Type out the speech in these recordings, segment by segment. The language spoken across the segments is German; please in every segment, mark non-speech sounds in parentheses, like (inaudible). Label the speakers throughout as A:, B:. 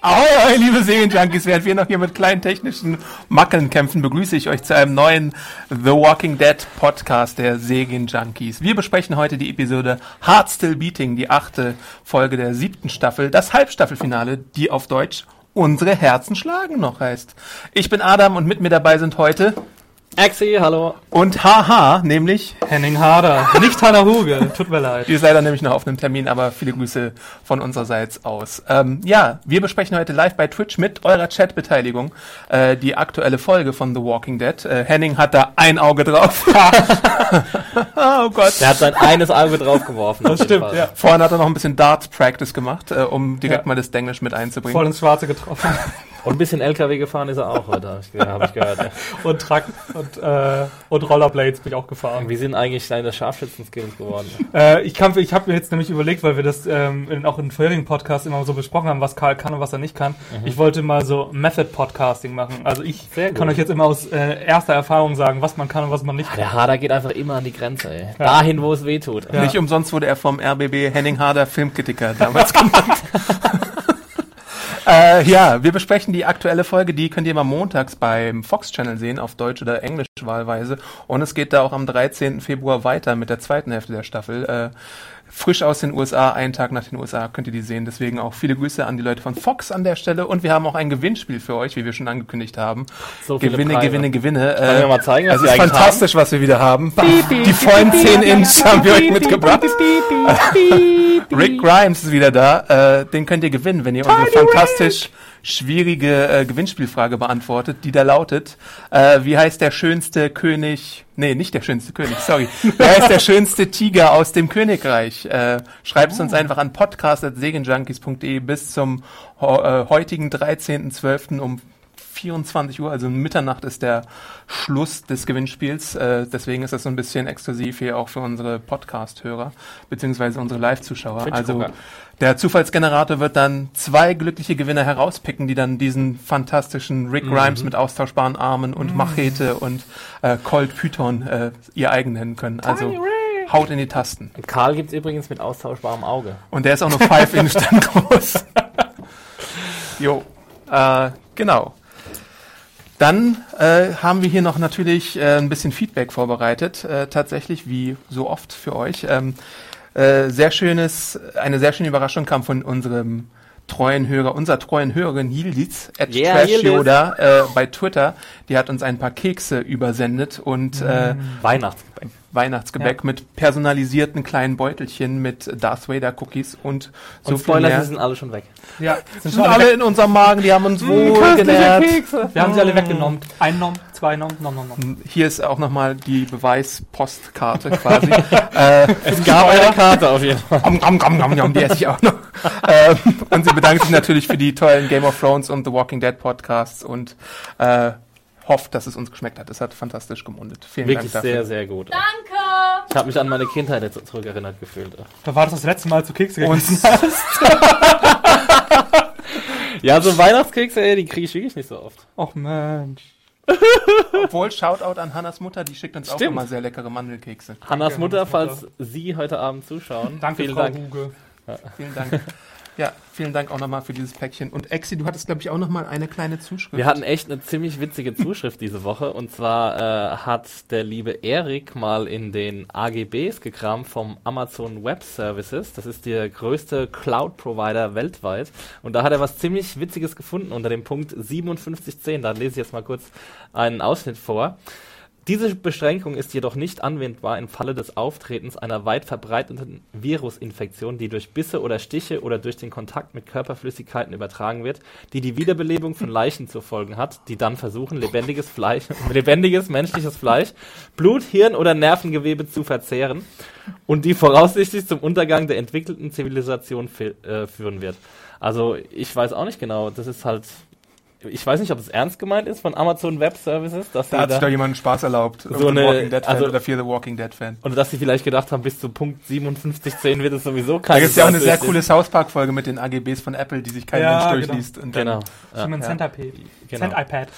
A: Ahoi, ahoi, liebe Serienjunkies, während wir noch hier mit kleinen technischen Mackeln kämpfen, begrüße ich euch zu einem neuen The Walking Dead Podcast der Serienjunkies. Wir besprechen heute die Episode Heart Still Beating, die achte Folge der siebten Staffel, das Halbstaffelfinale, die auf Deutsch Unsere Herzen schlagen noch heißt. Ich bin Adam und mit mir dabei sind heute
B: Axi, hallo.
A: und Haha, nämlich
C: Henning Harder, nicht Hanna Huge, tut mir leid. (laughs)
A: Die ist leider nämlich noch auf einem Termin, aber viele Grüße von unsererseits aus. Ähm, ja, wir besprechen heute live bei Twitch mit eurer Chatbeteiligung äh, die aktuelle Folge von The Walking Dead. Äh, Henning hat da ein Auge drauf. (laughs) (laughs) oh Gott.
B: Der hat sein eines Auge draufgeworfen.
C: Das stimmt, ja.
A: Vorhin hat er noch ein bisschen Darts Practice gemacht, äh, um direkt
C: Ja.
A: mal das Denglisch mit einzubringen.
C: Voll ins Schwarze getroffen.
B: Und ein bisschen LKW gefahren ist er auch heute, habe ich, ge- hab ich gehört. Ja. (laughs)
C: Und Truck und, äh, und Rollerblades bin ich auch gefahren.
B: Wie sind eigentlich deine Scharfschützen-Skills geworden?
C: Äh, ich kann, ich habe mir jetzt nämlich überlegt, weil wir das ähm, in, auch in vorherigen Podcasts immer so besprochen haben, was Karl kann und was er nicht kann. Ich wollte mal so Method-Podcasting machen. Also ich kann euch jetzt immer aus äh, erster Erfahrung sagen, was man kann und was man nicht kann.
B: Der Hader geht einfach immer an die Grenze, ey. Dahin, wo es weh tut.
C: Ja.
A: Nicht umsonst wurde er vom RBB Henning Harder Filmkritiker damals (laughs) genannt. Äh, ja, wir besprechen die aktuelle Folge, die könnt ihr mal montags beim Fox Channel sehen, auf Deutsch oder Englisch wahlweise. Und es geht da auch am 13. Februar weiter mit der zweiten Hälfte der Staffel. Äh, frisch aus den USA, einen Tag nach den USA könnt ihr die sehen. Deswegen auch viele Grüße an die Leute von Fox an der Stelle. Und wir haben auch ein Gewinnspiel für euch, wie wir schon angekündigt haben.
B: So
A: Gewinne,
B: Preise.
A: Gewinne, Gewinne.
B: Wollen wir mal zeigen, was
A: es
B: wir
A: ist fantastisch, was wir wieder haben. die vollen 10 Inch haben wir euch mitgebracht. (laughs) Rick Grimes ist wieder da. Äh, den könnt ihr gewinnen, wenn ihr unsere fantastisch schwierige äh, Gewinnspielfrage beantwortet, die da lautet, äh, wie heißt der schönste König, nee, nicht der schönste König, sorry, (laughs) wer heißt der schönste Tiger aus dem Königreich? Äh, Schreibt es uns einfach an podcast.segenjunkies.de bis zum äh, heutigen 13.12. um 24 Uhr, also Mitternacht ist der Schluss des Gewinnspiels. Äh, deswegen ist das so ein bisschen exklusiv hier auch für unsere Podcast-Hörer, beziehungsweise unsere Live-Zuschauer. Also der Zufallsgenerator wird dann zwei glückliche Gewinner herauspicken, die dann diesen fantastischen Rick Grimes mit austauschbaren Armen und Machete und äh, Colt Python äh, ihr eigen nennen können. Also haut in die Tasten.
B: Und Karl gibt's übrigens mit austauschbarem Auge.
A: Und der ist auch nur 5 Inch dann groß. (laughs) jo, äh, genau. Dann äh, haben wir hier noch natürlich äh, ein bisschen Feedback vorbereitet, äh, tatsächlich wie so oft für euch. Ähm, äh, sehr schönes, eine sehr schöne Überraschung kam von unserem treuen Hörer, unserer treuen Hörerin Yildiz, at
B: Yeah, Yildiz.
A: Trashyoda, äh, bei Twitter. Die hat uns ein paar Kekse übersendet und äh,
B: Weihnachtsgebäck.
A: Weihnachtsgebäck mit personalisierten kleinen Beutelchen mit Darth Vader Cookies und so
B: Und
A: viel
B: Spoiler,
A: mehr.
B: sie sind alle schon weg.
C: Ja,
A: Die sind alle in unserem Magen, die haben uns wohl genährt.
C: Wir haben sie alle weggenommen. Ein Nom, zwei Nom, Nom, Nom, Nom.
A: Hier ist auch nochmal die Beweispostkarte quasi. (laughs) äh,
B: Es gab eine Karte auf jeden Fall.
A: Om, om, om, om, om, die esse ich auch noch. (laughs) ähm, und sie bedankt sich natürlich für die tollen Game of Thrones und The Walking Dead Podcasts und äh, hofft, dass es uns geschmeckt hat. Es hat fantastisch gemundet. Vielen
B: Wirklich
A: Dank dafür.
B: sehr, sehr gut. Danke! Ich habe mich an meine Kindheit jetzt zurückerinnert gefühlt.
C: Da war das das letzte Mal, als du Kekse gegessen (laughs) hast.
B: Ja, so Weihnachtskekse, ey, die kriege ich wirklich nicht so oft.
C: Och Mensch.
A: Obwohl, Shoutout an Hannas Mutter, die schickt uns auch
B: Stimmt.
A: immer sehr leckere Mandelkekse.
B: Hannas Mutter,
C: Hannas
B: falls
C: Mutter.
B: Sie heute Abend zuschauen.
C: Danke,
B: vielen
C: Frau
B: Dank.
C: Huge.
A: Vielen Dank. Ja, vielen Dank auch nochmal für dieses Päckchen. Und Exi, du hattest, glaube ich, auch nochmal eine kleine Zuschrift.
B: Wir hatten echt eine ziemlich witzige Zuschrift diese Woche. Und zwar äh, hat der liebe Erik mal in den AGBs gekramt vom Amazon Web Services. Das ist der größte Cloud-Provider weltweit. Und da hat er was ziemlich Witziges gefunden unter dem Punkt 5710. Da lese ich jetzt mal kurz einen Ausschnitt vor. Diese Beschränkung ist jedoch nicht anwendbar im Falle des Auftretens einer weit verbreiteten Virusinfektion, die durch Bisse oder Stiche oder durch den Kontakt mit Körperflüssigkeiten übertragen wird, die die Wiederbelebung von Leichen zur Folge hat, die dann versuchen, lebendiges Fleisch, (laughs) lebendiges menschliches Fleisch, Blut, Hirn oder Nervengewebe zu verzehren und die voraussichtlich zum Untergang der entwickelten Zivilisation äh, führen wird. Also ich weiß auch nicht genau, das ist halt ich weiß nicht, ob es ernst gemeint ist von Amazon Web Services, dass
A: Da
B: sie
A: hat sich
B: da,
A: doch jemand Spaß erlaubt.
B: So eine-
A: Walking Dead Fan
B: also-
A: oder Fear the Walking Dead Fan.
B: oder dass sie vielleicht gedacht haben, bis zu Punkt 5710 wird es sowieso
A: Da
B: keine
A: gibt es ja auch eine sehr coole South Park Folge mit den AGBs von Apple, die sich kein
C: Ja,
A: Mensch
C: genau.
A: durchliest. Und dann-
B: Genau. Ja.
C: Human. Centipede.
B: Genau.
C: Cent-iPad.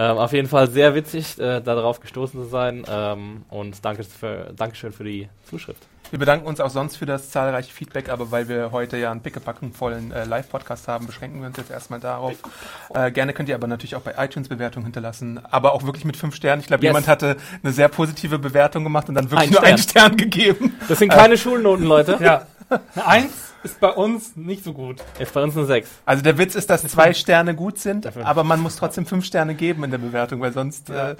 B: Ähm, auf jeden Fall sehr witzig, äh, darauf gestoßen zu sein. Ähm, und danke für, Dankeschön für die Zuschrift.
A: Wir bedanken uns auch sonst für das zahlreiche Feedback, aber weil wir heute ja einen pickepacken vollen äh, Live-Podcast haben, beschränken wir uns jetzt erstmal darauf. Äh, gerne könnt ihr aber natürlich auch bei iTunes Bewertungen hinterlassen, aber auch wirklich mit fünf Sternen. Ich glaube,
B: Yes.
A: jemand hatte eine sehr positive Bewertung gemacht und dann wirklich
B: Ein
A: nur
B: Stern.
A: einen Stern gegeben.
B: Das sind keine Schulnoten, Leute. (laughs)
C: Ja. Eine Eins ist bei uns nicht so gut.
B: Ist bei uns eine 6.
A: Also der Witz ist, dass zwei Sterne gut sind, aber man muss trotzdem fünf Sterne geben in der Bewertung, weil sonst äh,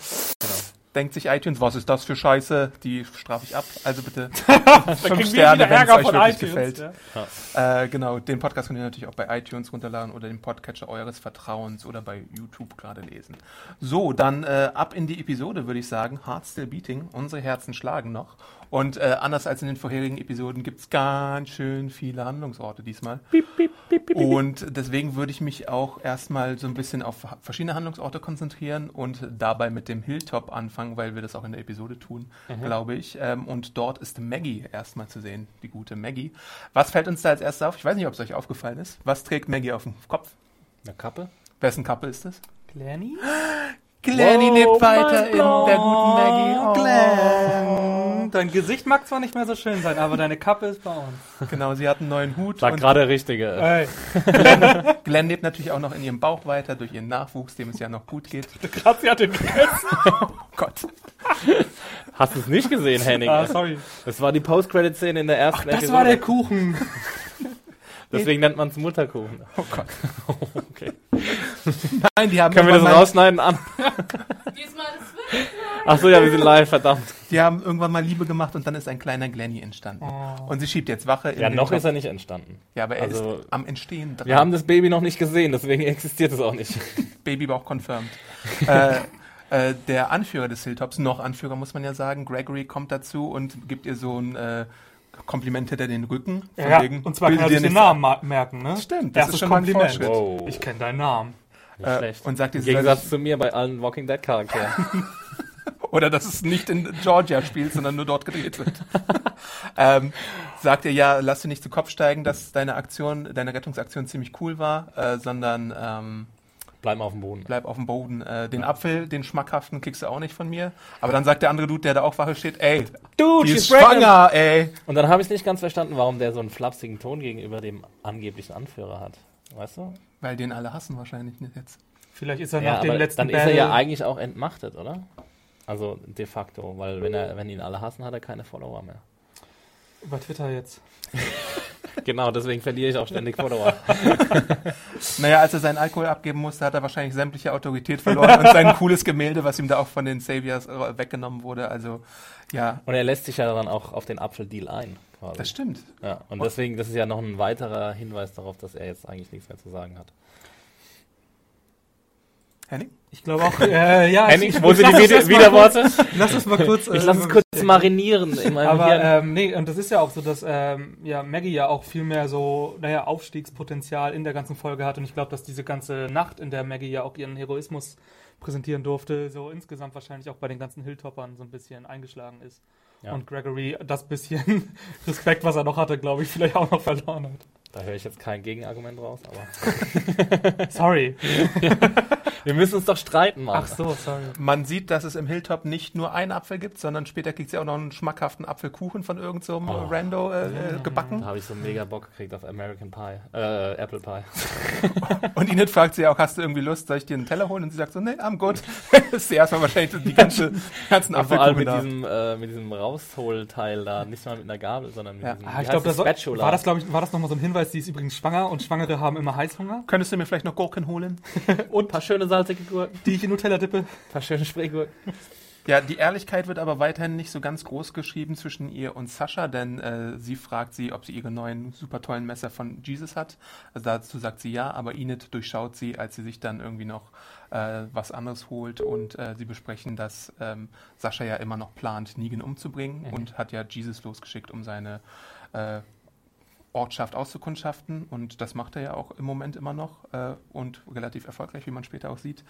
A: denkt sich iTunes, was ist das für Scheiße? Die strafe ich ab. Also bitte (laughs) fünf Sterne, wenn es euch wirklich gefällt.
C: Ja.
A: Äh, genau, den Podcast könnt ihr natürlich auch bei iTunes runterladen oder den Podcatcher eures Vertrauens oder bei YouTube gerade lesen. So, dann äh, ab in die Episode, würde ich sagen. Heart Still Beating, unsere Herzen schlagen noch. Und äh, anders als in den vorherigen Episoden gibt's ganz schön viele Handlungsorte diesmal. Und deswegen würde ich mich auch erstmal so ein bisschen auf verschiedene Handlungsorte konzentrieren und dabei mit dem Hilltop anfangen, weil wir das auch in der Episode tun, glaube ich. Ähm, und dort ist Maggie erstmal zu sehen, die gute Maggie. Was fällt uns da als erstes auf? Ich weiß nicht, ob es euch aufgefallen ist. Was trägt Maggie auf dem Kopf?
B: Eine Kappe?
A: Wessen Kappe ist es?
C: Glenny? (gasps)
A: Glenny
B: Wow,
A: lebt weiter
B: mein
A: in der guten Maggie. Oh.
C: Glenn. Dein Gesicht mag zwar nicht mehr so schön sein, aber deine Kappe ist bei uns.
A: Genau, sie hat einen neuen Hut.
B: War
A: und
B: gerade der richtige.
C: Ey,
A: Glenn lebt natürlich auch noch in ihrem Bauch weiter durch ihren Nachwuchs, dem es ja noch gut geht. (laughs)
C: gerade sie hat den gegessen.
A: Oh Gott.
B: Hast du es nicht gesehen, Henning?
C: Ah, sorry.
B: Das war die Post-Credit-Szene in der ersten
C: Das
B: Episode.
C: war der Kuchen. (laughs)
B: Deswegen nennt man es Mutterkuchen.
A: Oh Gott. (laughs)
B: Okay.
A: Nein, die haben
B: Können wir das rausschneiden? An.
D: Diesmal ist es
B: Ach so, ja, wir sind live, verdammt.
A: Die haben irgendwann mal Liebe gemacht und dann ist ein kleiner Glenny entstanden. Und sie schiebt jetzt Wache. in
B: Ja,
A: den
B: noch
A: Kopf.
B: ist er nicht entstanden.
A: Ja, aber er
B: also-
A: ist am Entstehen dran.
B: Wir haben das Baby noch nicht gesehen, deswegen (laughs) existiert es auch nicht. (laughs)
A: Babybauch confirmed. (laughs) äh, äh, der Anführer des Hilltops, noch Anführer muss man ja sagen, Gregory kommt dazu und gibt ihr so ein äh, Kompliment hinter den Rücken. Von
C: Ja,
A: wegen,
C: und zwar kann er
A: dir
C: sich den Namen merken, ne?
A: Stimmt, das
C: Erstes
A: ist schon mal ein
C: Kompliment.
A: Fortschritt.
B: Wow.
C: Ich kenne deinen Namen.
B: Nicht
A: Äh,
B: schlecht.
A: und sagt ihr,
B: Im Gegensatz zu mir bei allen Walking Dead Charakteren. (laughs)
A: Oder dass es nicht in Georgia spielt, sondern nur dort gedreht wird. (laughs) ähm, sagt ihr, ja, lass dir nicht zu Kopf steigen, dass deine Aktion, deine Rettungsaktion ziemlich cool war, äh, sondern ähm,
B: Bleib mal auf dem Boden.
A: bleib auf dem Boden. Äh, den Apfel, den schmackhaften, kriegst du auch nicht von mir. Aber dann sagt der andere Dude, der da auch Wache steht, ey,
B: Dude,
A: die ist
B: pregnant.
A: schwanger, ey.
B: Und dann habe ich nicht ganz verstanden, warum der so einen flapsigen Ton gegenüber dem angeblichen Anführer hat. Weißt du?
A: Weil den alle hassen wahrscheinlich nicht jetzt.
C: Vielleicht ist er
B: Ja,
C: nach dem letzten
B: dann ist er ja eigentlich auch entmachtet, oder? Also de facto, weil wenn er, wenn ihn alle hassen, hat er keine Follower mehr.
C: Über Twitter jetzt. (laughs)
B: Genau, deswegen verliere ich auch ständig Follower. (laughs)
A: Naja, als er seinen Alkohol abgeben musste, hat er wahrscheinlich sämtliche Autorität verloren und sein (laughs) cooles Gemälde, was ihm da auch von den Saviors äh, weggenommen wurde. Also, ja,
B: Und er lässt sich ja dann auch auf den Apfeldeal ein. Quasi.
A: das stimmt.
B: Ja, und deswegen, das ist ja noch ein weiterer Hinweis darauf, dass er jetzt eigentlich nichts mehr zu sagen hat.
A: Henning?
C: Ich glaube auch, (laughs) äh, ja.
B: Henning,
C: ich,
B: wo sind die
C: lass
B: Widerworte?
C: kurz- Lass es mal kurz.
B: Ich lasse es kurz marinieren in meinem
C: Aber
B: Hirn.
C: ähm, nee, und das ist ja auch so, dass ähm, ja, Maggie ja auch viel mehr so, naja, Aufstiegspotenzial in der ganzen Folge hat. Und ich glaube, dass diese ganze Nacht, in der Maggie ja auch ihren Heroismus präsentieren durfte, so insgesamt wahrscheinlich auch bei den ganzen Hilltoppern so ein bisschen eingeschlagen ist.
B: Ja.
C: Und Gregory das bisschen (laughs) Respekt, was er noch hatte, glaube ich, vielleicht auch noch verloren hat.
B: Da höre ich jetzt kein Gegenargument raus, aber (laughs)
C: Sorry. (laughs)
B: wir müssen uns doch streiten, Mann.
C: Ach so, sorry.
A: Man sieht, dass es im Hilltop nicht nur einen Apfel gibt, sondern später kriegt sie auch noch einen schmackhaften Apfelkuchen von irgendeinem so einem Rando äh, äh, gebacken.
B: Da habe ich so mega Bock gekriegt auf American Pie, äh, Apple Pie. (laughs)
A: Und Enid fragt sie auch, hast du irgendwie Lust, soll ich dir einen Teller holen? Und sie sagt so, nee, I'm good. ist sie erstmal wahrscheinlich die ganze, ganzen
B: Und vor allem
A: Apfelkuchen
B: mit
A: da.
B: diesem, äh, mit diesem Rausholteil da, nicht mal mit einer Gabel, sondern mit
A: Ja.
B: diesem,
C: Ah, ich glaube, das war,
B: Spatula.
C: war das, glaube ich, war das nochmal so ein Hinweis, die ist übrigens schwanger und Schwangere haben immer Heißhunger.
A: Könntest du mir vielleicht noch Gurken holen? (laughs)
B: Und ein paar schöne salzige Gurken,
C: Die ich in Nutella dippe.
B: ein paar schöne Spreegurken.
A: Ja, die Ehrlichkeit wird aber weiterhin nicht so ganz groß geschrieben zwischen ihr und Sascha, denn äh, sie fragt sie, ob sie ihre neuen super tollen Messer von Jesus hat. Also dazu sagt sie ja, aber Enid durchschaut sie, als sie sich dann irgendwie noch äh, was anderes holt und äh, sie besprechen, dass ähm, Sascha ja immer noch plant, Negan umzubringen und hat ja Jesus losgeschickt, um seine äh, Ortschaft auszukundschaften und das macht er ja auch im Moment immer noch äh, und relativ erfolgreich, wie man später auch sieht.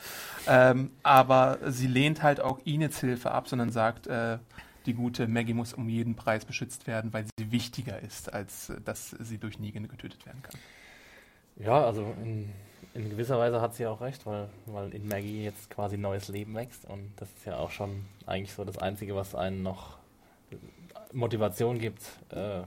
A: Ähm, aber sie lehnt halt auch Inids Hilfe ab, sondern sagt, äh, die gute Maggie muss um jeden Preis beschützt werden, weil sie wichtiger ist, als äh, dass sie durch Negan getötet werden kann.
B: Ja, also in, in gewisser Weise hat sie auch recht, weil, weil in Maggie jetzt quasi neues Leben wächst und das ist ja auch schon eigentlich so das Einzige, was einen noch Motivation gibt, äh,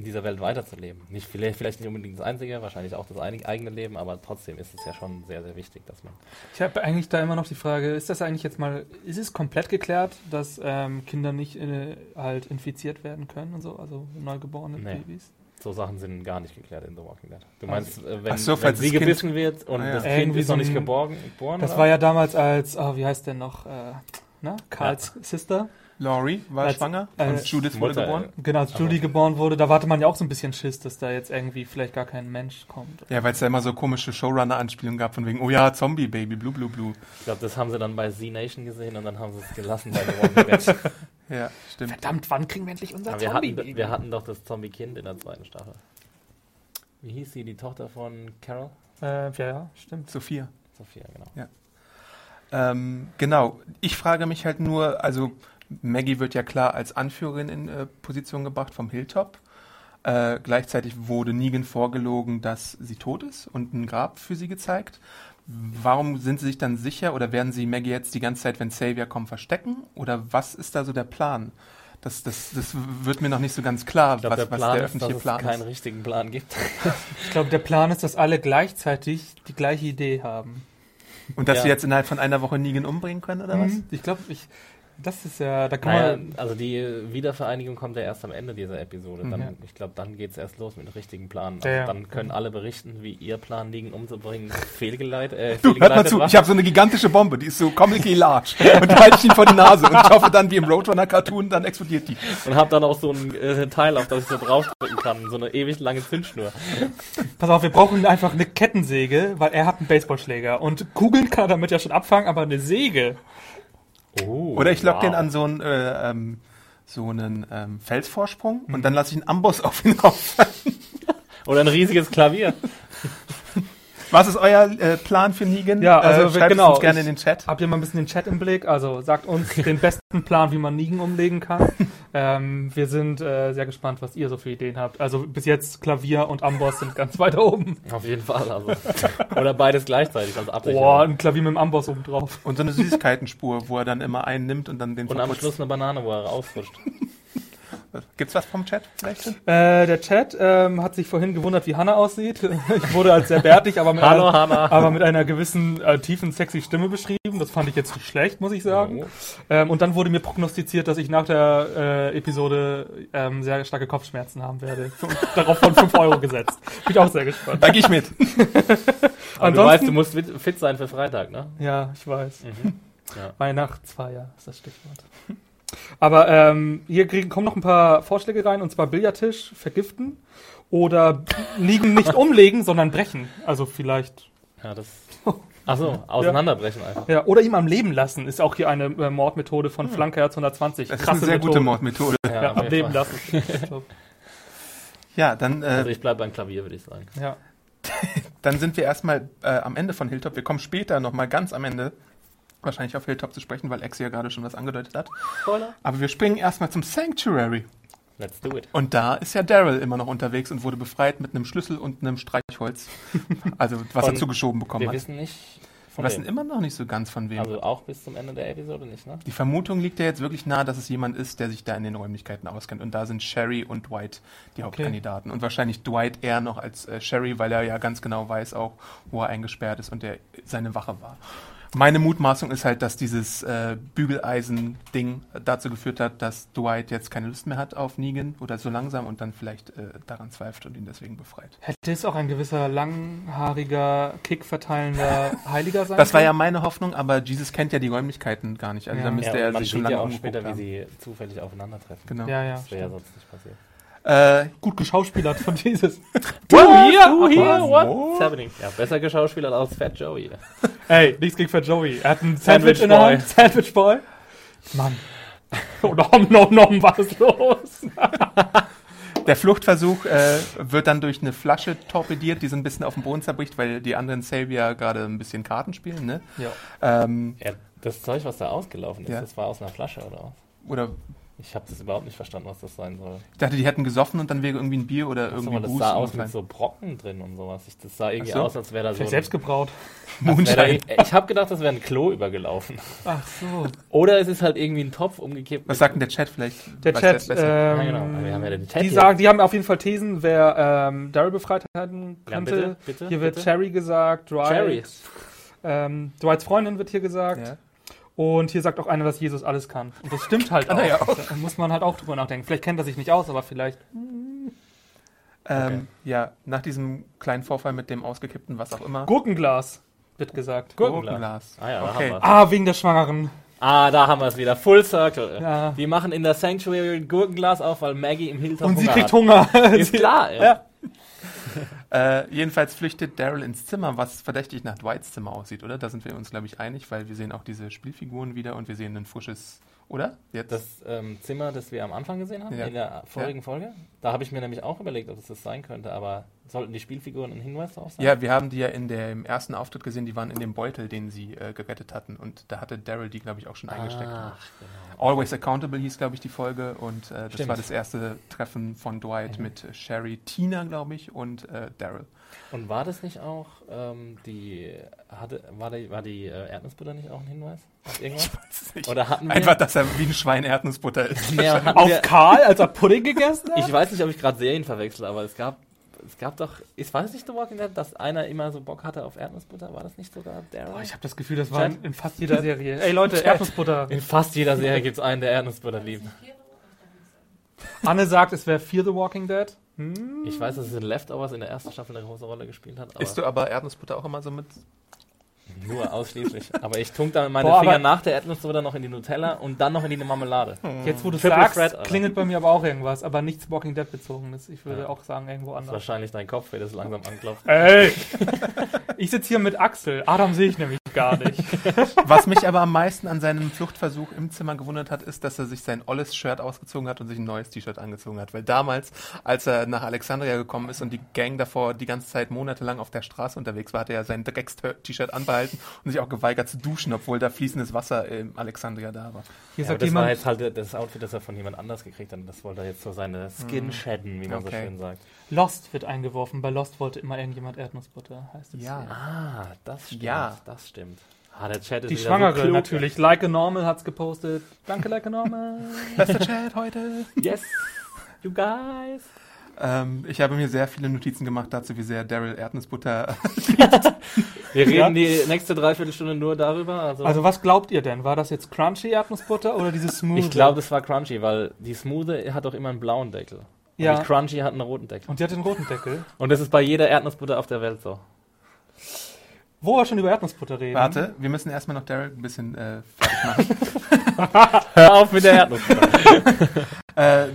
B: in dieser Welt weiterzuleben. Nicht, vielleicht, vielleicht nicht unbedingt das Einzige, wahrscheinlich auch das eigene Leben, aber trotzdem ist es ja schon sehr, sehr wichtig, dass man.
C: Ich habe eigentlich da immer noch die Frage, ist das eigentlich jetzt mal, ist es komplett geklärt, dass ähm, Kinder nicht äh, halt infiziert werden können und so, also neugeborene
B: Nee.
C: Babys?
B: So Sachen sind gar nicht geklärt in The Walking Dead. Du meinst, äh, wenn,
A: so,
B: wenn sie
A: Kind-
B: gebissen wird und
A: Ah, ja.
B: das Kind
C: Irgendwie
B: ist noch nicht geborgen, geboren?
C: Das
B: oder?
C: war ja damals als, oh, wie heißt der noch, äh, na, Karls Sister?
A: Laurie war
C: Als-
A: schwanger
C: äh,
A: und Judith wurde
B: Mutter,
A: geboren.
C: Genau, als Judy geboren wurde, da warte man ja auch so ein bisschen Schiss, dass da jetzt irgendwie vielleicht gar kein Mensch kommt.
A: Ja, weil es ja immer so komische Showrunner-Anspielungen gab, von wegen, oh ja, Zombie-Baby, blue, blue, blue.
B: Ich glaube, das haben sie dann bei Z-Nation gesehen und dann haben sie es gelassen bei The Walking Dead. (laughs)
A: Ja, stimmt.
C: Verdammt, wann kriegen wir endlich unser
B: Aber wir hatten,
C: Zombie?
B: wir hatten doch das Zombie-Kind in der zweiten Staffel. Wie hieß sie, die Tochter von Carol?
C: äh, ja, ja, stimmt.
A: Sophia.
B: Sophia, genau.
A: Ähm, genau. Ich frage mich halt nur, also Maggie wird ja klar als Anführerin in äh, Position gebracht vom Hilltop. Äh, gleichzeitig wurde Negan vorgelogen, dass sie tot ist und ein Grab für sie gezeigt. Warum sind sie sich dann sicher oder werden sie Maggie jetzt die ganze Zeit, wenn Xavier kommt, verstecken? Oder was ist da so der Plan? Das, das, das wird mir noch nicht so ganz klar,
B: Ich glaube,
A: was,
B: der
A: was
B: Plan
A: der
B: ist, dass
A: öffentliche
B: es
A: Plan
B: keinen
A: ist.
B: richtigen Plan gibt. (laughs)
C: Ich glaube, der Plan ist, dass alle gleichzeitig die gleiche Idee haben.
A: Und dass
B: Ja.
A: sie jetzt innerhalb von einer Woche Negan umbringen können, oder was?
C: Mhm. Ich glaube, ich, das ist ja, da kann
B: Naja,
C: man,
B: also die Wiedervereinigung kommt ja erst am Ende dieser Episode. Dann,
C: Ja.
B: Ich glaube, dann geht es erst los mit dem richtigen Plan. Also
C: Ja.
B: Dann können alle berichten, wie ihr Plan, Negan umzubringen, (laughs) fehlgeleitet, äh,
A: Du, hört mal zu,
B: war.
A: ich habe so eine gigantische Bombe, die ist so comically large. Und die halte ich ihm vor die Nase. Und ich hoffe dann, wie im Roadrunner-Cartoon, dann explodiert die.
B: Und habe dann auch so ein äh, Teil, auf das ich so draufdrücken kann. So eine ewig lange Zündschnur.
C: pass auf, wir brauchen einfach eine Kettensäge, weil er hat einen Baseballschläger. Und Kugeln kann er damit ja schon abfangen, aber eine Säge.
B: Oh,
A: Oder ich lock
B: wow.
A: den an so einen, äh, ähm, so einen ähm, Felsvorsprung und dann lasse ich einen Amboss (laughs) auf ihn rauf.
B: Oder ein riesiges Klavier.
A: Was ist euer äh, Plan für Negan?
C: Ja, also
A: äh, schreibt
C: genau,
A: es uns gerne
C: ich-
A: in den Chat.
C: Habt ihr mal ein bisschen den Chat im Blick? Also sagt uns den besten Plan, wie man Nigen umlegen kann. Ähm, wir sind äh, sehr gespannt, was ihr so für Ideen habt. Also bis jetzt Klavier und Amboss sind ganz weit oben.
B: Auf jeden Fall. Also. (laughs) Oder beides gleichzeitig, also.
C: Boah, ein Klavier mit dem Amboss oben drauf.
A: Und so eine Süßigkeitenspur, wo er dann immer einen nimmt und dann den
B: Und am
A: verputzt.
B: Schluss eine Banane, wo er rausrutscht. (laughs)
A: Gibt's was vom Chat vielleicht?
C: Äh, der Chat ähm, hat sich vorhin gewundert, wie Hannah aussieht. (laughs) Ich wurde als sehr bärtig, aber mit,
B: Hallo,
C: einer, aber mit einer gewissen äh, tiefen, sexy Stimme beschrieben. Das fand ich jetzt nicht schlecht, muss ich sagen.
B: Oh.
C: Ähm, und dann wurde mir prognostiziert, dass ich nach der äh, Episode ähm, sehr starke Kopfschmerzen haben werde. Und darauf von 5 Euro gesetzt. Bin ich auch sehr gespannt.
A: Da gehe ich mit. (laughs)
B: Aber du
C: Ansonsten-
B: weißt, du musst fit- sein für Freitag, ne?
C: Ja, ich weiß.
B: Ja.
C: Weihnachtsfeier ist das Stichwort. Aber ähm, hier kriegen, kommen noch ein paar Vorschläge rein, und zwar Billardtisch vergiften oder liegen nicht (laughs) umlegen, sondern brechen. Also vielleicht.
B: Ja, das. (laughs) Achso, auseinanderbrechen einfach.
C: Ja, oder ihm am Leben lassen, ist auch hier eine äh, Mordmethode von Flankerherz 120.
A: Das ist eine sehr gute Mordmethode.
B: Ja,
C: Ja, am Leben lassen. (laughs)
A: Ja, dann, äh,
B: Also ich bleib beim Klavier, würde ich sagen.
C: ja.
A: dann sind wir erstmal äh, am Ende von Hilltop. Wir kommen später nochmal ganz am Ende wahrscheinlich auf Hilltop zu sprechen, weil Exi ja gerade schon was angedeutet hat.
B: Spoiler.
A: Aber wir springen erstmal zum Sanctuary.
B: Let's do it.
A: Und da ist ja Daryl immer noch unterwegs und wurde befreit mit einem Schlüssel und einem Streichholz. Also, was
B: Von-
A: er zugeschoben bekommen
B: Wir
A: hat.
B: wissen nicht
A: Wir
B: von
A: wissen
B: wem.
A: immer noch nicht so ganz von wem.
B: Also auch bis zum Ende der Episode nicht, ne?
A: die Vermutung liegt ja jetzt wirklich nahe, dass es jemand ist, der sich da in den Räumlichkeiten auskennt. Und da sind Sherry und Dwight die Hauptkandidaten. Und wahrscheinlich Dwight eher noch als äh, Sherry, weil er ja ganz genau weiß auch, wo er eingesperrt ist und der seine Wache war. Meine Mutmaßung ist halt, dass dieses äh, Bügeleisen-Ding dazu geführt hat, dass Dwight jetzt keine Lust mehr hat auf Negan oder so langsam und dann vielleicht äh, daran zweifelt und ihn deswegen befreit.
C: Hätte es auch ein gewisser langhaariger, kickverteilender Heiliger sein
A: Das war ja meine Hoffnung, aber Jesus kennt ja die Räumlichkeiten gar nicht. Also
C: Ja.
A: da müsste
B: Ja,
A: er sich schon
B: sieht
A: lange
B: ja auch später, wie
A: haben.
B: sie zufällig aufeinandertreffen.
A: Genau.
C: Ja, ja.
B: Das wäre ja sonst nicht passiert.
A: Äh,
C: Gut geschauspielert von Jesus. (laughs)
B: Du hier, du
C: hier,
B: hier,
C: what?
B: what's happening? Ja, besser geschauspielert als Fat Joey. (laughs)
C: Ey, nichts gegen Fat Joey. Er hat ein
B: Sandwich
C: Sandwich, in der
B: Boy.
C: Hand. Sandwich Boy. Mann. Oh, nom, nom, nom, was ist los? (laughs)
A: Der Fluchtversuch äh, wird dann durch eine Flasche torpediert, die so ein bisschen auf dem Boden zerbricht, weil die anderen Savior gerade ein bisschen Karten spielen, ne?
C: Ja.
A: Ähm,
B: Ja, das Zeug, was da ausgelaufen ist,
A: Ja.
B: das war aus einer Flasche oder was?
A: oder
B: Ich habe das überhaupt nicht verstanden, was das sein soll.
A: ich dachte, die hätten gesoffen und dann wäre irgendwie ein Bier oder
B: Achso,
A: irgendwie
B: das
A: Boost
B: sah aus mit so Brocken drin und sowas. Ich, das sah irgendwie
A: so.
B: aus, als wäre da so.
C: Vielleicht
B: ein-
C: selbst gebraut.
A: Moonshine.
B: da, ich habe gedacht, das wäre ein Klo übergelaufen.
C: Ach so.
B: Oder es ist halt irgendwie ein Topf umgekippt.
A: Was sagt denn der Chat vielleicht?
C: Der Chat, ähm,
B: Ja, genau. Aber wir haben ja den Chat
C: die
B: hier.
C: sagen, die haben auf jeden Fall Thesen, wer ähm, Daryl befreit halten
B: Ja,
C: könnte.
B: bitte, bitte,
C: hier wird
B: bitte.
C: Cherry gesagt, Dwight.
B: Cherry.
C: Ähm, Dwights Freundin wird hier gesagt.
A: Ja.
C: Und hier sagt auch einer, dass Jesus alles kann. Und das stimmt halt auch.
A: ja, auch.
C: Da muss man halt auch drüber nachdenken. Vielleicht kennt er sich nicht aus, aber vielleicht.
A: Ähm, Ja, nach diesem kleinen Vorfall mit dem ausgekippten, was auch immer.
C: Gurkenglas wird gesagt.
B: Gurkenglas. Ah ja, da
A: Okay.
B: haben wir's.
C: Ah, wegen der Schwangeren.
B: Ah, da haben wir es wieder. Full Circle.
C: Ja.
B: Die machen in der Sanctuary ein Gurkenglas auf, weil Maggie im Hilltop
C: Und sie
B: Hunger
C: kriegt
B: hat.
C: Hunger.
B: Ist klar, (laughs) ja.
C: Ja. (laughs)
A: Äh, jedenfalls flüchtet Daryl ins Zimmer, was verdächtig nach Dwights Zimmer aussieht, oder? Da sind wir uns, glaube ich, einig, weil wir sehen auch diese Spielfiguren wieder und wir sehen ein frisches, oder? Jetzt?
B: Das ähm, Zimmer, das wir am Anfang gesehen haben,
A: Ja.
B: in der vorigen Folge, da habe ich mir nämlich auch überlegt, ob es das sein könnte, aber sollten die Spielfiguren ein Hinweis darauf sein?
A: ja, wir haben die ja in dem ersten Auftritt gesehen, die waren in dem Beutel, den sie äh, gerettet hatten und da hatte Daryl die, glaube ich, auch schon eingesteckt.
B: Ach, genau.
A: Always Accountable hieß, glaube ich, die Folge und äh, das
B: Stimmt.
A: war das erste Treffen von Dwight mit äh, Sherry, Tina, glaube ich, und äh, Daryl.
B: Und war das nicht auch ähm, die, hatte, war die, war die äh, Erdnussbutter nicht auch ein Hinweis auf irgendwas? Oder hatten wir...
A: Einfach, dass er wie ein Schwein Erdnussbutter ist. (laughs)
B: Nee,
C: Auf
B: wir,
C: Karl, als er Pudding gegessen hat?
B: ich weiß nicht, ob ich gerade Serien verwechsel, aber es gab, es gab doch, ich weiß nicht, The Walking Dead, dass einer immer so Bock hatte auf Erdnussbutter, war das nicht sogar Daryl?
C: Boah, ich habe das Gefühl, das war
B: Chat?
C: in, in fast jeder Serie. Ey Leute, (laughs) Erdnussbutter.
B: In fast jeder Serie gibt es einen, der Erdnussbutter liebt.
C: Anne sagt, es wäre Fear the Walking Dead.
B: Ich weiß, dass es in Leftovers in der ersten Staffel eine große Rolle gespielt hat,
A: Isst du aber Erdnussbutter auch immer so mit?
B: Nur ausschließlich. (laughs) aber ich tunk dann meine
C: Boah,
B: Finger nach der Erdnussbutter noch in die Nutella und dann noch in die Marmelade.
C: Jetzt, wo du
B: Triple
C: sagst,
B: Alter.
C: klingelt bei mir aber auch irgendwas, aber nichts Walking Dead bezogenes. Ich würde
B: Ja.
C: auch sagen, irgendwo anders.
B: wahrscheinlich dein Kopf, der das langsam anklopft.
C: Ey! (laughs) ich sitze hier mit Axel. Adam sehe ich nämlich gar nicht. (laughs)
A: Was mich aber am meisten an seinem Fluchtversuch im Zimmer gewundert hat, ist, dass er sich sein olles Shirt ausgezogen hat und sich ein neues T-Shirt angezogen hat. Weil damals, als er nach Alexandria gekommen ist und die Gang davor die ganze Zeit monatelang auf der Straße unterwegs war, hat er ja sein Drecks-T-Shirt anbehalten und sich auch geweigert zu duschen, obwohl da fließendes Wasser in Alexandria da war.
C: Hier
B: Ja,
C: sagt
B: das war
C: jemand,
B: jetzt halt das Outfit, das er von jemand anders gekriegt hat. Das wollte er jetzt so seine Skin shedden, wie man so
A: Okay.
B: schön sagt.
C: Lost wird eingeworfen. Bei Lost wollte immer irgendjemand Erdnussbutter, heißt es.
A: Ja.
C: hier.
B: Ah, das stimmt.
A: Ja.
B: Das stimmt. Ah, der Chat ist
C: Die Schwangere
B: so
C: natürlich. Like a Normal hat's gepostet. Danke, Like a Normal.
A: Bester Chat heute.
B: Yes, you guys.
A: Ähm, ich habe mir sehr viele Notizen gemacht dazu, wie sehr Daryl Erdnussbutter. (laughs)
B: Wir reden
C: Ja.
B: die nächste Dreiviertelstunde nur darüber. Also,
C: Also was glaubt ihr denn? War das jetzt Crunchy Erdnussbutter oder diese Smooth?
B: ich glaube, das war Crunchy, weil die Smooth hat doch immer einen blauen Deckel. Und
C: Ja.
B: die Crunchy hat einen roten Deckel.
C: Und die hat den roten Deckel. (laughs)
B: Und das ist bei jeder Erdnussbutter auf der Welt so.
C: Wo wir schon über Erdnussbutter reden.
A: Warte, wir müssen erstmal noch Daryl ein bisschen äh, fertig machen. (laughs)
B: Hör auf mit der Erdnussbutter.
A: Äh,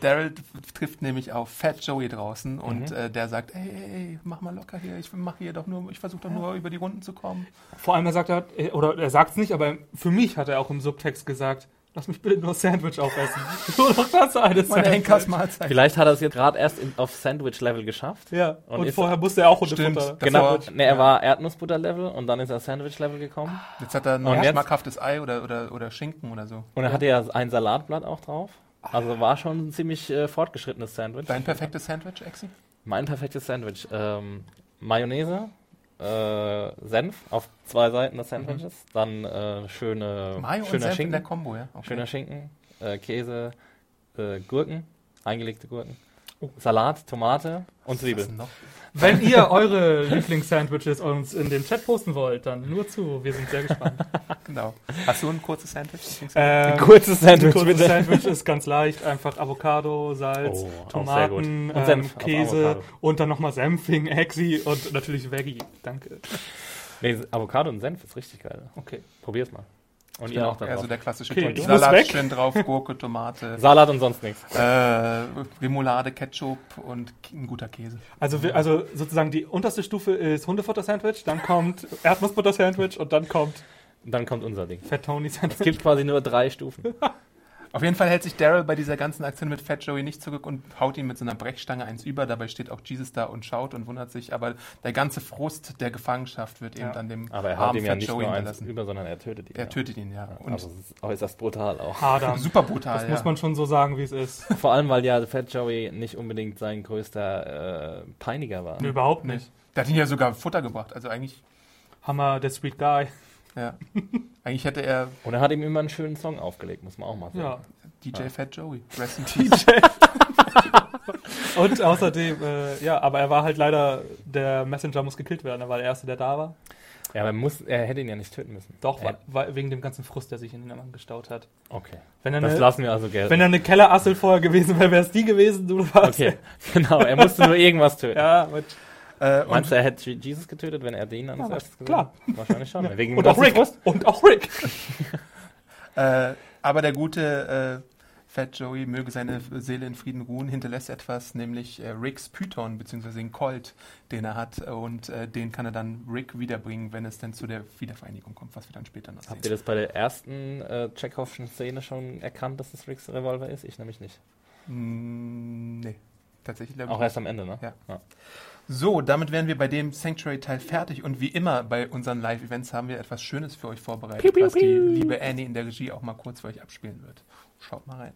A: Daryl trifft nämlich auf Fat Joey draußen und
B: Mhm.
A: äh, der sagt, ey, ey, ey, mach mal locker hier, ich mache hier doch nur, ich versuche doch nur über die Runden zu kommen.
C: Vor allem, er sagt, er, oder er sagt es nicht, aber für mich hat er auch im Subtext gesagt, lass mich bitte nur Sandwich aufessen. (laughs) (laughs) Nur noch das eine
A: Meine
C: Sandwich.
A: Henkersmahlzeit.
B: Vielleicht hat er es jetzt gerade erst in, auf Sandwich-Level geschafft.
C: Ja,
B: Und
C: und, vorher musste er auch unter
A: Stimmt.
C: Futter.
B: Genau,
A: Davor-
B: ne, er war Erdnussbutter-Level und dann ist er Sandwich-Level gekommen.
A: Jetzt hat er noch
B: Und
A: ein schmackhaftes Ei oder, oder, oder Schinken oder so.
B: Und er hatte ja ein Salatblatt auch drauf. Also war schon ein ziemlich äh, fortgeschrittenes Sandwich.
A: Dein perfektes Sandwich, Exi?
B: Mein perfektes Sandwich. Ähm, Mayonnaise, äh, Senf auf zwei Seiten des Sandwiches, dann äh, schöne,
A: Mayo
B: schöner
A: Senf in
B: Schinken,
A: der Kombo, ja? Okay.
B: schöner Schinken, äh, Käse, äh, Gurken, eingelegte Gurken Salat, Tomate und
A: Was
B: Zwiebel.
A: denn noch?
C: Wenn ihr eure Lieblingssandwiches uns in den Chat posten wollt, dann nur zu. Wir sind sehr gespannt. (laughs)
A: Genau. Hast du ein kurzes Sandwich?
C: Ähm,
B: Kurzes Sandwich,
C: Ein kurzes
B: bitte.
C: Sandwich ist ganz leicht. Einfach Avocado, Salz,
B: Oh,
C: Tomaten,
B: gut. Und
C: ähm,
B: Senf
C: Käse und dann nochmal Senfing, Exi und natürlich Veggie. Danke.
B: Nee, Avocado und Senf ist richtig geil.
C: Okay.
B: Probier's mal. Und ihr
A: Genau,
B: auch da
A: also
B: drauf.
A: der klassische
C: Okay, ich muss
A: Salat
C: weg.
A: schön drauf, Gurke, Tomate, (laughs)
B: Salat und sonst nichts.
A: äh, Remoulade, Ketchup und ein guter Käse.
C: Also, wir, also sozusagen die unterste Stufe ist Hundefutter-Sandwich, dann kommt Erdnussbutter-Sandwich und dann kommt
B: Und dann kommt unser Ding.
C: Fat Tony
B: Es gibt quasi nur drei Stufen. (laughs)
A: Auf jeden Fall hält sich Daryl bei dieser ganzen Aktion mit Fat Joey nicht zurück und haut ihm mit so einer Brechstange eins über. Dabei steht auch Jesus da und schaut und wundert sich. Aber der ganze Frust der Gefangenschaft wird eben
C: Ja.
A: an dem
B: Aber er haut ihm ja
A: Fat
B: nicht
A: Joey
B: nur eins über, sondern er tötet ihn.
A: Er
B: ja.
A: tötet ihn, ja. Und
B: Also es ist äußerst brutal auch.
C: Hadam. (laughs)
A: super brutal,
C: Das
A: ja.
C: muss man schon so sagen, wie es ist. (laughs)
B: Vor allem, weil ja Fat Joey nicht unbedingt sein größter äh, Peiniger war.
C: Nee, überhaupt nicht.
A: Der hat ihn ja sogar Futter gebracht. Also eigentlich,
C: Hammer, der Sweet Guy.
A: Ja. (laughs) eigentlich hätte er
B: Und er hat ihm immer einen schönen Song aufgelegt, muss man auch mal sagen.
C: Ja.
A: DJ Fat Joey. Rest in (laughs) peace. (laughs)
C: Und außerdem, äh, ja, aber er war halt leider, der Messenger muss gekillt werden, er war der Erste, der da war.
B: Ja, aber er, muss, er hätte ihn ja nicht töten müssen.
C: Doch, weil, weil, wegen dem ganzen Frust, der sich in ihm gestaut hat.
B: Okay.
C: Wenn er
B: Das
C: eine,
B: lassen wir also gelten.
C: wenn er eine Kellerassel vorher gewesen wäre, wäre es die gewesen, du warst.
B: okay, genau. Er musste nur irgendwas töten.
C: Ja, und,
A: äh, und
B: Meinst du, er hätte Jesus getötet, wenn er den als
C: Ja,
B: gesehen
C: klar.
B: Wahrscheinlich schon. Wegen dem
C: und auch Rick. Und auch (laughs) Rick.
A: Äh, aber der gute äh, Fat Joey, möge seine Seele in Frieden ruhen, hinterlässt etwas, nämlich äh, Ricks Python, beziehungsweise den Colt, den er hat. Und äh, den kann er dann Rick wiederbringen, wenn es dann zu der Wiedervereinigung kommt, was wir dann später noch sehen.
B: Habt ihr das bei der ersten äh, Chekhovschen Szene schon erkannt, dass das Ricks Revolver ist? Ich nämlich nicht.
A: Mm, nee, tatsächlich
B: Auch erst am Ende, ne?
A: Ja. So, damit wären wir bei dem Sanctuary-Teil fertig. Und wie immer bei unseren Live-Events haben wir etwas Schönes für euch vorbereitet, was die liebe Annie in der Regie auch mal kurz für euch abspielen wird. Schaut mal rein.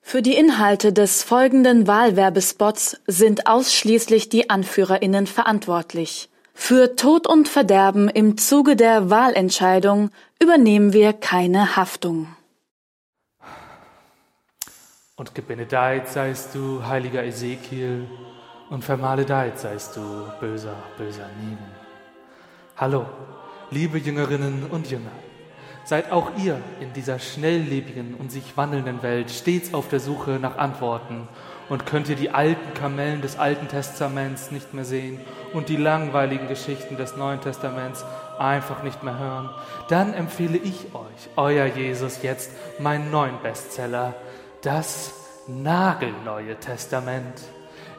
E: Für die Inhalte des folgenden Wahlwerbespots sind ausschließlich die AnführerInnen verantwortlich. Für Tod und Verderben im Zuge der Wahlentscheidung übernehmen wir keine Haftung.
F: Und gebenedeit seist du, heiliger Ezekiel, und vermaledeit seist du, böser, böser Negan. Hallo, liebe Jüngerinnen und Jünger. Seid auch ihr in dieser schnelllebigen und sich wandelnden Welt stets auf der Suche nach Antworten und könnt ihr die alten Kamellen des Alten Testaments nicht mehr sehen und die langweiligen Geschichten des Neuen Testaments einfach nicht mehr hören, dann empfehle ich euch, euer Jesus, jetzt meinen neuen Bestseller, das nagelneue Testament.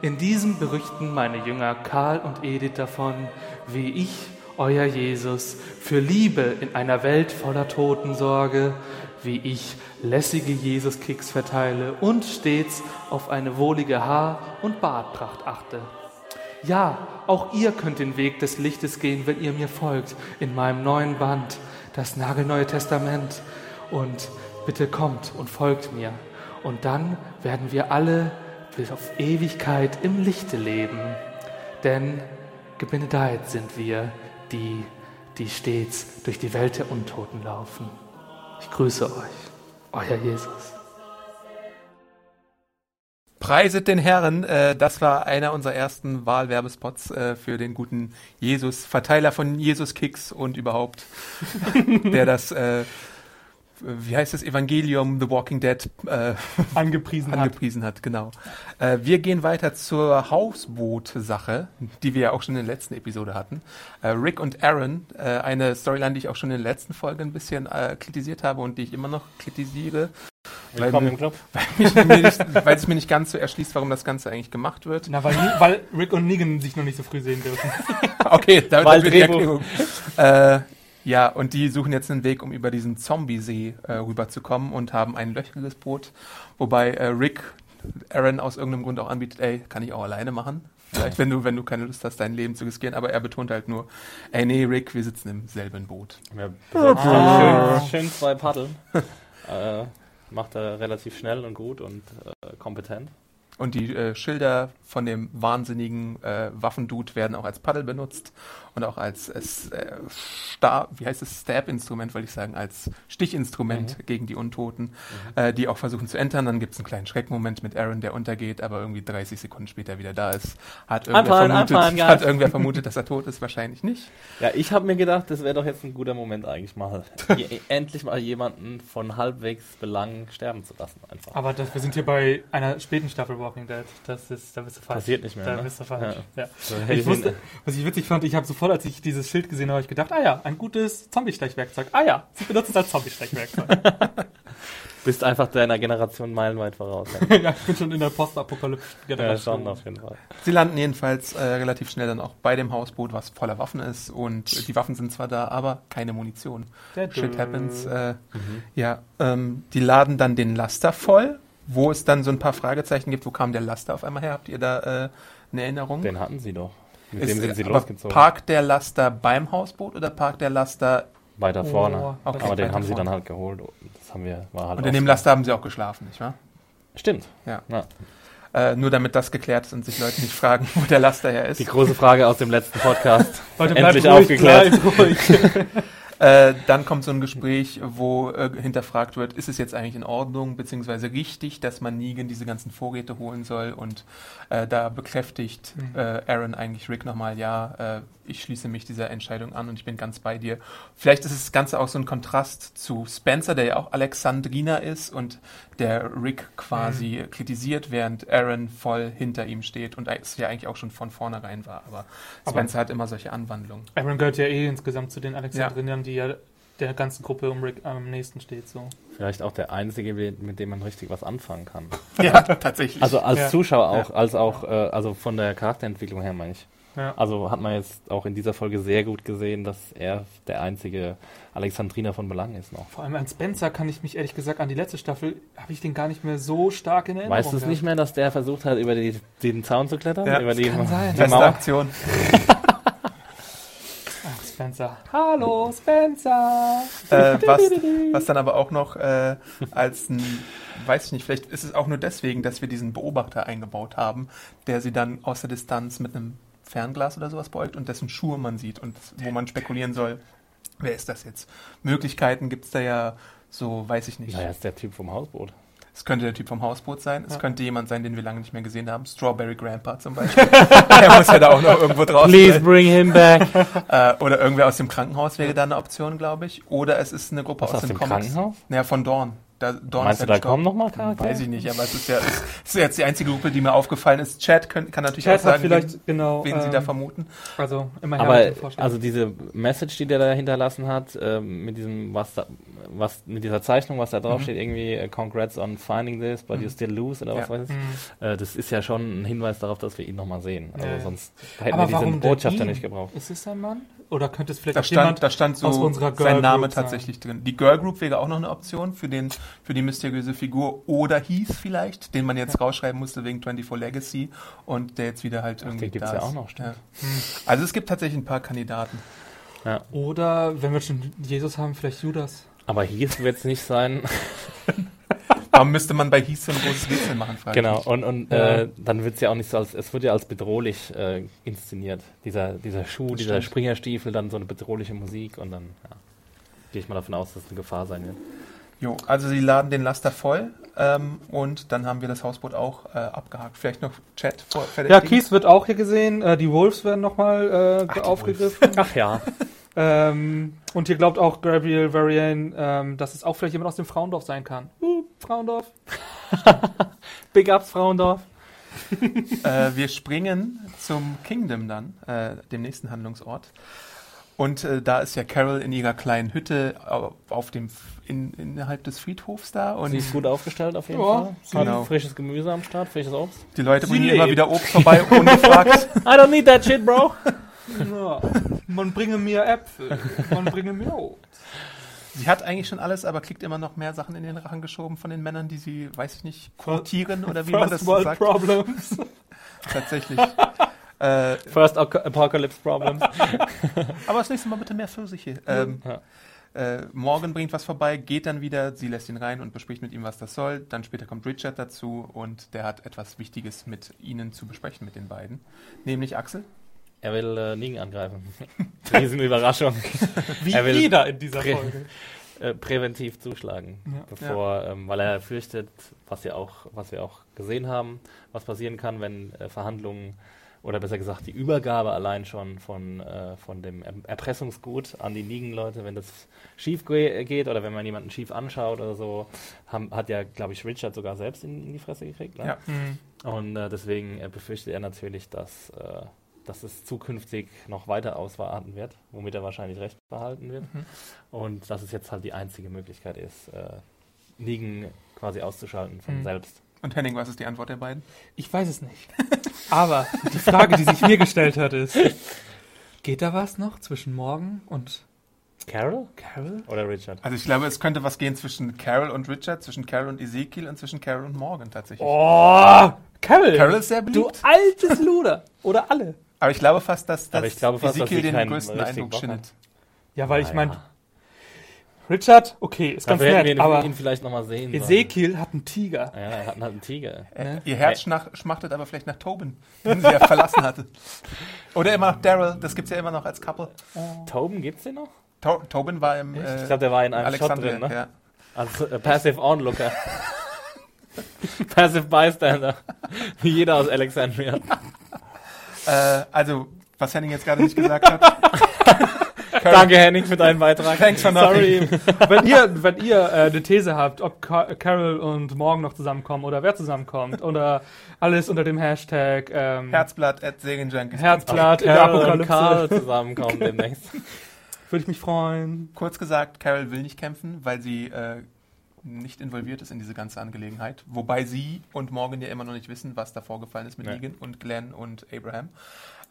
F: In diesem berichten meine Jünger Karl und Edith davon, wie ich, euer Jesus, für Liebe in einer Welt voller Toten sorge, wie ich lässige Jesus-Kicks verteile und stets auf eine wohlige Haar- und Bartpracht achte. Ja, auch ihr könnt den Weg des Lichtes gehen, wenn ihr mir folgt, in meinem neuen Band, das nagelneue Testament. Und bitte kommt und folgt mir. Und dann werden wir alle bis auf Ewigkeit im Lichte leben. Denn gebenedeit sind wir, die, die stets durch die Welt der Untoten laufen. Ich grüße euch, euer Jesus.
A: Preiset den Herren, äh, das war einer unserer ersten Wahlwerbespots äh, für den guten Jesus, Verteiler von Jesus-Kicks und überhaupt, (laughs) der das, äh, wie heißt das, Evangelium, The Walking Dead äh, (laughs)
C: Angepriesen hat.
A: angepriesen hat, genau. Äh, wir gehen weiter zur Hausboot-Sache, die wir ja auch schon in der letzten Episode hatten. Äh, Rick und Aaron, äh, eine Storyline, die ich auch schon in der letzten Folge ein bisschen äh, kritisiert habe und die ich immer noch kritisiere,
B: Willkommen
A: Weil-
B: im Club. (laughs)
A: weil, es mir nicht ganz so erschließt, warum das Ganze eigentlich gemacht wird.
C: Na, weil, weil Rick und Negan sich noch nicht so früh sehen dürfen. (laughs)
A: Okay, damit
B: Weil Drehbuch.
A: Erklärung. Ja, und die suchen jetzt einen Weg, um über diesen Zombie-See äh, rüberzukommen und haben ein löchriges Boot, wobei äh, Rick Aaron aus irgendeinem Grund auch anbietet, ey, kann ich auch alleine machen. Vielleicht, wenn du, wenn du keine Lust hast, dein Leben zu riskieren, aber er betont halt nur, ey, nee, Rick, wir sitzen im selben Boot.
B: Ja, schön, schön zwei Paddeln. (laughs) äh, macht er relativ schnell und gut und äh, kompetent.
A: Und die äh, Schilder von dem wahnsinnigen äh, Waffendude werden auch als Paddel benutzt. und auch als äh, Stab, wie heißt es, Stab-Instrument, wollte ich sagen, als Stichinstrument
B: Mhm.
A: gegen die Untoten, äh, die auch versuchen zu entern. Dann gibt es einen kleinen Schreckmoment mit Aaron, der untergeht, aber irgendwie 30 Sekunden später wieder da ist. Hat irgendwer,
B: Einfallen,
A: vermutet,
B: Guys.
A: hat irgendwer vermutet, dass er tot ist? Wahrscheinlich nicht.
B: Ja, ich habe mir gedacht, das wäre doch jetzt ein guter Moment eigentlich mal, (laughs) endlich mal jemanden von halbwegs Belang sterben zu lassen einfach.
C: Aber das, wir sind hier bei einer späten Staffel Walking Dead. Das ist, da bist du falsch.
B: Passiert nicht mehr,
C: Da
B: ne?
C: bist du falsch. Ja.
B: So, hätte
C: Ich wusste, was ich witzig fand, ich habe sofort, als ich dieses Schild gesehen habe, habe ich gedacht, ah ja, ein gutes Zombie-Stechwerkzeug. Ah ja, sie benutzen es als Zombie-Stechwerkzeug. (laughs)
B: bist einfach deiner Generation meilenweit voraus.
C: ja, (laughs) ich bin schon in der Postapokalypse.
B: ja, schon auf jeden Fall.
A: Sie landen jedenfalls äh, relativ schnell dann auch bei dem Hausboot, was voller Waffen ist. Und die Waffen sind zwar da, aber keine Munition.
C: Der
A: Shit happens. Äh, Ja, ähm, die laden dann den Laster voll, wo es dann so ein paar Fragezeichen gibt. Wo kam der Laster auf einmal her? Habt ihr da äh, eine Erinnerung?
B: Den hatten sie doch. Mit
A: Ist,
B: dem sind sie losgezogen.
A: Parkt der Laster beim Hausboot oder parkt der Laster
B: weiter
C: Oh,
B: vorne.
C: okay,
B: Aber den haben sie dann
A: vorne.
B: halt geholt. Das haben wir, war halt
A: und in dem. Laster haben sie auch geschlafen, nicht wahr?
B: Stimmt.
A: Ja.
B: Ja.
A: Äh, nur damit das geklärt ist und sich Leute nicht fragen, wo der Laster her ist.
B: Die große Frage aus dem letzten Podcast. (laughs)
C: Bleibt
B: Endlich
C: ruhig,
B: aufgeklärt. (laughs)
A: Äh, dann kommt so ein Gespräch, wo äh, hinterfragt wird, ist es jetzt eigentlich in Ordnung, beziehungsweise richtig, dass man Negan diese ganzen Vorräte holen soll. Und äh, da bekräftigt äh, Aaron eigentlich Rick nochmal, ja, äh, ich schließe mich dieser Entscheidung an und ich bin ganz bei dir. Vielleicht ist das Ganze auch so ein Kontrast zu Spencer, der ja auch Alexandriner ist und der Rick quasi kritisiert, während Aaron voll hinter ihm steht und es ja eigentlich auch schon von vornherein war. Aber Spencer hat immer solche Anwandlungen.
C: Aaron gehört ja eh insgesamt zu den Alexandrinern, die ja der ganzen Gruppe um Rick am nächsten steht. So.
B: Vielleicht auch der einzige, mit dem man richtig was anfangen kann.
A: Ja, (laughs) tatsächlich.
B: Also als
C: Ja.
B: Zuschauer auch, als auch, äh, also von der Charakterentwicklung her meine ich.
C: Ja.
B: Also hat man jetzt auch in dieser Folge sehr gut gesehen, dass er der einzige Alexandriner von Belang ist noch.
C: Vor allem an Spencer kann ich mich ehrlich gesagt an die letzte Staffel, habe ich den gar nicht mehr so stark in Erinnerung.
B: Weißt du es nicht mehr, dass der versucht hat, über die, den Zaun zu klettern?
A: Ja,
B: über die,
C: kann sein.
B: die Mauer?
A: Aktion. (laughs)
C: Ach, Spencer. Hallo, Spencer.
A: äh, was, was dann aber auch noch äh, als ein, weiß ich nicht, vielleicht ist es auch nur deswegen, dass wir diesen Beobachter eingebaut haben, der sie dann aus der Distanz mit einem Fernglas oder sowas beugt und dessen Schuhe man sieht und wo man spekulieren soll, wer ist das jetzt? Möglichkeiten gibt es da ja so, weiß ich nicht.
B: Naja, ist der Typ vom Hausboot.
A: Es könnte der Typ vom Hausboot sein, es
C: Ja.
A: könnte jemand sein, den wir lange nicht mehr gesehen haben. Strawberry Grandpa zum Beispiel. (laughs) der muss ja da auch noch irgendwo draußen sein.
B: bring him back. (laughs)
A: Äh, oder irgendwer aus dem Krankenhaus wäre da eine Option, glaube ich. Oder es ist eine Gruppe
B: Was,
A: aus,
B: aus
A: den
B: dem
A: Comics.
B: Krankenhaus?
A: Naja, von Dawn. Da, Dawn
B: Meinst
A: ist
B: du,
A: ja
B: da kommen
A: gestorben.
B: noch mal Charaktere?
A: Weiß ich nicht, aber es ist ja es ist jetzt die einzige Gruppe, die mir aufgefallen ist. Chat können, kann natürlich
C: Chad
A: auch sagen,
C: vielleicht,
A: wen,
C: genau.
A: wen sie
C: ähm,
A: da vermuten.
C: Also, immer her
B: Aber also diese Message, die der da hinterlassen hat, ähm, mit diesem, was da, was mit dieser Zeichnung, was da drauf steht, irgendwie äh, Congrats on finding this, but you still lose oder was
A: Ja.
B: weiß ich.
C: Mhm.
B: Äh, das ist ja schon ein Hinweis darauf, dass wir ihn nochmal sehen. Also
C: Ja,
B: sonst hätten
C: Aber
B: wir diesen Botschafter nicht gebraucht.
C: Ist es ein Mann? Oder könnte es vielleicht
A: Da
C: auch jemand
A: stand, da stand so
C: aus unserer Girl
A: sein Name
C: Group sein?
A: tatsächlich drin. Die Girl Group wäre auch noch eine Option für, den, für die mysteriöse Figur. Oder Heath vielleicht, den man jetzt rausschreiben musste wegen 24 Legacy und der jetzt wieder halt irgendwie
B: den gibt's
A: da
B: ja
A: ist.
B: auch noch, stimmt.
A: Also es gibt tatsächlich ein paar Kandidaten.
B: Ja.
C: Oder, wenn wir schon Jesus haben, vielleicht Judas.
B: Aber hier wird es nicht sein. (laughs)
A: Warum müsste man bei Heath so ein großes Rätsel machen? frage ich
B: genau. Und, und
C: Ja.
B: äh, dann wird es ja auch nicht so als, es wird ja als bedrohlich äh, inszeniert. Dieser, dieser Schuh, dieser
A: stimmt.
B: Springerstiefel, dann so eine bedrohliche Musik und dann, ja, gehe ich mal davon aus, dass es eine Gefahr sein wird.
A: Jo, also sie laden den Laster voll ähm, und dann haben wir das Hausboot auch äh, abgehakt. Vielleicht noch Chat vor fertig.
C: Ja, Keith wird auch hier gesehen. Äh, die Wolves werden nochmal äh,
A: die
C: aufgegriffen.
B: Ach ja.
C: ähm, und hier glaubt auch Gabriel Varian, ähm, dass es auch vielleicht jemand aus dem Frauendorf sein kann. Uh, Frauendorf. (laughs)
B: Big Ups, Frauendorf. (laughs)
A: Äh, wir springen zum Kingdom dann, äh, dem nächsten Handlungsort. Und äh, da ist ja Carol in ihrer kleinen Hütte au- auf dem in, innerhalb des Friedhofs da und
B: Sie ist gut aufgestellt auf jeden
C: Ja,
B: Fall.
C: sie-
B: Hat
A: Genau.
B: frisches Gemüse am Start, frisches Obst.
A: die Leute
C: Sie
A: bringen ihr immer
C: lebt.
A: wieder Obst vorbei, (laughs) ungefragt.
B: I don't need that shit, bro.
C: Ja, man bringe mir Äpfel. Man bringe mir Obst.
A: Sie hat eigentlich schon alles, aber kriegt immer noch mehr Sachen in den Rachen geschoben von den Männern, die sie, weiß ich nicht, quotieren oder wie man das
C: First World
A: sagt.
C: Problems. (laughs)
A: Tatsächlich. äh,
B: First Ap- Apocalypse Problems. (laughs)
A: aber das nächste Mal bitte mehr Pfirsiche. Ähm,
B: Ja.
A: äh, Morgan bringt was vorbei, geht dann wieder, sie lässt ihn rein und bespricht mit ihm, was das soll. Dann später kommt Richard dazu und der hat etwas Wichtiges mit ihnen zu besprechen, mit den beiden. Nämlich Axel.
B: Er will äh, Nigen angreifen. (laughs) Riesenüberraschung. (laughs)
C: Wie
B: Er will
C: jeder in dieser
B: Prä-
C: Folge. (laughs)
B: äh, präventiv zuschlagen,
C: Ja.
B: bevor, Ähm, weil er fürchtet, was ja auch, was wir auch gesehen haben, was passieren kann, wenn äh, Verhandlungen oder besser gesagt die Übergabe allein schon von, äh, von dem Erm- Erpressungsgut an die Nigen-Leute, wenn das schief ge geht oder wenn man jemanden schief anschaut oder so, haben, hat ja, glaube ich, Richard sogar selbst in, in die Fresse gekriegt. Ne?
A: Ja.
C: Mhm.
B: Und äh, deswegen äh, befürchtet er natürlich, dass, äh, dass es zukünftig noch weiter auswarten wird, womit er wahrscheinlich recht behalten wird.
C: Mhm.
B: Und dass es jetzt halt die einzige Möglichkeit ist, äh, Nigen quasi auszuschalten von
C: Mhm.
B: selbst.
A: Und Henning, was ist die Antwort der beiden?
C: Ich weiß es nicht. (laughs) Aber die Frage, die sich mir gestellt hat, ist: Geht da was noch zwischen Morgan und
B: Carol
C: Carol?
B: oder Richard?
A: Also ich glaube, es könnte was gehen zwischen Carol und Richard, zwischen Carol und Ezekiel und zwischen Carol und Morgan tatsächlich.
C: Oh, Carol!
A: Carol ist sehr
C: du
A: beliebt.
C: altes Luder! Oder alle.
A: Aber ich glaube fast, dass, dass
B: ich glaube fast, dass
A: Ezekiel
B: sie
A: den größten Eindruck schindet.
C: Ja, weil ich
B: Ah,
C: meine,
B: ja.
C: Richard, okay, ist ganz
B: Dafür
C: nett,
B: wir ihn,
C: aber
B: ihn vielleicht nochmal sehen sollen.
C: Ezekiel hat einen Tiger.
B: Ja, er hat einen Tiger.
C: Ne?
A: Ihr Herz schnach, schmachtet aber vielleicht nach Tobin, (laughs) den sie ja verlassen hatte. Oder immer noch Daryl, das gibt's ja immer noch als Couple.
B: Tobin gibt's den noch?
A: To Tobin war im äh,
B: Ich glaube, der war in einem
A: Alexandria,
B: Shot drin, ne?
A: ja.
B: Also äh, Passive Onlooker. (laughs) Passive Bystander. Wie jeder aus Alexandria. (laughs)
A: Äh, also, was Henning jetzt gerade nicht gesagt hat. (laughs)
B: Danke, Henning, für deinen Beitrag.
A: Thanks for nothing.
C: Sorry. wenn ihr, wenn ihr äh, eine These habt, ob Ca Carol und Morgan noch zusammenkommen oder wer zusammenkommt oder alles unter dem Hashtag ähm,
A: Herzblatt at Serienjunkies.
C: Herzblatt in der
B: Carol und Karl
C: Apokalypse,
B: zusammenkommen (laughs) demnächst.
C: würde ich mich freuen.
A: Kurz gesagt, Carol will nicht kämpfen, weil sie äh, nicht involviert ist in diese ganze Angelegenheit. Wobei sie und Morgan ja immer noch nicht wissen, was da vorgefallen ist mit
B: Ja.
A: Negan und Glenn und Abraham.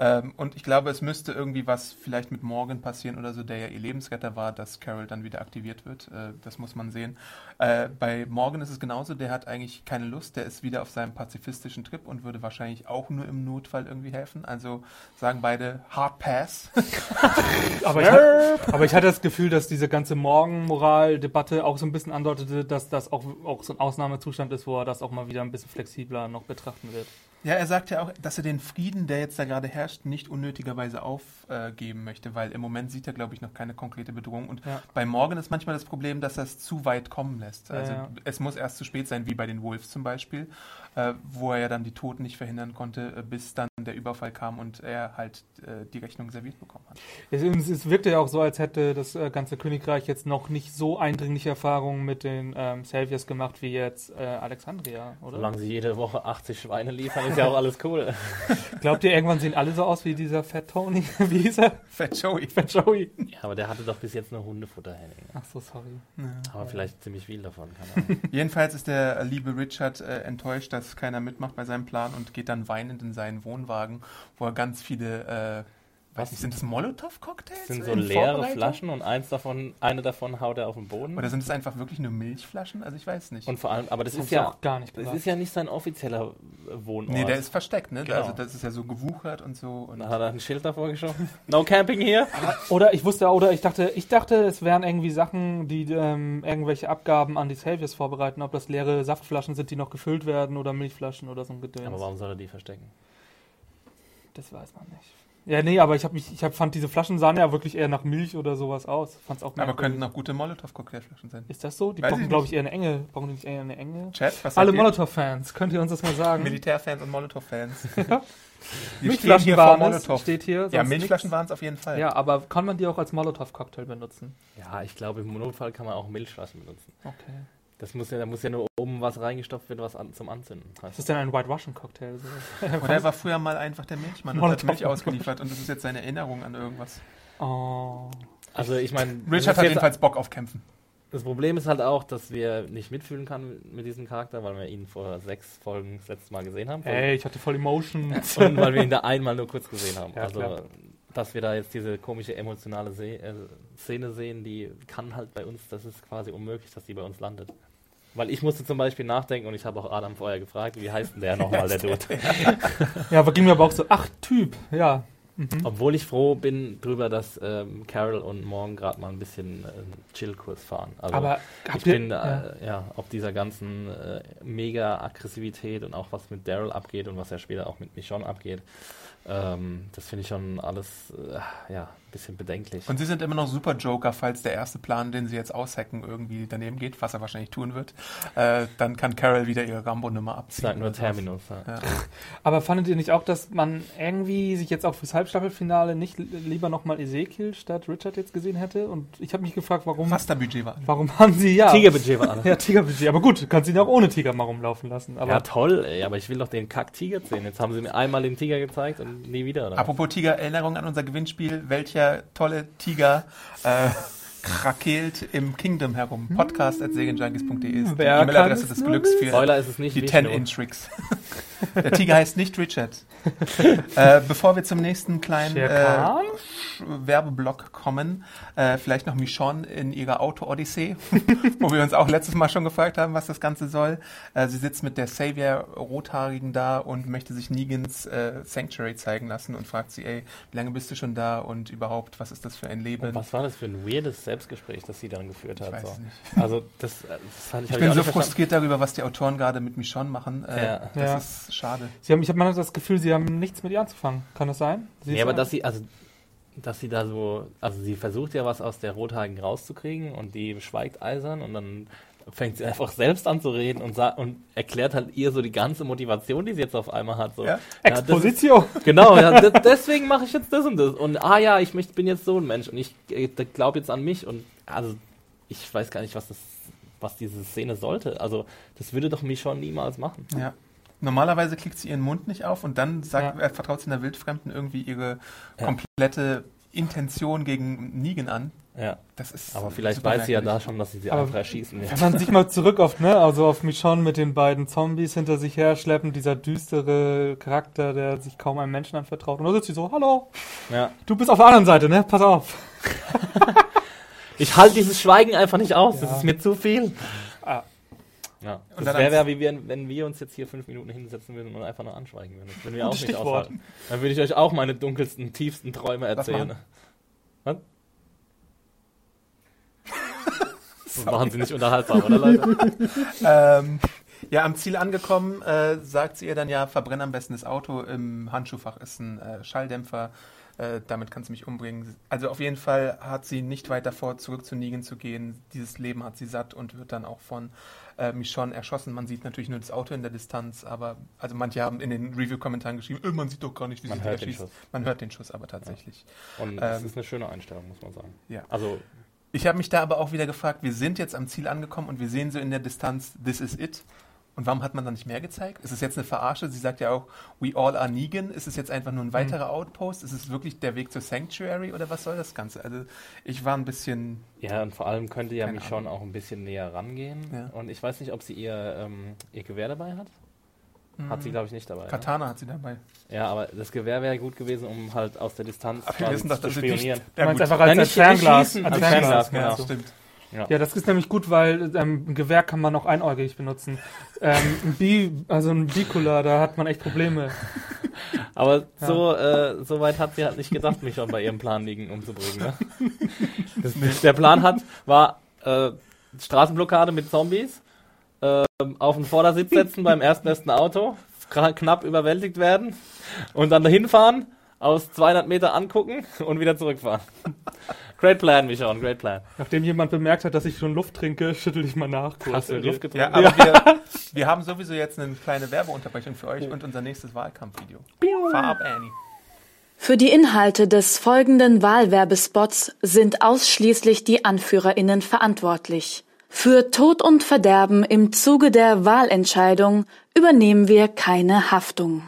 A: Ähm, und ich glaube, es müsste irgendwie was vielleicht mit Morgan passieren oder so, der ja ihr Lebensretter war, dass Carol dann wieder aktiviert wird. Äh, das muss man sehen. Äh, bei Morgan ist es genauso, der hat eigentlich keine Lust, der ist wieder auf seinem pazifistischen Trip und würde wahrscheinlich auch nur im Notfall irgendwie helfen. Also sagen beide Hard Pass. (laughs)
C: Aber ich, hat, aber ich hatte das Gefühl, dass diese ganze Morgenmoral-Debatte auch so ein bisschen andeutete, dass das auch, auch so ein Ausnahmezustand ist, wo er das auch mal wieder ein bisschen flexibler noch betrachten wird.
A: Ja, er sagt ja auch, dass er den Frieden, der jetzt da gerade herrscht, nicht unnötigerweise aufgeben möchte, weil im Moment sieht er, glaube ich, noch keine konkrete Bedrohung. Und
C: Ja.
A: bei Morgan ist manchmal das Problem, dass er es zu weit kommen lässt.
C: Ja,
A: Also
C: ja.
A: es muss erst zu spät sein, wie bei den Wolves zum Beispiel, äh, wo er ja dann die Toten nicht verhindern konnte, äh, bis dann der Überfall kam und er halt äh, die Rechnung serviert bekommen hat.
C: Es, es wirkte ja auch so, als hätte das äh, ganze Königreich jetzt noch nicht so eindringliche Erfahrungen mit den ähm, Saviors gemacht wie jetzt äh, Alexandria, oder?
B: Solange sie jede Woche 80 Schweine liefern, ist ja auch alles cool. (laughs)
C: Glaubt ihr, irgendwann sehen alle so aus wie dieser Fat Tony? (laughs) wie hieß er?
A: Fat Joey.
C: Fat Joey.
B: Ja, aber der hatte doch bis jetzt nur Hundefutter, Henning.
C: Ach so, sorry.
B: Aber vielleicht ziemlich viel davon. (laughs) Ahnung.
A: Jedenfalls ist der liebe Richard äh, enttäuscht, dass keiner mitmacht bei seinem Plan und geht dann weinend in seinen Wohnwagen, wo er ganz viele, äh, weiß nicht, sind es Molotow-Cocktails?
B: Das sind so
A: in
B: leere
A: Vorbereitung?
B: Flaschen und eins davon, eine davon haut er auf den Boden.
A: Oder sind es einfach wirklich nur Milchflaschen? Also ich weiß nicht.
B: und vor allem, aber das
C: Das
B: ist
C: ist ja
B: ja
C: auch gar nicht
B: das
C: gesagt.
B: ist ja nicht sein offizieller äh, Wohnort.
A: nee, der ist versteckt, ne?
B: Genau.
A: Also das ist ja so gewuchert und so. Und
B: da hat er ein Schild davor geschoben. No camping hier.
C: Oder ich wusste, oder ich dachte, ich dachte, es wären irgendwie Sachen, die ähm, irgendwelche Abgaben an die Saviors vorbereiten, ob das leere Saftflaschen sind, die noch gefüllt werden oder Milchflaschen oder so ein Gedöns.
B: Aber warum soll er die verstecken?
C: Das weiß man nicht. Ja, nee, aber ich habe mich, ich hab, fand diese Flaschen sahen ja wirklich eher nach Milch oder sowas aus. Fand's auch
A: aber könnten auch gute Molotow-Cocktailflaschen sein.
C: Ist das so? Die
A: Weiß
C: brauchen, glaube ich, eher eine enge. Brauchen die nicht eher eine enge?
A: Chat, was
C: Alle? Molotow-Fans, könnt ihr uns das mal sagen?
A: Militärfans und Molotow-Fans. (laughs) Stehen
C: Milchflaschen waren es,
A: Molotow.
C: steht hier.
A: Ja, Milchflaschen waren es auf jeden Fall.
C: Ja, aber kann man die auch als Molotow-Cocktail benutzen?
B: Ja, ich glaube, im Notfall kann man auch Milchflaschen benutzen.
C: Okay.
B: Das muss ja, da muss ja nur oben was reingestopft werden, was an, zum Anzünden.
C: Was ist denn ein White Russian Cocktail? So?
A: Oder er war früher mal einfach der Milchmann und hat. Milch ausgeliefert und das ist jetzt seine Erinnerung an irgendwas.
C: Oh.
B: Also ich meine,
A: Richard hat jedenfalls Bock auf Kämpfen.
B: Das Problem ist halt auch, dass wir nicht mitfühlen können mit diesem Charakter, weil wir ihn vor sechs Folgen das letzte Mal gesehen haben.
C: Ey, ich hatte voll Emotion.
B: Und weil wir ihn da einmal nur kurz gesehen haben.
C: Ja,
B: also,
C: klar.
B: dass wir da jetzt diese komische emotionale Se äh, Szene sehen, die kann halt bei uns, das ist quasi unmöglich, dass die bei uns landet. Weil ich musste zum Beispiel nachdenken und ich habe auch Adam vorher gefragt, wie heißt denn der nochmal, der Dude? (laughs)
C: ja, aber ging mir aber auch so, ach, Typ, ja.
B: Obwohl ich froh bin drüber, dass ähm, Carol und Morgan gerade mal ein bisschen äh, Chillkurs fahren. Also
C: Aber
B: ich
C: ihr-
B: bin äh,
C: ja.
B: ja. ob dieser ganzen äh, mega Aggressivität und auch was mit Daryl abgeht und was ja später auch mit Michonne abgeht, ähm, das finde ich schon alles äh, ja bisschen bedenklich.
A: Und sie sind immer noch super Joker, falls der erste Plan, den sie jetzt aushacken, irgendwie daneben geht, was er wahrscheinlich tun wird. Äh, dann kann Carol wieder ihre Rambo-Nummer abziehen.
B: Sag nur. Terminus. Ja.
A: Ja. (laughs)
C: Aber fandet ihr nicht auch, dass man irgendwie sich jetzt auch fürs Halbstaffelfinale nicht li- lieber nochmal Ezekiel statt Richard jetzt gesehen hätte? Und ich habe mich gefragt, warum,
A: Masterbudget war.
C: warum haben sie ja.
B: Tigerbudget war alles. (laughs)
C: Ja, Tigerbudget. Aber gut, du kannst ihn auch ohne Tiger mal rumlaufen lassen. Aber
B: ja, toll, ey, aber ich will doch den Kack-Tiger sehen. Jetzt haben sie mir einmal den Tiger gezeigt und nie wieder. Oder?
A: Apropos Tiger, Erinnerung an unser Gewinnspiel der tolle Tiger äh, krakeelt im Kingdom herum. Podcast at segenjunkies.de ist die E-Mail-Adresse des Glücks für
B: Spoiler ist es nicht
A: die
B: 10
A: Inch Tricks. Der Tiger heißt nicht Richard. (laughs) äh, bevor wir zum nächsten kleinen äh, Werbeblock kommen, äh, vielleicht noch Michonne in ihrer Auto-Odyssee, (laughs) wo wir uns auch letztes Mal schon gefragt haben, was das Ganze soll. Äh, sie sitzt mit der Savior Rothaarigen da und möchte sich Negans äh, Sanctuary zeigen lassen und fragt sie, ey, wie lange bist du schon da und überhaupt, was ist das für ein Leben?
B: Was war das für ein weirdes Selbstgespräch, das sie dann geführt hat?
A: weiß
B: so. Also das, äh, das fand ich,
A: Ich bin
B: auch
A: so frustriert darüber, was die Autoren gerade mit Michonne machen. Äh,
B: Ja.
A: Das
C: Ja.
A: ist schade.
C: sie haben, ich habe manchmal das Gefühl, sie haben nichts mit ihr anzufangen. Kann das sein? Sie
B: Nee,
C: ist
B: aber dass sie, also, dass sie da so, also sie versucht ja was aus der Rothaarigen rauszukriegen und die schweigt eisern und dann fängt sie einfach selbst an zu reden und, sa- und erklärt halt ihr so die ganze Motivation, die sie jetzt auf einmal hat. So.
A: Ja.
B: ist-
C: Exposition. (laughs)
B: Genau, ja, de- deswegen mache ich jetzt das und das. Und ah ja, ich möcht, bin jetzt so ein Mensch und ich äh, glaube jetzt an mich und also ich weiß gar nicht, was das, was diese Szene sollte. Also das würde doch Michonne niemals machen.
A: Ja. Normalerweise klickt sie ihren Mund nicht auf und dann sagt,
C: Ja.
A: vertraut sie einer Wildfremden irgendwie ihre
B: Ja.
A: komplette Intention gegen Negan an.
B: Ja.
A: Das ist
B: Aber vielleicht weiß sie ja da schon, dass sie sie
C: Aber
B: einfach erschießen will.
C: Wenn man sich mal zurück auf, ne, also auf Michonne mit den beiden Zombies hinter sich her schleppen, dieser düstere Charakter, der sich kaum einem Menschen anvertraut. Und da sitzt sie so, hallo,
B: Ja.
C: du bist auf der anderen Seite, ne? Pass auf. (laughs)
B: Ich halte dieses Schweigen einfach nicht aus. Das
C: Ja.
B: ist mir zu viel. Ja.
A: Und
B: Das wäre wär, wie wir, wenn wir uns jetzt hier fünf Minuten hinsetzen würden und einfach nur anschweigen würden. Das würden wir (laughs) auch nicht
C: Stichwort.
B: aushalten. Dann würde ich euch auch meine dunkelsten, tiefsten Träume erzählen. Was? (laughs) Das machen sie nicht unterhaltsam, oder Leute? (laughs)
A: Ähm, ja, am Ziel angekommen, äh, sagt sie ihr dann ja, verbrenn am besten das Auto. Im Handschuhfach ist ein äh, Schalldämpfer. Äh, damit kannst du mich umbringen. Also auf jeden Fall hat sie nicht weit davor, zurück zu Negan zu gehen. Dieses Leben hat sie satt und wird dann auch von äh, Michonne erschossen. Man sieht natürlich nur das Auto in der Distanz, aber also manche haben in den Review-Kommentaren geschrieben, äh, man sieht doch gar nicht, wie
B: Man
A: sie
B: hört den
A: erschießt.
B: Schuss.
A: Man hört den Schuss aber tatsächlich.
B: Und das
A: Ähm,
B: ist eine schöne Einstellung, muss man sagen.
A: Ja.
B: Also,
A: Ich habe mich da aber auch wieder gefragt, wir sind jetzt am Ziel angekommen und wir sehen so in der Distanz, this is it. Und warum hat man dann nicht mehr gezeigt? Ist es jetzt eine Verarsche? Sie sagt ja auch, we all are Negan. Ist es jetzt einfach nur ein weiterer Outpost? Ist es wirklich der Weg zur Sanctuary oder was soll das Ganze? Also ich war ein bisschen,
B: ja, und vor allem könnte ja
A: Keine
B: Michonne auch ein bisschen näher rangehen.
A: Ja.
B: Und ich weiß nicht, ob sie ihr, ähm, ihr Gewehr dabei hat. Hat sie, glaube ich, nicht dabei. Ne?
A: Katana hat sie dabei.
B: Ja, aber das Gewehr wäre gut gewesen, um halt aus der Distanz
A: Aber wir wissen
B: zu
A: dass sie nicht...
B: spionieren.
C: Du meinst
A: gut.
C: einfach als,
B: Nein,
C: als
B: nicht- nicht
C: Fernglas. als
B: als
C: Fernglas,
B: genau.
A: Ja, stimmt.
C: Ja, das ist nämlich gut, weil ähm, ein Gewehr kann man auch einäugig benutzen. ähm, ein Bi, also ein Bikular, da hat man echt Probleme. (laughs)
B: Aber so, äh, so weit hat sie halt nicht gedacht, mich schon bei ihrem Plan liegen umzubringen. Ne? (laughs) Das, Der Plan hat, war äh, Straßenblockade mit Zombies, äh, auf den Vordersitz setzen beim erstbesten Auto, kra- knapp überwältigt werden und dann dahin fahren, aus 200 Meter angucken und wieder zurückfahren. Great Plan, Michon, great Plan.
C: Nachdem jemand bemerkt hat, dass ich schon Luft trinke, (laughs) schüttel ich mal nach. kurz.
B: Hast du in Luft
A: Ja,
B: getrunken?
A: aber wir, (laughs) wir haben sowieso jetzt eine kleine Werbeunterbrechung für euch und unser nächstes Wahlkampfvideo. Fahr ab, Annie.
E: Für die Inhalte des folgenden Wahlwerbespots sind ausschließlich die AnführerInnen verantwortlich. Für Tod und Verderben im Zuge der Wahlentscheidung übernehmen wir keine Haftung.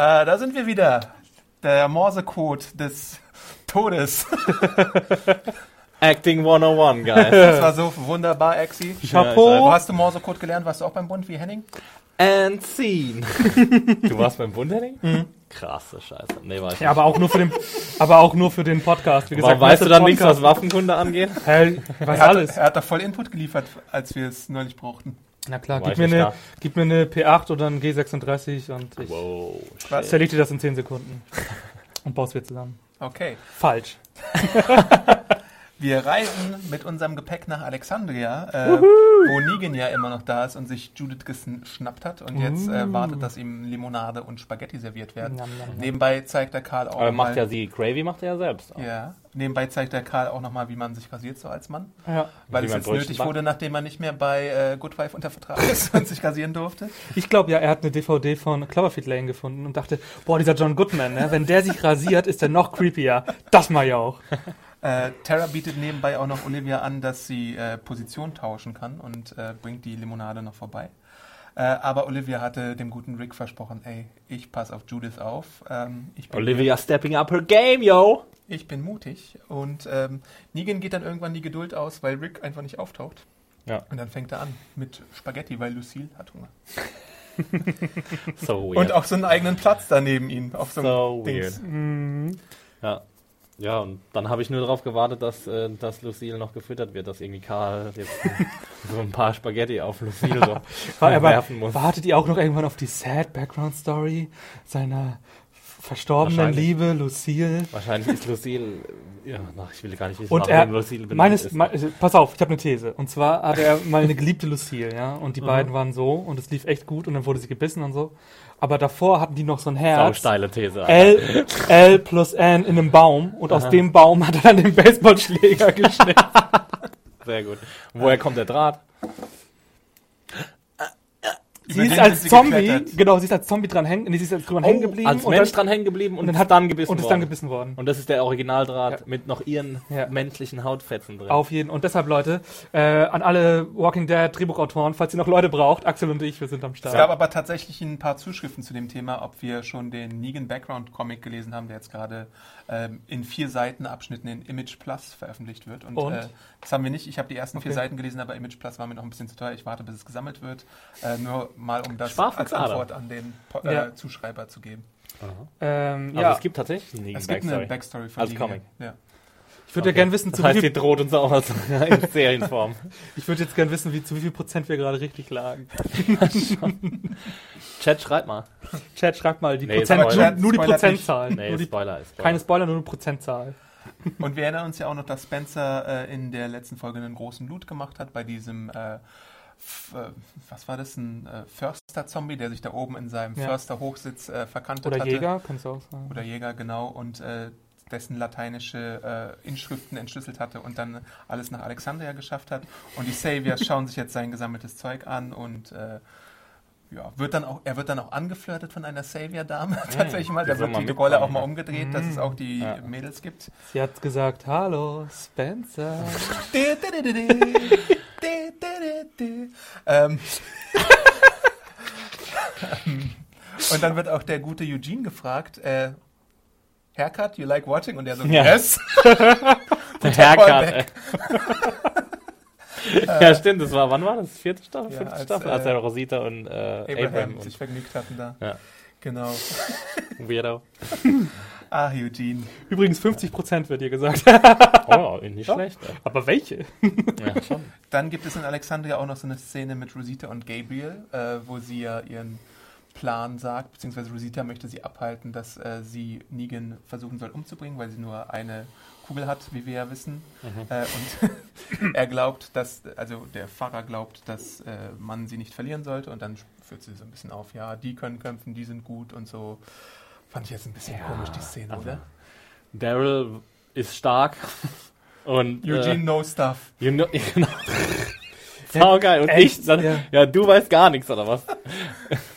A: Ja, da sind wir wieder. Der Morsecode des Todes. (laughs)
B: Acting 101, guys. (laughs)
A: Das war so wunderbar, Exi.
C: Chapeau.
A: Wo hast du Morsecode gelernt? Warst du auch beim Bund wie Henning?
B: And scene. (laughs) du warst beim Bund, Henning? Krasse Scheiße. Nee, war ich
C: Ja, aber auch nur für den, aber auch nur für den Podcast. Wie
B: Warum
C: gesagt,
B: weißt du dann nichts, was. Waffenkunde angeht?
C: Hä, ich weiß
A: Er hat,
C: alles.
A: er hat da voll Input geliefert, als wir es neulich brauchten.
C: Na klar, gib mir, eine,
B: da.
C: gib mir eine P8 oder ein G36 und ich
B: Wow.
A: Was?
C: zerleg dir das in 10 Sekunden. (laughs) Und baust wir zusammen.
A: Okay.
C: Falsch. (laughs)
A: Wir reisen mit unserem Gepäck nach Alexandria, äh, wo Negan ja immer noch da ist und sich Judith geschnappt hat. Und jetzt äh, wartet, dass ihm Limonade und Spaghetti serviert werden.
C: Njam, njam, njam.
A: Nebenbei zeigt der Karl auch
B: Aber macht
A: mal,
B: ja sie, Gravy macht er ja selbst.
A: ja, nebenbei zeigt der Karl auch nochmal, wie man sich rasiert so als Mann.
C: Ja.
A: Weil es
B: man
A: jetzt nötig
B: backt.
A: wurde, nachdem er nicht mehr bei äh, Good Wife unter Vertrag (laughs) ist und sich rasieren durfte.
C: Ich glaube ja, er hat eine DVD von Cloverfield Lane gefunden und dachte, boah, dieser John Goodman, ne? wenn der sich rasiert, ist der noch creepier. Das mal ja auch. (laughs)
A: Äh, Tara bietet nebenbei auch noch Olivia an, dass sie äh, Position tauschen kann und äh, bringt die Limonade noch vorbei. Äh, aber Olivia hatte dem guten Rick versprochen, ey, ich pass auf Judith auf. Ähm, ich, bin,
B: Olivia stepping up her game, yo!
A: Ich bin mutig. Und ähm, Negan geht dann irgendwann die Geduld aus, weil Rick einfach nicht auftaucht.
B: Ja.
A: Und dann fängt er an mit Spaghetti, weil Lucille hat Hunger. (laughs)
B: So weird.
A: Und auch so einen eigenen Platz daneben ihm. Auf so,
B: So
A: einem Dings.
C: Mhm.
B: Ja. Ja, und dann habe ich nur darauf gewartet, dass, äh, dass Lucille noch gefüttert wird, dass irgendwie Karl jetzt (laughs) so ein paar Spaghetti auf Lucille so (laughs) werfen muss.
C: wartet ihr auch noch irgendwann auf die sad Background Story seiner verstorbenen. Liebe Lucille?
B: Wahrscheinlich ist Lucille, ja, ach, ich will gar nicht wissen,
C: Und er,
B: Lucille benannt
C: meines,
B: ist.
C: me, pass auf, ich habe eine These. Und zwar hatte er mal eine geliebte Lucille, ja, und die beiden waren so und es lief echt gut und dann wurde sie gebissen und so. Aber davor hatten die noch so ein
B: Sau
C: Herz.
B: steile These. Alter.
C: L, L plus N in einem Baum und aus dem Baum hat er dann den Baseballschläger (laughs) geschnitten.
B: Sehr gut. Woher kommt der Draht?
C: Sie ist als
A: sie
C: Zombie,
A: geklettert.
C: genau, sie ist als Zombie dran hängen, nee, sie ist als dran hängen geblieben
B: Oh, als
C: und
B: Mensch
C: dann,
B: dran hängen geblieben und,
C: und dann
B: hat dann gebissen
C: und ist dann gebissen worden.
B: Und das ist der Originaldraht
C: Ja.
B: mit noch ihren
C: Ja.
B: menschlichen Hautfetzen drin.
C: Auf jeden Und deshalb, Leute, äh, an alle Walking Dead Drehbuchautoren, falls ihr noch Leute braucht, Axel und ich, wir sind am
A: Es
C: Start.
A: gab aber tatsächlich ein paar Zuschriften zu dem Thema, ob wir schon den Negan Background Comic gelesen haben, der jetzt gerade ähm, in vier Seiten Abschnitten in Image Plus veröffentlicht wird. Und,
C: Und?
A: Äh, das haben wir nicht. Ich habe die ersten vier
C: Okay.
A: Seiten gelesen, aber Image Plus war mir noch ein bisschen zu teuer. Ich warte, bis es gesammelt wird. Äh, nur mal, um das als. Antwort an den Po- äh,
C: Ja.
A: Zuschreiber zu geben.
C: ähm,
B: Also
C: ja,
B: es gibt tatsächlich einen
A: Es gibt eine
B: Backstory.
A: Backstory von
B: Als. Comic.
A: Ja.
C: Ich würde ja gern wissen,
B: Das
C: zu
B: heißt,
C: wie viel,
B: droht uns auch als (laughs) in Serienform.
C: ich würde jetzt gern wissen, wie, zu wie viel Prozent wir gerade richtig lagen. (laughs)
B: Chat, schreibt mal.
C: Chat, schreibt mal die
B: Nee,
C: Prozent,
B: Spoiler.
C: nur, nur die. Prozentzahl.
B: Nee,
C: nur die,
B: Spoiler ist Spoiler.
C: keine Spoiler, nur eine Prozentzahl.
A: Und wir erinnern uns ja auch noch, dass Spencer äh, in der letzten Folge einen großen Loot gemacht hat bei diesem, äh, äh, was war das, ein äh, Förster-Zombie, der sich da oben in seinem
C: Ja.
A: Förster-Hochsitz äh, verkantet
C: Oder
A: hatte.
C: Jäger, kannst du auch sagen.
A: Oder Jäger, genau. Und äh, dessen lateinische äh, Inschriften entschlüsselt hatte und dann alles nach Alexandria geschafft hat. Und die Saviors schauen sich jetzt sein gesammeltes Zeug an und äh, ja, wird dann auch, er wird dann auch angeflirtet von einer Savior-Dame (laughs) tatsächlich mal. Da wird die Rolle auch mal umgedreht, dass es auch die
B: Ja.
A: Mädels gibt.
C: Sie hat gesagt, hallo, Spencer.
A: ähm, und dann wird auch der gute Eugene gefragt, äh, Haircut, you like watching? Und er so,
B: Ja.
A: yes. (laughs) (laughs)
B: Der Haircut, (laughs) ja, stimmt, das war, wann war das? Vierte Staffel?
A: Ja,
B: Fünfte
A: als,
B: Staffel?
A: äh,
B: Als er Rosita und äh, Abraham,
A: Abraham
B: und
A: sich vergnügt hatten da.
B: Ja.
A: Genau.
B: Weirdo.
A: Ah, Eugene.
C: Übrigens 50 Prozent wird ihr gesagt.
B: Oh, nicht schlecht. ey.
C: Aber welche?
B: Ja, schon.
A: Dann gibt es in Alexandria auch noch so eine Szene mit Rosita und Gabriel, äh, wo sie ja ihren Plan sagt, beziehungsweise Rosita möchte sie abhalten, dass äh, sie Negan versuchen soll umzubringen, weil sie nur eine Kugel hat, wie wir ja wissen. Äh, und (laughs) er glaubt, dass, also der Pfarrer glaubt, dass äh, man sie nicht verlieren sollte und dann führt sie so ein bisschen auf, ja, die können kämpfen, die sind gut und so. Fand ich jetzt ein bisschen komisch, die Szene,
B: also
A: oder?
B: Daryl ist stark. (laughs) Und
A: Eugene
B: äh,
A: no stuff.
B: you know, (laughs) genau. Sau geil. Und
C: Echt?
B: ich dann,
C: Ja.
B: ja. du weißt gar nichts, oder was?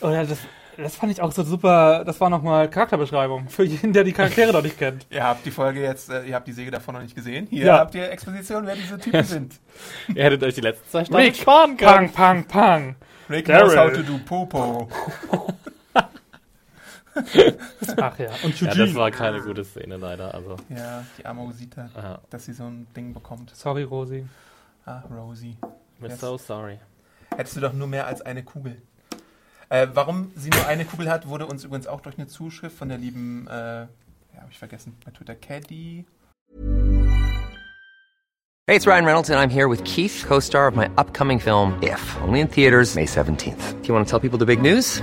C: Oder das, das fand ich auch so super. Das war nochmal Charakterbeschreibung für jeden, der die Charaktere noch nicht kennt.
A: Ihr habt die Folge jetzt, äh, ihr habt die Säge davon noch nicht gesehen. Hier
C: Ja.
A: habt ihr Exposition, wer diese Typen sind. (laughs)
B: Ihr hättet euch die letzten zwei Staffeln
C: Rick,
B: sparen können.
C: Pang, pang, pang.
A: Rick
C: Daryl.
A: knows how to do Popo. (laughs)
C: Ach ja. Und
B: Ja,
C: Eugene.
B: das war keine gute Szene leider. Also,
A: Ja, die arme Rosita,
B: ja.
A: dass sie so ein Ding bekommt.
C: Sorry, Rosi.
A: Ah, Rosie.
B: We're
A: Yes.
B: so sorry.
A: Hättest du doch nur mehr als eine Kugel. Äh, warum sie nur eine Kugel hat, wurde uns übrigens auch durch eine Zuschrift von der lieben, äh, ja, habe ich vergessen, bei Twitter, Caddy.
G: Hey, it's Ryan Reynolds, and I'm here with Keith, co star of my upcoming film, If, only in theaters, May 17th. Do you want to tell people the big news?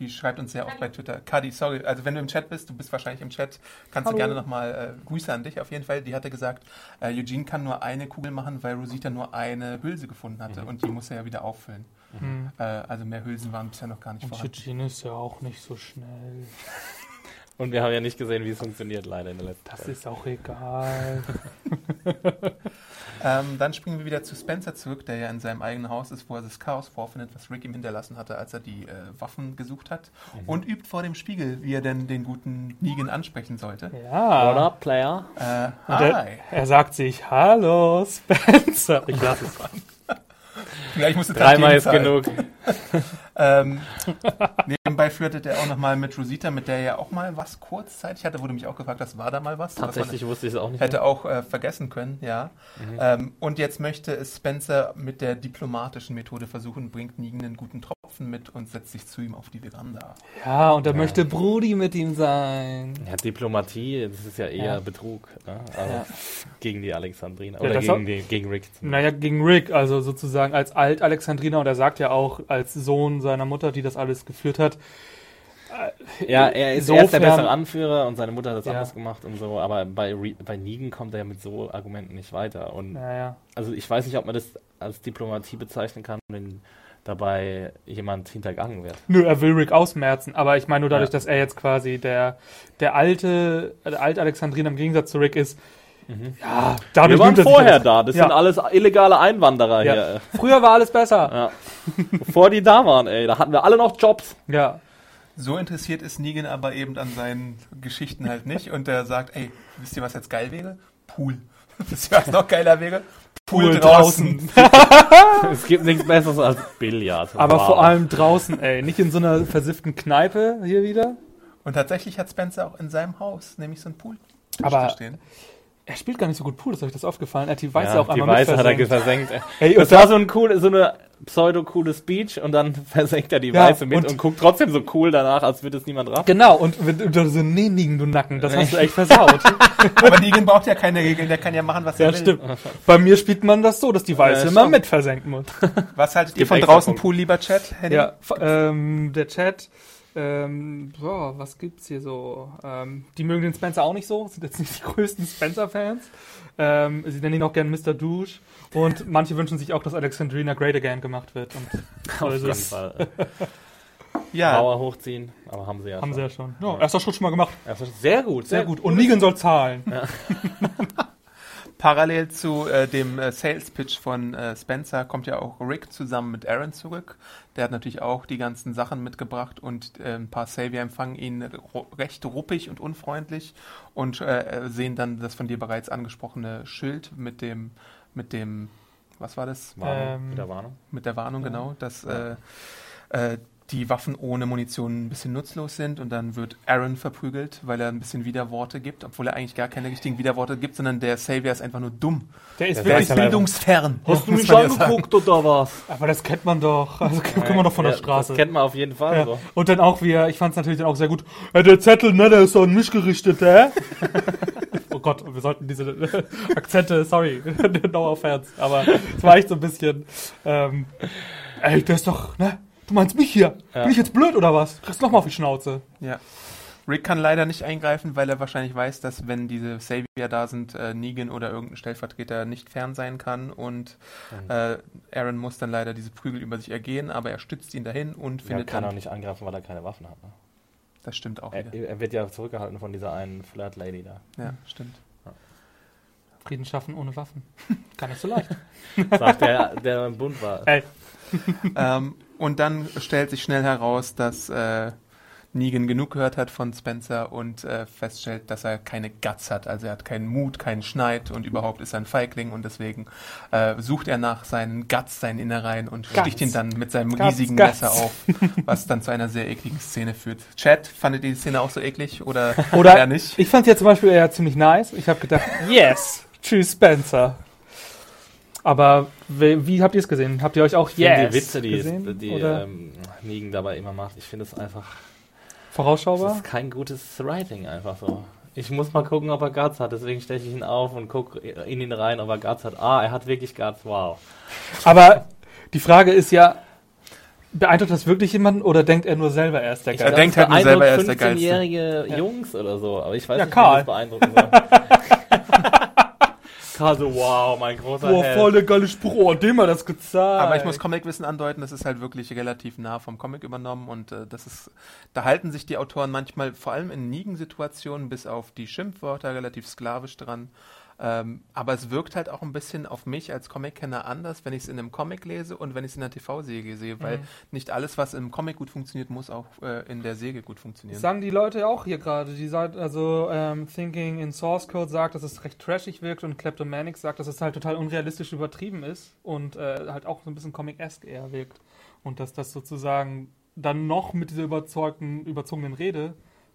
A: Die schreibt uns sehr oft bei Twitter. Kadi, sorry, also wenn du im Chat bist, du bist wahrscheinlich im Chat, kannst du gerne nochmal äh, Grüße an dich auf jeden Fall. Die hatte gesagt, äh, Eugene kann nur eine Kugel machen, weil Rosita nur eine Hülse gefunden hatte
B: Mhm.
A: und die muss er ja wieder auffüllen. Äh, also mehr Hülsen waren bisher noch gar nicht
C: Und
A: vorhanden.
C: Eugene ist ja auch nicht so schnell. (laughs)
B: Und wir haben ja nicht gesehen, wie es funktioniert, leider in der letzten
C: Das
B: Folge.
C: ist auch egal. (laughs) (laughs)
A: Ähm, dann springen wir wieder zu Spencer zurück, der ja in seinem eigenen Haus ist, wo er das Chaos vorfindet, was Rick ihm hinterlassen hatte, als er die äh, Waffen gesucht hat.
B: Mhm.
A: Und übt vor dem Spiegel, wie er denn den guten Negan ansprechen sollte.
B: What
C: Ja.
B: up, Player?
A: Äh, hi.
C: er, er sagt sich, hallo Spencer. Ich lasse es an. (laughs)
A: Vielleicht musst du
B: Dreimal ist genug.
A: Ähm, (laughs) nebenbei flirtet er auch nochmal mit Rosita, mit der er ja auch mal was kurzzeitig hatte, wurde mich auch gefragt, das war da mal was.
B: Tatsächlich
A: was
B: wusste ich es auch nicht.
A: hätte auch äh, vergessen können, ja.
B: Mhm.
A: Ähm, und jetzt möchte es Spencer mit der diplomatischen Methode versuchen, bringt Negan einen guten Tropfen mit und setzt sich zu ihm auf die Veranda.
C: Ja, und er möchte Brudi mit ihm sein.
B: Ja, Diplomatie, das ist ja eher
C: Ja.
B: Betrug. Ne? Also
C: Ja.
B: Gegen die Alexandriner.
C: Ja,
B: Oder gegen,
C: auch-
B: die, gegen Rick.
C: Naja, gegen Rick, also sozusagen als Alt-Alexandriner und er sagt ja auch als Sohn seiner Mutter, die das alles geführt hat.
B: Ja, er ist,
C: Insofern-
B: er ist der bessere Anführer und seine Mutter hat das
C: Ja.
B: anders gemacht und so, aber bei, Re bei Negan kommt er ja mit so Argumenten nicht weiter. Und
C: Naja.
B: also ich weiß nicht, ob man das als Diplomatie bezeichnen kann, wenn dabei jemand hintergangen wird.
C: Nö, er will Rick ausmerzen, aber ich meine nur dadurch,
B: Ja.
C: dass er jetzt quasi der, der alte, der alte Alexandriner im Gegensatz zu Rick ist. Ja, dadurch
B: Wir waren
C: er
B: vorher da, das
C: Ja.
B: sind alles illegale Einwanderer
C: Ja.
B: hier.
C: Früher war alles besser.
B: Ja. Bevor die da waren, ey, da hatten wir alle noch Jobs.
C: Ja.
A: So interessiert ist Negan aber eben an seinen Geschichten halt nicht und er sagt, ey, wisst ihr, was jetzt geil wäre? Pool. (laughs) wisst ihr, was noch geiler wäre? Pool,
C: Pool
A: draußen. (laughs)
B: es gibt nichts Besseres als Billard.
C: Aber
B: Wow.
C: vor allem draußen, ey. Nicht in so einer versifften Kneipe hier wieder.
A: Und tatsächlich hat Spencer auch in seinem Haus nämlich so einen Pool
C: Aber-
A: stehen.
C: Er spielt gar nicht so gut Pool, ist euch das aufgefallen? Er hat die Weiße
B: ja,
C: auch
B: die
C: einmal
B: Weiße hat er
C: mit
B: versenkt. (laughs)
C: Ey,
B: das
C: und
B: war so, ein cool, so eine pseudo-coole Speech und dann (laughs) versenkt er die
C: Ja,
B: Weiße mit
C: und-
B: und, guckt trotzdem so cool danach, als würde es niemand raffen.
C: Genau, und du so, nee, Nigen, du Nacken, das hast du echt versaut. (laughs)
A: Aber Negan braucht ja keine Regeln, der kann ja machen, was er
C: ja,
A: will.
C: stimmt. Bei mir spielt man das so, dass die Weiße
B: Ja,
C: immer mit versenken muss.
A: Was haltet ihr von draußen. Pool, lieber Chat? Henning?
C: Ja, ähm, der Chat, ähm, boah, was gibt's hier so? Ähm, die mögen den Spencer auch nicht so, sind jetzt nicht die größten Spencer-Fans. Ähm, sie nennen ihn auch gern Mr. Douche. Und manche wünschen sich auch, dass Alexandrina Great Again gemacht wird. Und (laughs)
B: Auf jeden
C: es.
B: Fall. (laughs)
A: Ja,
B: Power hochziehen, aber haben sie ja
C: Haben
B: schon.
C: sie ja schon. Ja, erster Schritt schon mal gemacht.
B: Ja, sehr gut,
C: Sehr gut. Und Negan soll zahlen. (laughs)
A: parallel zu äh, dem äh, Sales Pitch von äh, Spencer kommt ja auch Rick zusammen mit Aaron zurück. Der hat natürlich auch die ganzen Sachen mitgebracht und äh, ein paar Savior empfangen ihn recht ruppig und unfreundlich und äh, sehen dann das von dir bereits angesprochene Schild mit dem mit dem was war das?
B: Warnung,
C: Ähm,
B: wieder Warnung.
A: mit der Warnung, genau, dass äh, äh, die Waffen ohne Munition ein bisschen nutzlos sind und dann wird Aaron verprügelt, weil er ein bisschen Widerworte gibt, obwohl er eigentlich gar keine richtigen Widerworte gibt, sondern der Savior ist einfach nur dumm.
C: Der ist
B: Der
A: Der
C: wirklich.
A: ist bildungsfern.
B: Hast du mich angeguckt oder was?
C: Aber das kennt man doch. (laughs) Also kommt man doch von der
B: Ja,
C: Straße.
B: Das kennt man auf jeden Fall
C: Ja.
B: so.
C: Und dann auch wieder, ich fand es natürlich dann auch sehr gut. Ja, der Zettel, ne, der ist doch an mich gerichtet, hä? (laughs) oh Gott, wir sollten diese äh, (laughs) Akzente, sorry, no offense, aber es war echt so ein bisschen, ähm, ey, der ist doch, ne, du meinst mich hier? Bin ich jetzt blöd oder was? Kriegst noch mal auf die Schnauze.
A: Ja. Rick kann leider nicht eingreifen, weil er wahrscheinlich weiß, dass wenn diese Savior da sind, äh, Negan oder irgendein Stellvertreter nicht fern sein kann und äh, Aaron muss dann leider diese Prügel über sich ergehen, aber er stützt ihn dahin und
B: Er
A: findet
B: kann
A: dann,
B: auch nicht angreifen, weil er keine Waffen hat. Ne?
A: das stimmt auch
B: Er,
A: wieder.
B: er wird ja zurückgehalten von dieser einen Flirt-Lady da.
A: Ja, stimmt.
C: Frieden schaffen ohne Waffen. (laughs) Gar nicht so leicht.
B: Sagt der, der im Bund war.
C: Ey,
A: ähm, und dann stellt sich schnell heraus, dass äh, Negan genug gehört hat von Spencer und äh, feststellt, dass er keine Guts hat. Also er hat keinen Mut, keinen Schneid und überhaupt ist er ein Feigling und deswegen äh, sucht er nach seinen Guts, seinen Innereien und
C: Guts.
A: sticht ihn dann mit seinem
C: Guts,
A: riesigen
C: Guts.
A: Messer auf, (laughs) was dann zu einer sehr ekligen Szene führt. Chat, fandet ihr die Szene auch so eklig oder,
C: Oder
A: eher nicht?
C: ich fand ja zum Beispiel eher ziemlich nice. Ich habe gedacht, yes, tschüss Spencer. Aber wie, wie habt ihr es gesehen? Habt ihr euch auch yes
B: die Witze, die,
C: gesehen?
B: die
C: oder
B: ähm, Negan dabei immer macht, ich finde es einfach, das
C: vorausschaubar?
B: ist kein gutes Writing einfach so. Ich muss mal gucken, ob er Guts hat, deswegen steche ich ihn auf und gucke in ihn rein, ob er Guts hat. Ah, er hat wirklich Guts, wow.
C: Aber die Frage ist ja, beeindruckt das wirklich jemanden oder denkt er nur selber, er ist der Geist?
A: Er denkt halt nur selber, er ist der
B: 15-jährige Jungs oder so, aber ich weiß
C: Ja,
B: nicht,
C: Karl.
B: wie das beeindrucken soll. (laughs) Karl so, wow, mein großer
C: Boah,
B: Held.
C: voll der geile Spruch, oh, dem hat das gezeigt.
A: Aber ich muss Comicwissen andeuten, das ist halt wirklich relativ nah vom Comic übernommen und äh, das ist, da halten sich die Autoren manchmal, vor allem in Negan-Situationen, bis auf die Schimpfwörter relativ sklavisch dran. Ähm, aber es wirkt halt auch ein bisschen auf mich als Comic-Kenner anders, wenn ich es in einem Comic lese und wenn ich es in der TV-Serie sehe, weil nicht alles, was im Comic gut funktioniert, muss auch äh, in der Serie gut funktionieren.
C: Das sagen die Leute auch hier gerade. Die sagt, also ähm, Thinking in Source Code sagt, dass es recht trashig wirkt und Kleptomanic sagt, dass es halt total unrealistisch übertrieben ist und äh, halt auch so ein bisschen Comic-esque eher wirkt. Und dass das sozusagen dann noch mit dieser überzeugten, überzogenen Rede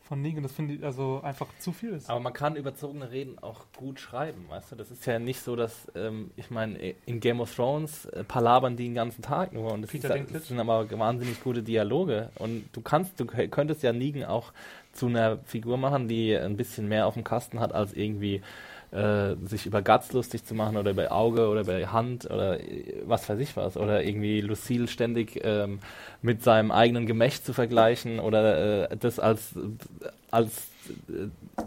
C: von Negan, das finde ich also einfach zu viel ist.
B: Aber man kann überzogene Reden auch gut schreiben, weißt du? Das ist ja nicht so, dass, ähm, ich meine, in Game of Thrones äh, palabern die den ganzen Tag nur und das, ist, das sind aber wahnsinnig gute Dialoge und du kannst, du könntest ja Negan auch zu einer Figur machen, die ein bisschen mehr auf dem Kasten hat, als irgendwie äh, sich über Guts lustig zu machen oder über Auge oder über Hand oder äh, was weiß ich was. Oder irgendwie Lucille ständig ähm, mit seinem eigenen Gemächt zu vergleichen oder äh, das als, als äh,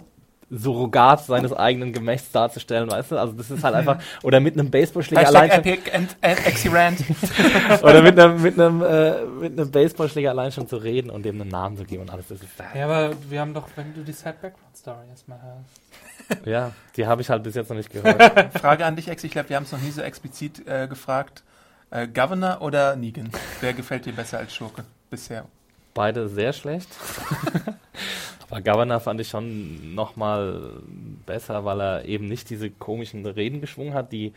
B: Surrogat seines eigenen Gemächts darzustellen, weißt du? Also das ist halt einfach (laughs) oder mit einem Baseballschläger allein
A: Hashtag
B: schon,
A: Epic and, and Exirand. (laughs)
B: oder mit einem mit einem äh, mit einem Baseballschläger allein schon zu reden und dem einen Namen zu geben und alles das ist
C: Ja, aber wir haben doch, wenn du die Sad Background Story erstmal hörst. (laughs)
B: ja, die habe ich halt bis jetzt noch nicht gehört.
A: Frage an dich, Ex, ich glaube, wir haben es noch nie so explizit äh, gefragt. Äh, Governor oder Negan? Wer gefällt dir besser als Schurke bisher?
B: Beide sehr schlecht. Aber Governor fand ich schon noch mal besser, weil er eben nicht diese komischen Reden geschwungen hat, die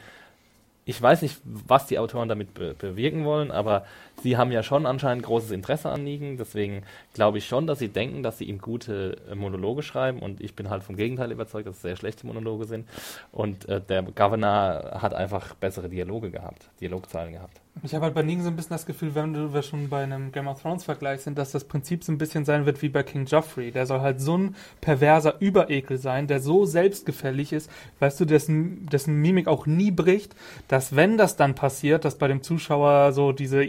B: ich weiß nicht, was die Autoren damit be bewirken wollen, aber sie haben ja schon anscheinend großes Interesse an Negan, deswegen glaube ich schon, dass sie denken, dass sie ihm gute äh, Monologe schreiben und ich bin halt vom Gegenteil überzeugt, dass es sehr schlechte Monologe sind und äh, der Governor hat einfach bessere Dialoge gehabt, Dialogzeilen gehabt.
C: Ich habe halt bei Negan so ein bisschen das Gefühl, wenn wir schon bei einem Game of Thrones Vergleich sind, dass das Prinzip so ein bisschen sein wird wie bei King Joffrey. Der soll halt so ein perverser Überekel sein, der so selbstgefällig ist, weißt du, dessen, dessen Mimik auch nie bricht, dass wenn das dann passiert, dass bei dem Zuschauer so diese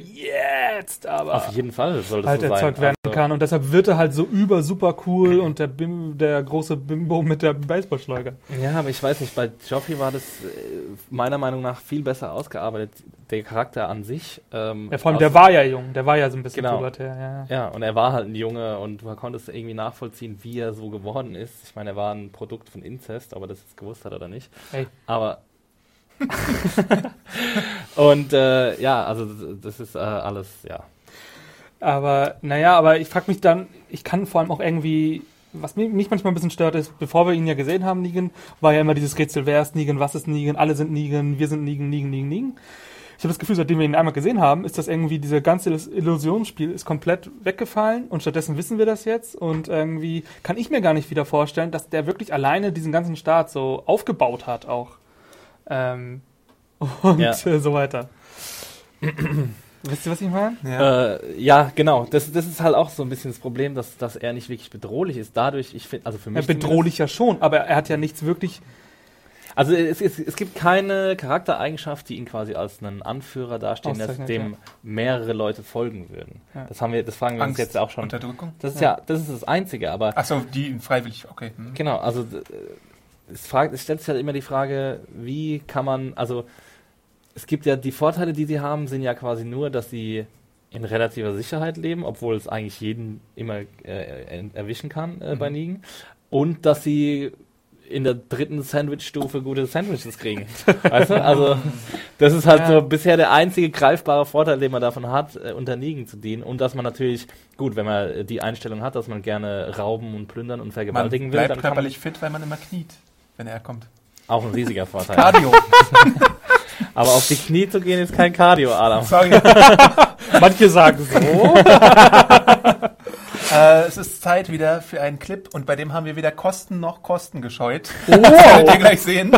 C: jetzt aber
B: Auf jeden Fall soll das
C: halt
B: so sein.
C: erzeugt werden
B: Also-
C: kann. Und deshalb wird er halt so über super cool und der, Bim, der große Bimbo mit der Baseballschläger.
B: Ja, aber ich weiß nicht, bei Joffrey war das äh, meiner Meinung nach viel besser ausgearbeitet, der Charakter an sich. Ähm,
C: Ja, vor allem, der war ja jung, der war ja so ein bisschen
B: Genau.
C: pubertär, ja, ja.
B: Ja, und er war halt ein Junge und man konnte es irgendwie nachvollziehen, wie er so geworden ist. Ich meine, er war ein Produkt von Inzest, aber das es gewusst hat oder nicht.
C: Ey.
B: Aber. (laughs) und äh, ja, also das ist äh, alles, ja.
C: Aber naja, aber ich frage mich dann, ich kann vor allem auch irgendwie, was mi- mich manchmal ein bisschen stört, ist, bevor wir ihn ja gesehen haben, Negan, war ja immer dieses Rätsel, wer ist Negan, was ist Negan, alle sind Negan, wir sind Negan, Negan, Negan, Negan. Ich habe das Gefühl, seitdem wir ihn einmal gesehen haben, ist das irgendwie, diese ganze Illus- Illusionsspiel ist komplett weggefallen und stattdessen wissen wir das jetzt und irgendwie kann ich mir gar nicht wieder vorstellen, dass der wirklich alleine diesen ganzen Staat so aufgebaut hat auch. Ähm, (laughs) und
B: Ja.
C: äh, (laughs) so weiter. (clears throat) Wisst ihr, was ich meine?
A: Ja.
B: Äh, ja, genau. Das, das ist halt auch so ein bisschen das Problem, dass, dass er nicht wirklich bedrohlich ist. Dadurch, ich finde, also für
C: Ja,
B: mich.
C: bedrohlich ja schon, aber er hat ja nichts wirklich.
B: Also es, es, es gibt keine Charaktereigenschaft, die ihn quasi als einen Anführer dastehen lässt, dem
C: ja.
B: mehrere Leute folgen würden.
C: Ja.
B: Das haben wir, das fragen wir uns
A: Angst,
B: jetzt auch schon.
A: Unterdrückung?
B: Das ist ja, das ist das Einzige, aber
A: Achso, die freiwillig, okay. Hm.
B: genau, also es, fragt, es stellt sich halt immer die Frage, wie kann man, also es gibt ja die Vorteile, die sie haben, sind ja quasi nur, dass sie in relativer Sicherheit leben, obwohl es eigentlich jeden immer äh, er- erwischen kann äh, bei
A: Mhm.
B: Negan. Und dass sie in der dritten Sandwich-Stufe gute Sandwiches kriegen. (laughs) weißt du? Also, das ist halt
C: Ja.
B: so bisher der einzige greifbare Vorteil, den man davon hat, äh, unter Nigen zu dienen. Und dass man natürlich, gut, wenn man äh, die Einstellung hat, dass man gerne rauben und plündern und
A: Man
B: vergewaltigen will,
A: bleibt
B: dann kann man
A: körperlich fit, weil man immer kniet, wenn er kommt.
B: auch ein riesiger Vorteil.
A: Cardio. (laughs)
B: Aber auf die Knie zu gehen ist kein Cardio, Adam.
A: Sorry. (laughs)
C: Manche sagen so. (laughs)
A: äh, es ist Zeit wieder für einen Clip und bei dem haben wir weder Kosten noch Kosten gescheut. Das werdet ihr gleich sehen.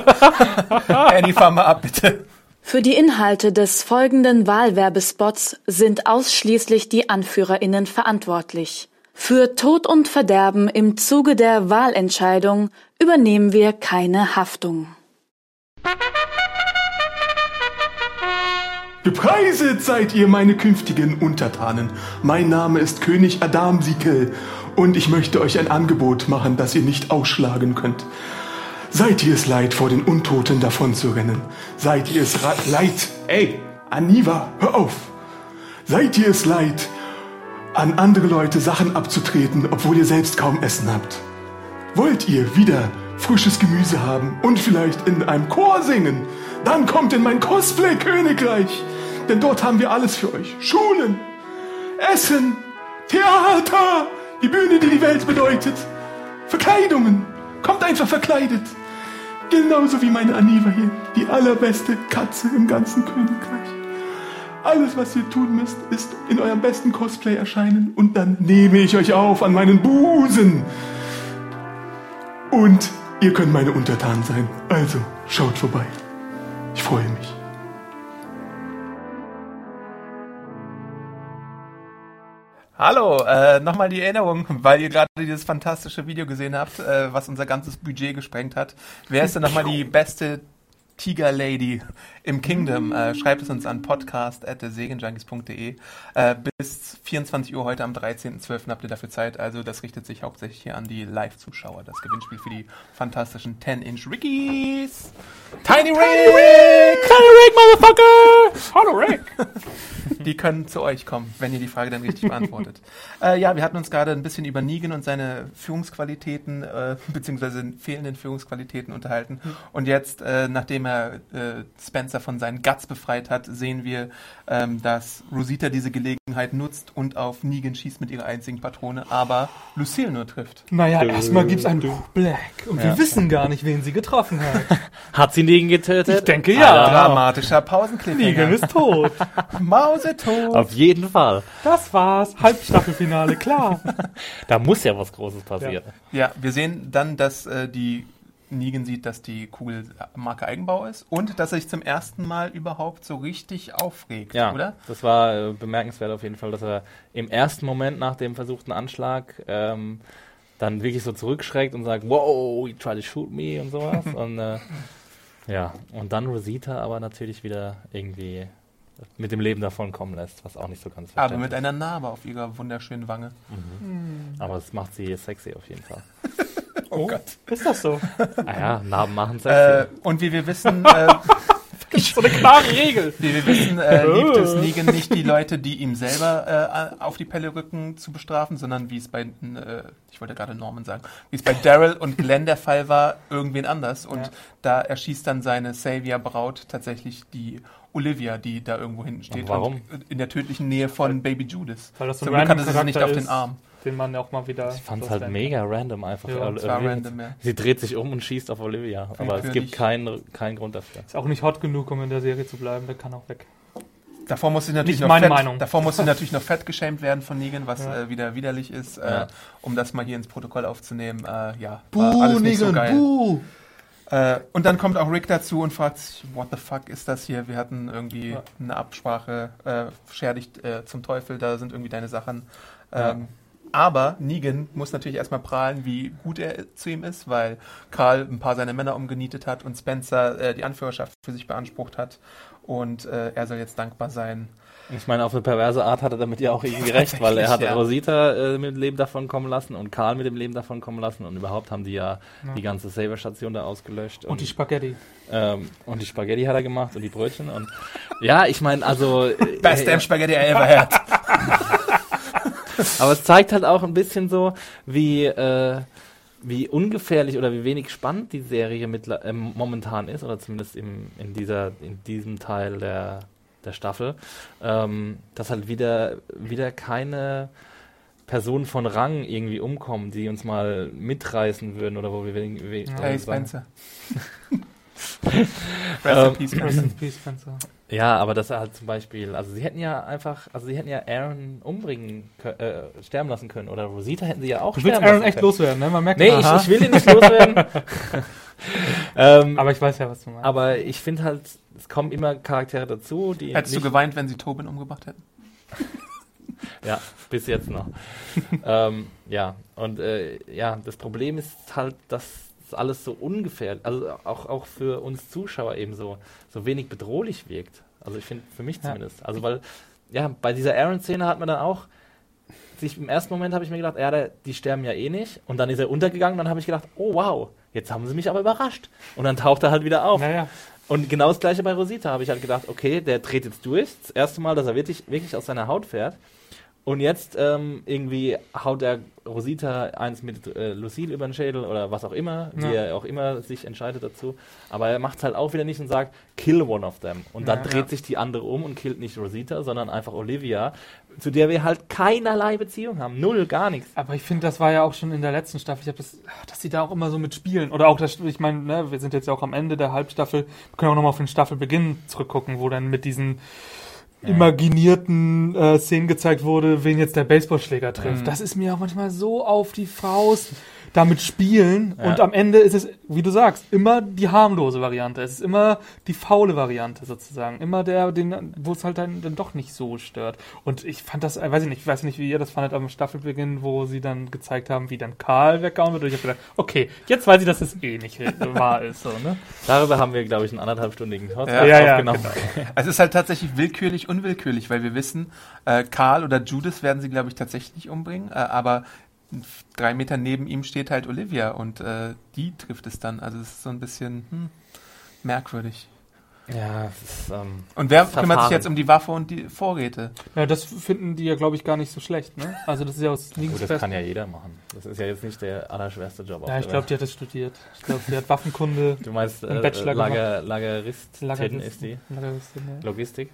A: Annie, fahr mal ab, bitte.
E: Für die Inhalte des folgenden Wahlwerbespots sind ausschließlich die AnführerInnen verantwortlich. Für Tod und Verderben im Zuge der Wahlentscheidung übernehmen wir keine Haftung.
H: Gepreiset seid ihr meine künftigen Untertanen. Mein Name ist König Adam Siekel und ich möchte euch ein Angebot machen, das ihr nicht ausschlagen könnt. Seid ihr es leid, vor den Untoten davon zu rennen? Seid ihr es leid? Ey, Aniva, hör auf! Seid ihr es leid, an andere Leute Sachen abzutreten, obwohl ihr selbst kaum Essen habt? Wollt ihr wieder frisches Gemüse haben und vielleicht in einem Chor singen? Dann kommt in mein Cosplay-Königreich, denn dort haben wir alles für euch. Schulen, Essen, Theater, die Bühne, die die Welt bedeutet, Verkleidungen. Kommt einfach verkleidet. Genauso wie meine Aniva hier, die allerbeste Katze im ganzen Königreich. Alles, was ihr tun müsst, ist in eurem besten Cosplay erscheinen und dann nehme ich euch auf an meinen Busen. Und ihr könnt meine Untertanen sein. Also, schaut vorbei. Ich freue mich.
A: Hallo, äh, nochmal die Erinnerung, weil ihr gerade dieses fantastische Video gesehen habt, äh, was unser ganzes Budget gesprengt hat. Wer ist denn nochmal die beste Tiger Lady im Kingdom? Äh, schreibt es uns an podcast.segenjunkies.de. Äh, bis 24 Uhr heute am 13.12. habt ihr dafür Zeit. Also das richtet sich hauptsächlich hier an die Live-Zuschauer. Das Gewinnspiel für die fantastischen 10-Inch Rickies. Tiny Rick!
C: Tiny Rick, Motherfucker! Hallo Rick! (laughs)
A: Die können zu euch kommen, wenn ihr die Frage dann richtig beantwortet. (laughs) Äh, ja, wir hatten uns gerade ein bisschen über Negan und seine Führungsqualitäten, äh, beziehungsweise fehlenden Führungsqualitäten unterhalten. Und jetzt, äh, nachdem er äh, Spencer von seinen Guts befreit hat, sehen wir, ähm, dass Rosita diese Gelegenheit nutzt und auf Negan schießt mit ihrer einzigen Patrone, aber Lucille nur trifft.
C: Naja, erstmal gibt's einen Black. Und wir
A: Ja.
C: wissen gar nicht, wen sie getroffen hat. (laughs)
B: Hat sie Negan getötet?
C: Ich denke ja.
A: Dramatischer Pausenclip.
C: Negan ist tot. (laughs)
A: Mausetot.
B: Auf jeden Fall.
C: Das war's. Halbstaffelfinale, klar. (laughs)
B: Da muss ja was Großes passieren.
A: Ja, wir sehen dann, dass äh, die Negan sieht, dass die Kugel Marke Eigenbau ist und dass er sich zum ersten Mal überhaupt so richtig aufregt,
B: Ja,
A: oder?
B: das war äh, bemerkenswert auf jeden Fall, dass er im ersten Moment nach dem versuchten Anschlag ähm, dann wirklich so zurückschreckt und sagt, wow, you try to shoot me und sowas. (laughs) und äh, ja, und dann Rosita aber natürlich wieder irgendwie mit dem Leben davon kommen lässt, was auch nicht so ganz
A: Aber mit einer Narbe auf ihrer wunderschönen Wange.
B: ist. Aber es macht sie sexy auf jeden Fall. (laughs)
A: Oh, Gott.
C: Ist das so?
B: Ah ja, Narben machen
A: Äh,
B: sexy.
A: und wie wir wissen, äh, (laughs)
C: So eine klare Regel.
A: wie wir wissen, äh, liebt es Negan nicht die Leute, die ihm selber äh, auf die Pelle rücken, zu bestrafen, sondern wie es bei, äh, ich wollte gerade Norman sagen, wie es bei Daryl und Glenn der Fall war, irgendwen anders. Und
C: Ja.
A: da erschießt dann seine Savior-Braut tatsächlich die Olivia, die da irgendwo hinten steht.
B: Und warum?
A: Und in der tödlichen Nähe von Baby Judas.
C: Weil das so
A: Zum
C: ein
A: Glück
C: random
A: hatte sie nicht auf den
C: ist,
A: Arm.
C: den man auch mal wieder...
B: Ich fand es halt mega random einfach.
C: Ja,
A: war random, ja.
B: Sie dreht sich um und schießt auf Olivia. Aber es gibt keinen keinen Grund dafür.
C: Ist auch nicht hot genug, um in der Serie zu bleiben. Der kann auch weg.
A: Davor muss sie natürlich
C: Nicht
A: noch
C: meine
A: fett,
C: Meinung.
A: davor muss sie natürlich noch fett geschämt werden von Negan, was
C: Ja.
A: äh, wieder widerlich ist, äh,
B: Ja.
A: um das mal hier ins Protokoll aufzunehmen. Äh, ja, war alles nicht so geil.
H: buh.
A: Äh, und dann kommt auch Rick dazu und fragt sich, what the fuck ist das hier? Wir hatten irgendwie
C: Ja.
A: eine Absprache, äh, scher dich äh, zum Teufel, da sind irgendwie deine Sachen. Ähm, Aber Negan muss natürlich erstmal prahlen, wie gut er zu ihm ist, weil Karl ein paar seiner Männer umgenietet hat und Spencer äh, die Anführerschaft für sich beansprucht hat. Und äh, er soll jetzt dankbar sein.
B: Ich meine, auf eine perverse Art hat er damit ja auch irgendwie recht, weil er hat (laughs)
A: ja.
B: Rosita äh, mit dem Leben davon kommen lassen und Karl mit dem Leben davon kommen lassen und überhaupt haben die ja, die ganze Saver-Station da ausgelöscht.
C: Und die Spaghetti.
B: ähm, und die Spaghetti hat er gemacht und die Brötchen und ja, ich meine, also (laughs)
A: Best
B: äh,
A: damn Spaghetti I ever had. (laughs)
B: aber es zeigt halt auch ein bisschen so, wie äh, wie ungefährlich oder wie wenig spannend die Serie mittler, äh, momentan ist, oder zumindest im, in, dieser, in diesem Teil der, der Staffel, ähm, dass halt wieder, wieder keine Personen von Rang irgendwie umkommen, die uns mal mitreißen würden oder wo wir wenig, wenig
A: Hey, Spencer. (laughs)
B: Rest
C: Ähm, Rest in Peace, Spencer.
B: Ja, aber das halt zum Beispiel, also sie hätten ja einfach, also sie hätten ja Aaron umbringen, äh, sterben lassen können oder Rosita hätten sie ja auch
C: Du willst
B: sterben
C: Aaron
B: lassen
C: echt
B: können.
C: loswerden, ne? Man merkt
B: Nee, ich, ich will ihn nicht loswerden. (laughs) ähm,
C: Aber ich weiß ja, was du meinst.
B: aber ich finde halt, es kommen immer Charaktere dazu, die
A: Hättest du geweint, wenn sie Tobin umgebracht hätten? (laughs)
B: Ja, bis jetzt noch. (laughs) ähm, ja, und äh, ja, das Problem ist halt, dass es alles so ungefähr, also auch, auch für uns Zuschauer eben so, so wenig bedrohlich wirkt. Also ich finde, für mich
C: Ja.
B: zumindest. Also weil, ja, bei dieser Aaron-Szene hat man dann auch, sich, im ersten Moment habe ich mir gedacht, ja, der, die sterben ja eh nicht. Und dann ist er untergegangen, dann habe ich gedacht, oh wow, jetzt haben sie mich aber überrascht. Und dann taucht er halt wieder auf.
C: Naja.
B: Und genau das gleiche bei Rosita habe ich halt gedacht, okay, der dreht jetzt durch. Das erste Mal, dass er wirklich, wirklich aus seiner Haut fährt. Und jetzt ähm, irgendwie haut der Rosita eins mit äh, Lucille über den Schädel oder was auch immer, wie
C: Ja.
B: er auch immer sich entscheidet dazu. Aber er macht es halt auch wieder nicht und sagt, kill one of them. Und dann
C: Ja,
B: dreht
C: ja.
B: sich die andere um und killt nicht Rosita, sondern einfach Olivia, zu der wir halt keinerlei Beziehung haben. Null, gar nichts.
C: Aber ich finde, das war ja auch schon in der letzten Staffel. Ich habe das, dass sie da auch immer so mitspielen. Oder auch, das, ich meine, ne, wir sind jetzt ja auch am Ende der Halbstaffel. Wir können auch nochmal auf den Staffelbeginn zurückgucken, wo dann mit diesen imaginierten äh, Szenen gezeigt wurde, wen jetzt der Baseballschläger trifft.
B: Mhm.
C: Das ist mir auch manchmal so auf die Faust damit spielen
B: Ja.
C: und am Ende ist es, wie du sagst, immer die harmlose Variante. Es ist immer die faule Variante sozusagen. Immer der, den, wo es halt dann, dann doch nicht so stört. Und ich fand das, äh, weiß ich nicht, ich weiß nicht, wie ihr das fandet am Staffelbeginn, wo sie dann gezeigt haben, wie dann Karl weggehauen wird. Und ich habe gedacht, okay, jetzt weiß ich, dass es eh nicht (laughs) wahr ist. So, ne?
B: Darüber haben wir, glaube ich, einen anderthalbstündigen Podcast
A: Ja,
C: ja,
B: aufgenommen. (laughs)
A: Es ist halt tatsächlich willkürlich, unwillkürlich, weil wir wissen, äh, Karl oder Judith werden sie, glaube ich, tatsächlich nicht umbringen, äh, aber drei Meter neben ihm steht halt Olivia und äh, die trifft es dann. Also es ist so ein bisschen hm, merkwürdig.
B: Ja, es ist, ähm,
A: Und wer kümmert sich
B: Verfahren.
A: jetzt um die Waffe und die Vorräte?
C: Ja, das finden die ja, glaube ich, gar nicht so schlecht. Ne? Also das ist ja aus
B: gut, das kann ja jeder machen. Das ist ja jetzt nicht der allerschwerste Job. auf
C: Ja, ich glaube, die hat das studiert. Ich glaube, sie hat Waffenkunde. (laughs)
B: Du meinst äh,
C: Bachelor
B: Lager, Lageristin
C: Lageristin.
B: ist die?
C: Lageristin, ja.
B: Logistik?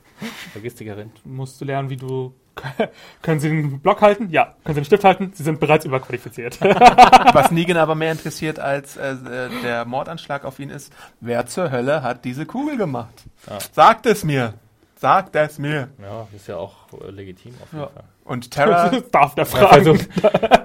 B: Logistikerin.
C: Musst du lernen, wie du. (laughs) Können Sie den Block halten? Ja. Können Sie den Stift halten? Sie sind bereits überqualifiziert. (laughs)
A: Was Negan aber mehr interessiert als äh, äh, der Mordanschlag auf ihn ist, wer zur Hölle hat diese Kugel gemacht?
B: Ja.
A: Sagt es mir! Sagt es mir!
B: Ja, ist ja auch äh, legitim auf jeden
C: Ja.
B: Fall.
A: Und Terra, (laughs)
C: Darf der fragen.
B: also,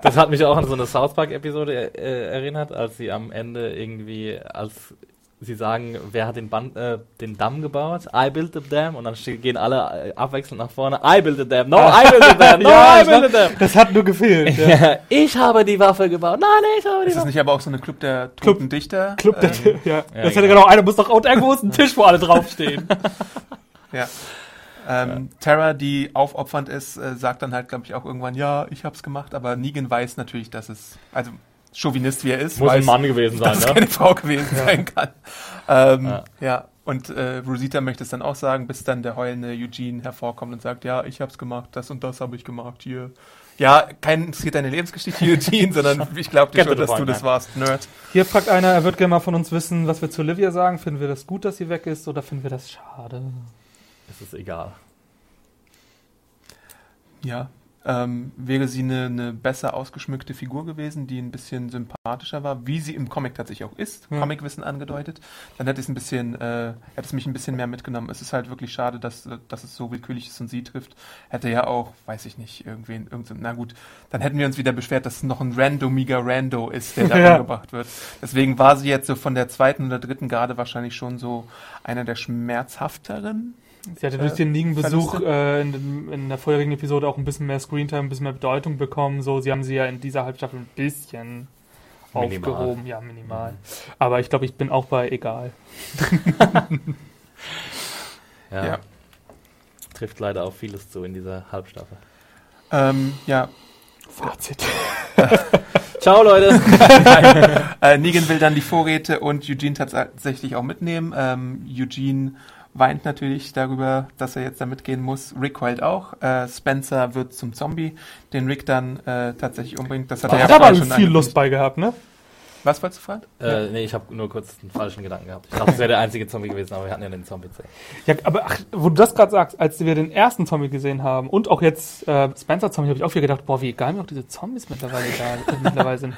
B: das hat mich auch an so eine South Park-Episode äh, erinnert, als sie am Ende irgendwie, als sie sagen, wer hat den, Band, äh, den Damm gebaut? I built the dam. Und dann gehen alle äh, abwechselnd nach vorne. I built the dam. No, I built the dam. (laughs) No,
C: Ja,
B: I built the dam.
C: das hat nur gefehlt. Ja.
B: Ja, (laughs) ich habe die Waffe gebaut. Nein, ich habe die
A: ist das
B: Waffe.
A: nicht aber auch so eine Club der toten Dichter?
C: Club der,
A: Ähm, (laughs)
C: ja.
B: ja,
C: das hätte
B: genau.
C: genau einer muss doch irgendwo ist ein Tisch, wo alle draufstehen.
A: Ja. Ähm, Tara, die aufopfernd ist, äh, sagt dann halt, glaube ich, auch irgendwann, ja, ich hab's gemacht, aber Negan weiß natürlich, dass es, also Chauvinist wie er ist,
B: Muss
A: weiß,
B: ein Mann gewesen sein,
A: dass
B: ne?
A: keine Frau gewesen sein kann. Ähm,
B: Ja.
A: ja. Und äh, Rosita möchte es dann auch sagen, bis dann der heulende Eugene hervorkommt und sagt, ja, ich hab's gemacht, das und das habe ich gemacht, hier. Ja, kein interessiert deine Lebensgeschichte, Eugene, sondern (laughs) ich glaube dir schon, dass du das warst, Nerd.
C: Hier fragt einer, er wird gerne mal von uns wissen, was wir zu Olivia sagen. Finden wir das gut, dass sie weg ist oder finden wir das schade?
B: Es ist egal.
A: Ja. Ähm, wäre sie eine, eine besser ausgeschmückte Figur gewesen, die ein bisschen sympathischer war, wie sie im Comic tatsächlich auch ist,
C: Ja.
A: Comicwissen angedeutet, dann hätte es ein bisschen, äh, hätte es mich ein bisschen mehr mitgenommen. Es ist halt wirklich schade, dass, dass es so willkürlich ist und sie trifft. Hätte ja auch, weiß ich nicht, irgendwen, irgend, na gut, dann hätten wir uns wieder beschwert, dass es noch ein randomiger Rando ist, der da (laughs)
C: Ja.
A: umgebracht wird. Deswegen war sie jetzt so von der zweiten oder dritten Garde wahrscheinlich schon so einer der schmerzhafteren.
C: Sie hatte
A: Äh,
C: durch den Negan-Besuch
A: Verluste?
C: äh, in, in der vorherigen Episode auch ein bisschen mehr Screentime, ein bisschen mehr Bedeutung bekommen. So, sie haben sie ja in dieser Halbstaffel ein bisschen
B: Minimal.
C: aufgehoben. Ja, minimal. Aber ich glaube, ich bin auch bei egal. (laughs)
B: Ja.
A: Ja.
B: Trifft leider auf vieles zu in dieser Halbstaffel.
A: Ähm, ja,
C: Fazit. (laughs)
B: Ciao, Leute.
A: Äh, Negan will dann die Vorräte und Eugene tatsächlich auch mitnehmen. Ähm, Eugene weint natürlich darüber, dass er jetzt da mitgehen muss. Rick heult auch. Äh, Spencer wird zum Zombie, den Rick dann äh, tatsächlich umbringt. Das hat
C: Da
A: er
C: hat
A: ja
C: aber
A: schon
C: viel. Lust bei gehabt, ne?
A: Was wolltest du fragen?
B: Äh, nee, ich habe nur kurz einen falschen Gedanken gehabt. Ich dachte, es wäre der einzige Zombie gewesen, aber wir hatten ja den Zombie.
C: Ja, aber ach, wo du das gerade sagst, als wir den ersten Zombie gesehen haben und auch jetzt äh, Spencer Zombie, habe ich auch wieder gedacht, boah, wie egal mir auch diese Zombies mittlerweile da, äh, mittlerweile sind.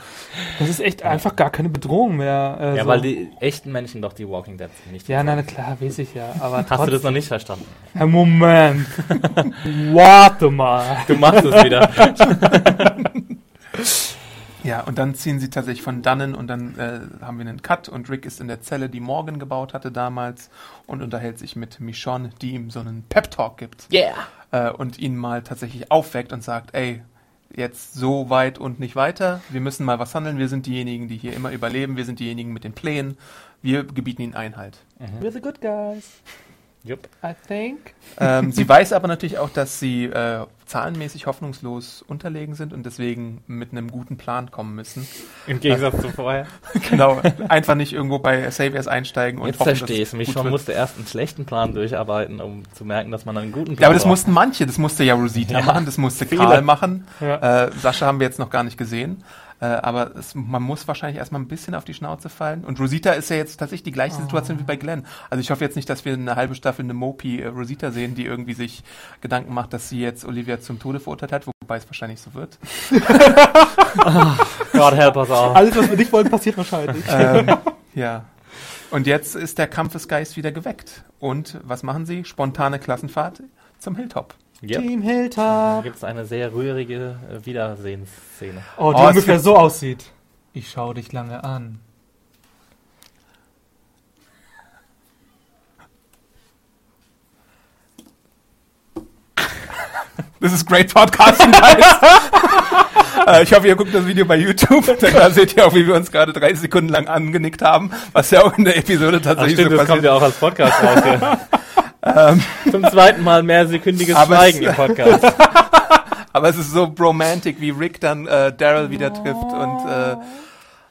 C: Das ist echt einfach gar keine Bedrohung mehr. Äh,
B: Ja,
C: so.
B: weil die echten Menschen doch die Walking Dead sind, nicht die
C: Ja,
B: Zombies.
C: klar, weiß ich ja. Aber
B: Hast du
C: trotzdem-
B: das noch nicht verstanden?
C: Herr Moment. (laughs) Warte mal.
B: Du machst es wieder. (laughs)
A: Ja, und dann ziehen sie tatsächlich von dannen und dann äh, haben wir einen Cut und Rick ist in der Zelle, die Morgan gebaut hatte damals und unterhält sich mit Michonne, die ihm so einen Pep-Talk gibt.
B: Yeah.
A: Äh, und ihn mal tatsächlich aufweckt und sagt, ey, jetzt so weit und nicht weiter, wir müssen mal was handeln, wir sind diejenigen, die hier immer überleben, wir sind diejenigen mit den Plänen, wir gebieten ihnen Einhalt.
C: We're the good guys.
B: Jupp.
C: I think.
A: ähm, sie weiß aber natürlich auch, dass sie äh, zahlenmäßig hoffnungslos unterlegen sind und deswegen mit einem guten Plan kommen müssen.
B: Im Gegensatz zu vorher. (laughs)
A: genau, einfach nicht irgendwo bei Saviors einsteigen und
B: Jetzt
A: hoffen, dass
B: verstehe ich
A: es
B: mich schon.
A: wird.
B: musste erst einen schlechten Plan durcharbeiten, um zu merken, dass man einen guten Plan
A: Ja, aber das
B: braucht.
A: mussten manche. Das musste ja Rosita
B: Ja.
A: machen, das musste
B: Viele.
A: Karl machen.
C: Ja.
A: Äh, Sascha haben wir jetzt noch gar nicht gesehen. Äh, aber es, man muss wahrscheinlich erstmal ein bisschen auf die Schnauze fallen. Und Rosita ist ja jetzt tatsächlich die gleiche Situation wie bei Glenn. Also ich hoffe jetzt nicht, dass wir eine halbe Staffel eine Mopi äh, Rosita sehen, die irgendwie sich Gedanken macht, dass sie jetzt Olivia zum Tode verurteilt hat, wobei es wahrscheinlich so wird. (laughs)
B: God help us all.
C: Alles, was wir nicht wollen, passiert wahrscheinlich.
A: ähm, ja. Und jetzt ist der Kampfesgeist wieder geweckt. Und was machen sie? Spontane Klassenfahrt zum Hilltop.
B: Yep.
C: Team
B: Da
C: Hilltop.
B: gibt es eine sehr rührige äh, Wiedersehensszene.
C: Oh, die
A: Oh,
C: ungefähr so aussieht. Ich schau dich lange an.
A: This is great podcasting, guys. (laughs) äh, ich hoffe, ihr guckt das Video bei YouTube, denn (laughs) da seht ihr auch, wie wir uns gerade 30 Sekunden lang angenickt haben, was ja auch in der Episode
B: Ach
A: tatsächlich
B: stimmt,
A: so
B: das kommt
A: passiert.
B: ja auch als Podcast raus. Ja. (laughs) Zum zweiten Mal mehr sekündiges
A: Aber
B: Schweigen
A: es-
B: im Podcast. (laughs)
A: Aber es ist so bromantic, wie Rick dann äh, Daryl wieder trifft und äh,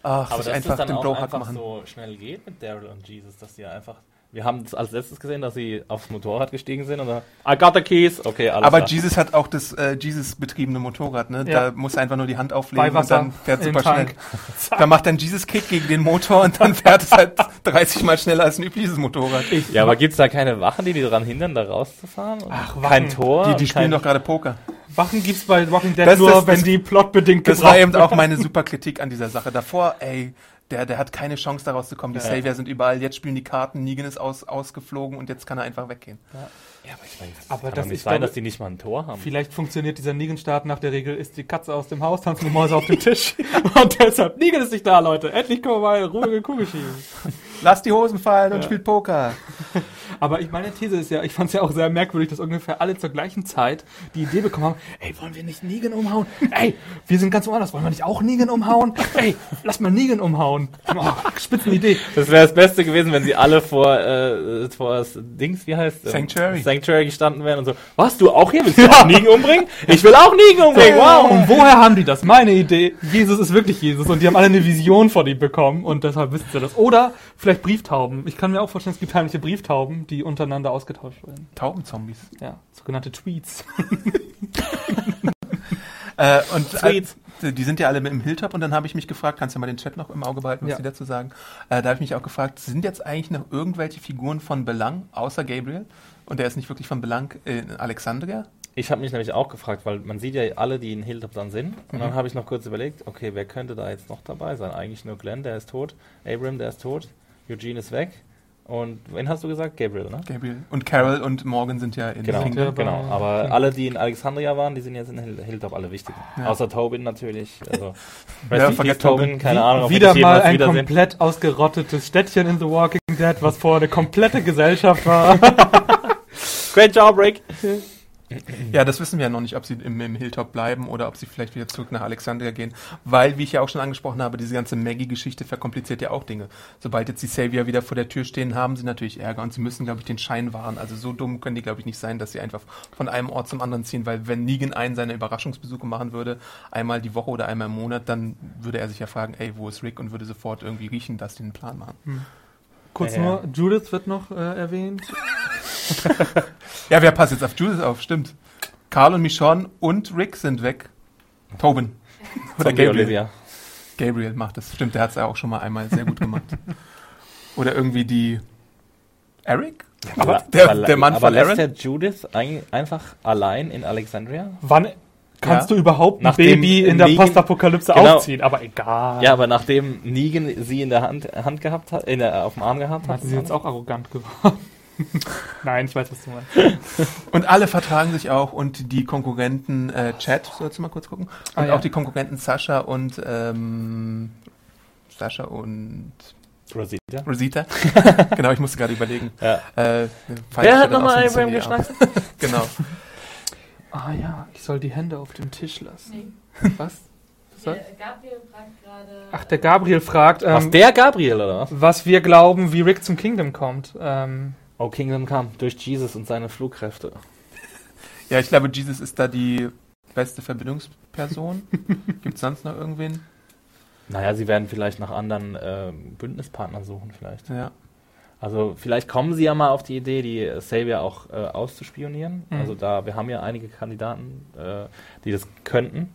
A: ach,
B: Aber
A: sich
B: dass
A: einfach
B: es dann
A: den
B: auch
A: Brohack
B: einfach
A: machen.
B: so schnell geht mit Daryl und Jesus, dass die einfach... Wir haben es als letztes gesehen, dass sie aufs Motorrad gestiegen sind und dann, I got the keys, okay, alles
A: Aber
B: klar.
A: Jesus hat auch das äh, Jesus-betriebene Motorrad, ne?
C: Ja.
A: Da muss er einfach nur die Hand auflegen und dann fährt super schnell.
C: Tank. (laughs)
A: Da macht er einen Jesus-Kick gegen den Motor und dann fährt es halt (laughs) 30 Mal schneller als ein übliches Motorrad.
B: Ja, aber gibt's da keine Wachen, die die daran hindern, da rauszufahren? Und
C: Ach,
B: kein
C: Wachen.
B: Tor?
A: Die, die spielen
B: kein,
A: doch gerade Poker.
C: Wachen gibt's bei Walking Dead
A: Das-
C: nur,
A: das-
C: wenn
A: das-
C: die plotbedingt
A: Das war eben auch meine super Kritik an dieser Sache. Davor, ey, der, der hat keine Chance daraus zu kommen. Die Savior sind überall, jetzt spielen die Karten, Negan ist aus, ausgeflogen und jetzt kann er einfach weggehen.
B: Ja, aber ich meine, das
C: Aber
B: kann
C: das
B: nicht
C: ist,
B: sein,
C: glaube-
B: dass die nicht mal ein Tor haben.
C: Vielleicht funktioniert dieser Negan-Start nach der Regel, ist die Katze aus dem Haus, tanzen die Mäuse auf dem Tisch. (laughs) (laughs) Und deshalb, Negan ist nicht da, Leute. Endlich können wir mal ruhige Kugel schieben.
A: Lass die Hosen fallen und spielt Poker. (laughs)
C: Aber ich, meine These ist ja, ich fand es ja auch sehr merkwürdig, dass ungefähr alle zur gleichen Zeit die Idee bekommen haben, ey, wollen wir nicht Negan umhauen? Ey, wir sind ganz woanders, wollen wir nicht auch Negan umhauen? Ey, lass mal Negan umhauen. Oh, Spitzenidee.
B: Das wäre das Beste gewesen, wenn sie alle vor, äh, vor das Dings, wie heißt ähm,
A: Sanctuary.
B: Sanctuary gestanden wären und so, was, du auch hier? Willst du (laughs) auch Negan umbringen? Ich will auch Negan umbringen, wow!
C: Und woher haben die das? Meine Idee, Jesus ist wirklich Jesus und die haben alle eine Vision von ihm bekommen und deshalb wissen sie das. Oder vielleicht Brieftauben. Ich kann mir auch vorstellen, es gibt heimliche Brieftauben, die untereinander ausgetauscht werden.
A: Taubenzombies.
C: Ja, sogenannte Tweets. (laughs)
A: Äh, und
B: Tweets.
A: äh, die sind ja alle im Hilltop und dann habe ich mich gefragt, kannst du mal den Chat noch im Auge behalten, was
C: Ja.
A: die dazu sagen? Äh, da habe ich mich auch gefragt, sind jetzt eigentlich noch irgendwelche Figuren von Belang, außer Gabriel? Und der ist nicht wirklich von Belang in Alexandria?
B: Ich habe mich nämlich auch gefragt, weil man sieht ja alle, die in Hilltop dann sind. Und
A: Mhm.
B: dann habe ich noch kurz überlegt, okay, wer könnte da jetzt noch dabei sein? Eigentlich nur Glenn, der ist tot. Abram, der ist tot. Eugene ist weg. Und wen hast du gesagt? Gabriel, ne?
A: Gabriel. Und Carol und Morgan sind ja in
B: Genau,
C: ja
B: genau. Aber alle, die in Alexandria waren, die sind jetzt in Hill Hilltop alle wichtig. Außer Tobin natürlich. Also, (laughs)
A: Ja, vergesst
B: Tobin,
A: Tobin.
B: keine Ahnung, ob
C: Wieder mal ein komplett ausgerottetes Städtchen in The Walking Dead, was vorher eine komplette Gesellschaft war. (laughs) (laughs)
B: Great job, Rick! (clears throat)
A: Ja, das wissen wir ja noch nicht, ob sie im, im Hilltop bleiben oder ob sie vielleicht wieder zurück nach Alexandria gehen. Weil, wie ich ja auch schon angesprochen habe, diese ganze Maggie-Geschichte verkompliziert ja auch Dinge. Sobald jetzt die Savior wieder vor der Tür stehen, haben sie natürlich Ärger und sie müssen, glaube ich, den Schein wahren. Also so dumm können die, glaube ich, nicht sein, dass sie einfach von einem Ort zum anderen ziehen, weil wenn Negan einen seiner Überraschungsbesuche machen würde, einmal die Woche oder einmal im Monat, dann würde er sich ja fragen, ey, wo ist Rick? Und würde sofort irgendwie riechen, dass die einen Plan machen.
C: Kurz
B: Ja, ja.
C: nur, Judith wird noch äh, erwähnt. (laughs)
A: Ja, wer passt jetzt auf Judith auf? Stimmt. Carl und Michonne und Rick sind weg. Tobin. (laughs) Oder Gabriel.
B: Olivia.
A: Gabriel macht das. Stimmt, der hat es ja auch schon mal einmal sehr gut gemacht. (laughs) Oder irgendwie die Eric?
B: Aber,
A: der,
B: aber,
A: der Mann
B: aber
A: von
B: lässt
A: Aaron?
B: der Judith ein, einfach allein in Alexandria?
C: Wann kannst
A: Ja.
C: du überhaupt ein
B: Nachdem
C: Baby in der
B: Negan-
C: Postapokalypse
B: Genau.
C: aufziehen? Aber egal.
B: Ja, aber nachdem Negan sie in der Hand, Hand gehabt hat, in der, auf dem Arm gehabt hat.
C: Hat sie jetzt auch arrogant geworden? (laughs) Nein, ich weiß, was du meinst. (laughs)
A: Und alle vertragen sich auch und die Konkurrenten äh, Chat, sollst du mal kurz gucken? Und
C: Ah, ja.
A: auch die Konkurrenten Sascha und ähm, Sascha und
B: Rosita.
A: Rosita. (laughs) genau, ich musste gerade überlegen.
B: Ja.
A: Äh,
B: Wer hat
A: noch
B: nochmal Abraham geschnackt?
A: Genau.
C: Ah ja, ich soll die Hände auf dem Tisch lassen.
D: Nee. (laughs)
C: Was?
D: Der Gabriel fragt gerade.
C: Ach, der Gabriel fragt,
B: Was,
C: ähm,
B: der Gabriel, oder was?
C: was wir glauben, wie Rick zum Kingdom kommt. Ähm,
B: Oh, Kingdom Come. Durch Jesus und seine Flugkräfte.
A: Ja, ich glaube, Jesus ist da die beste Verbindungsperson. (laughs) Gibt es sonst noch irgendwen?
B: Naja, sie werden vielleicht nach anderen ähm, Bündnispartnern suchen, vielleicht.
A: Ja.
B: Also vielleicht kommen sie ja mal auf die Idee, die Savior auch äh, auszuspionieren.
C: Mhm.
B: Also da, wir haben ja einige Kandidaten, äh, die das könnten.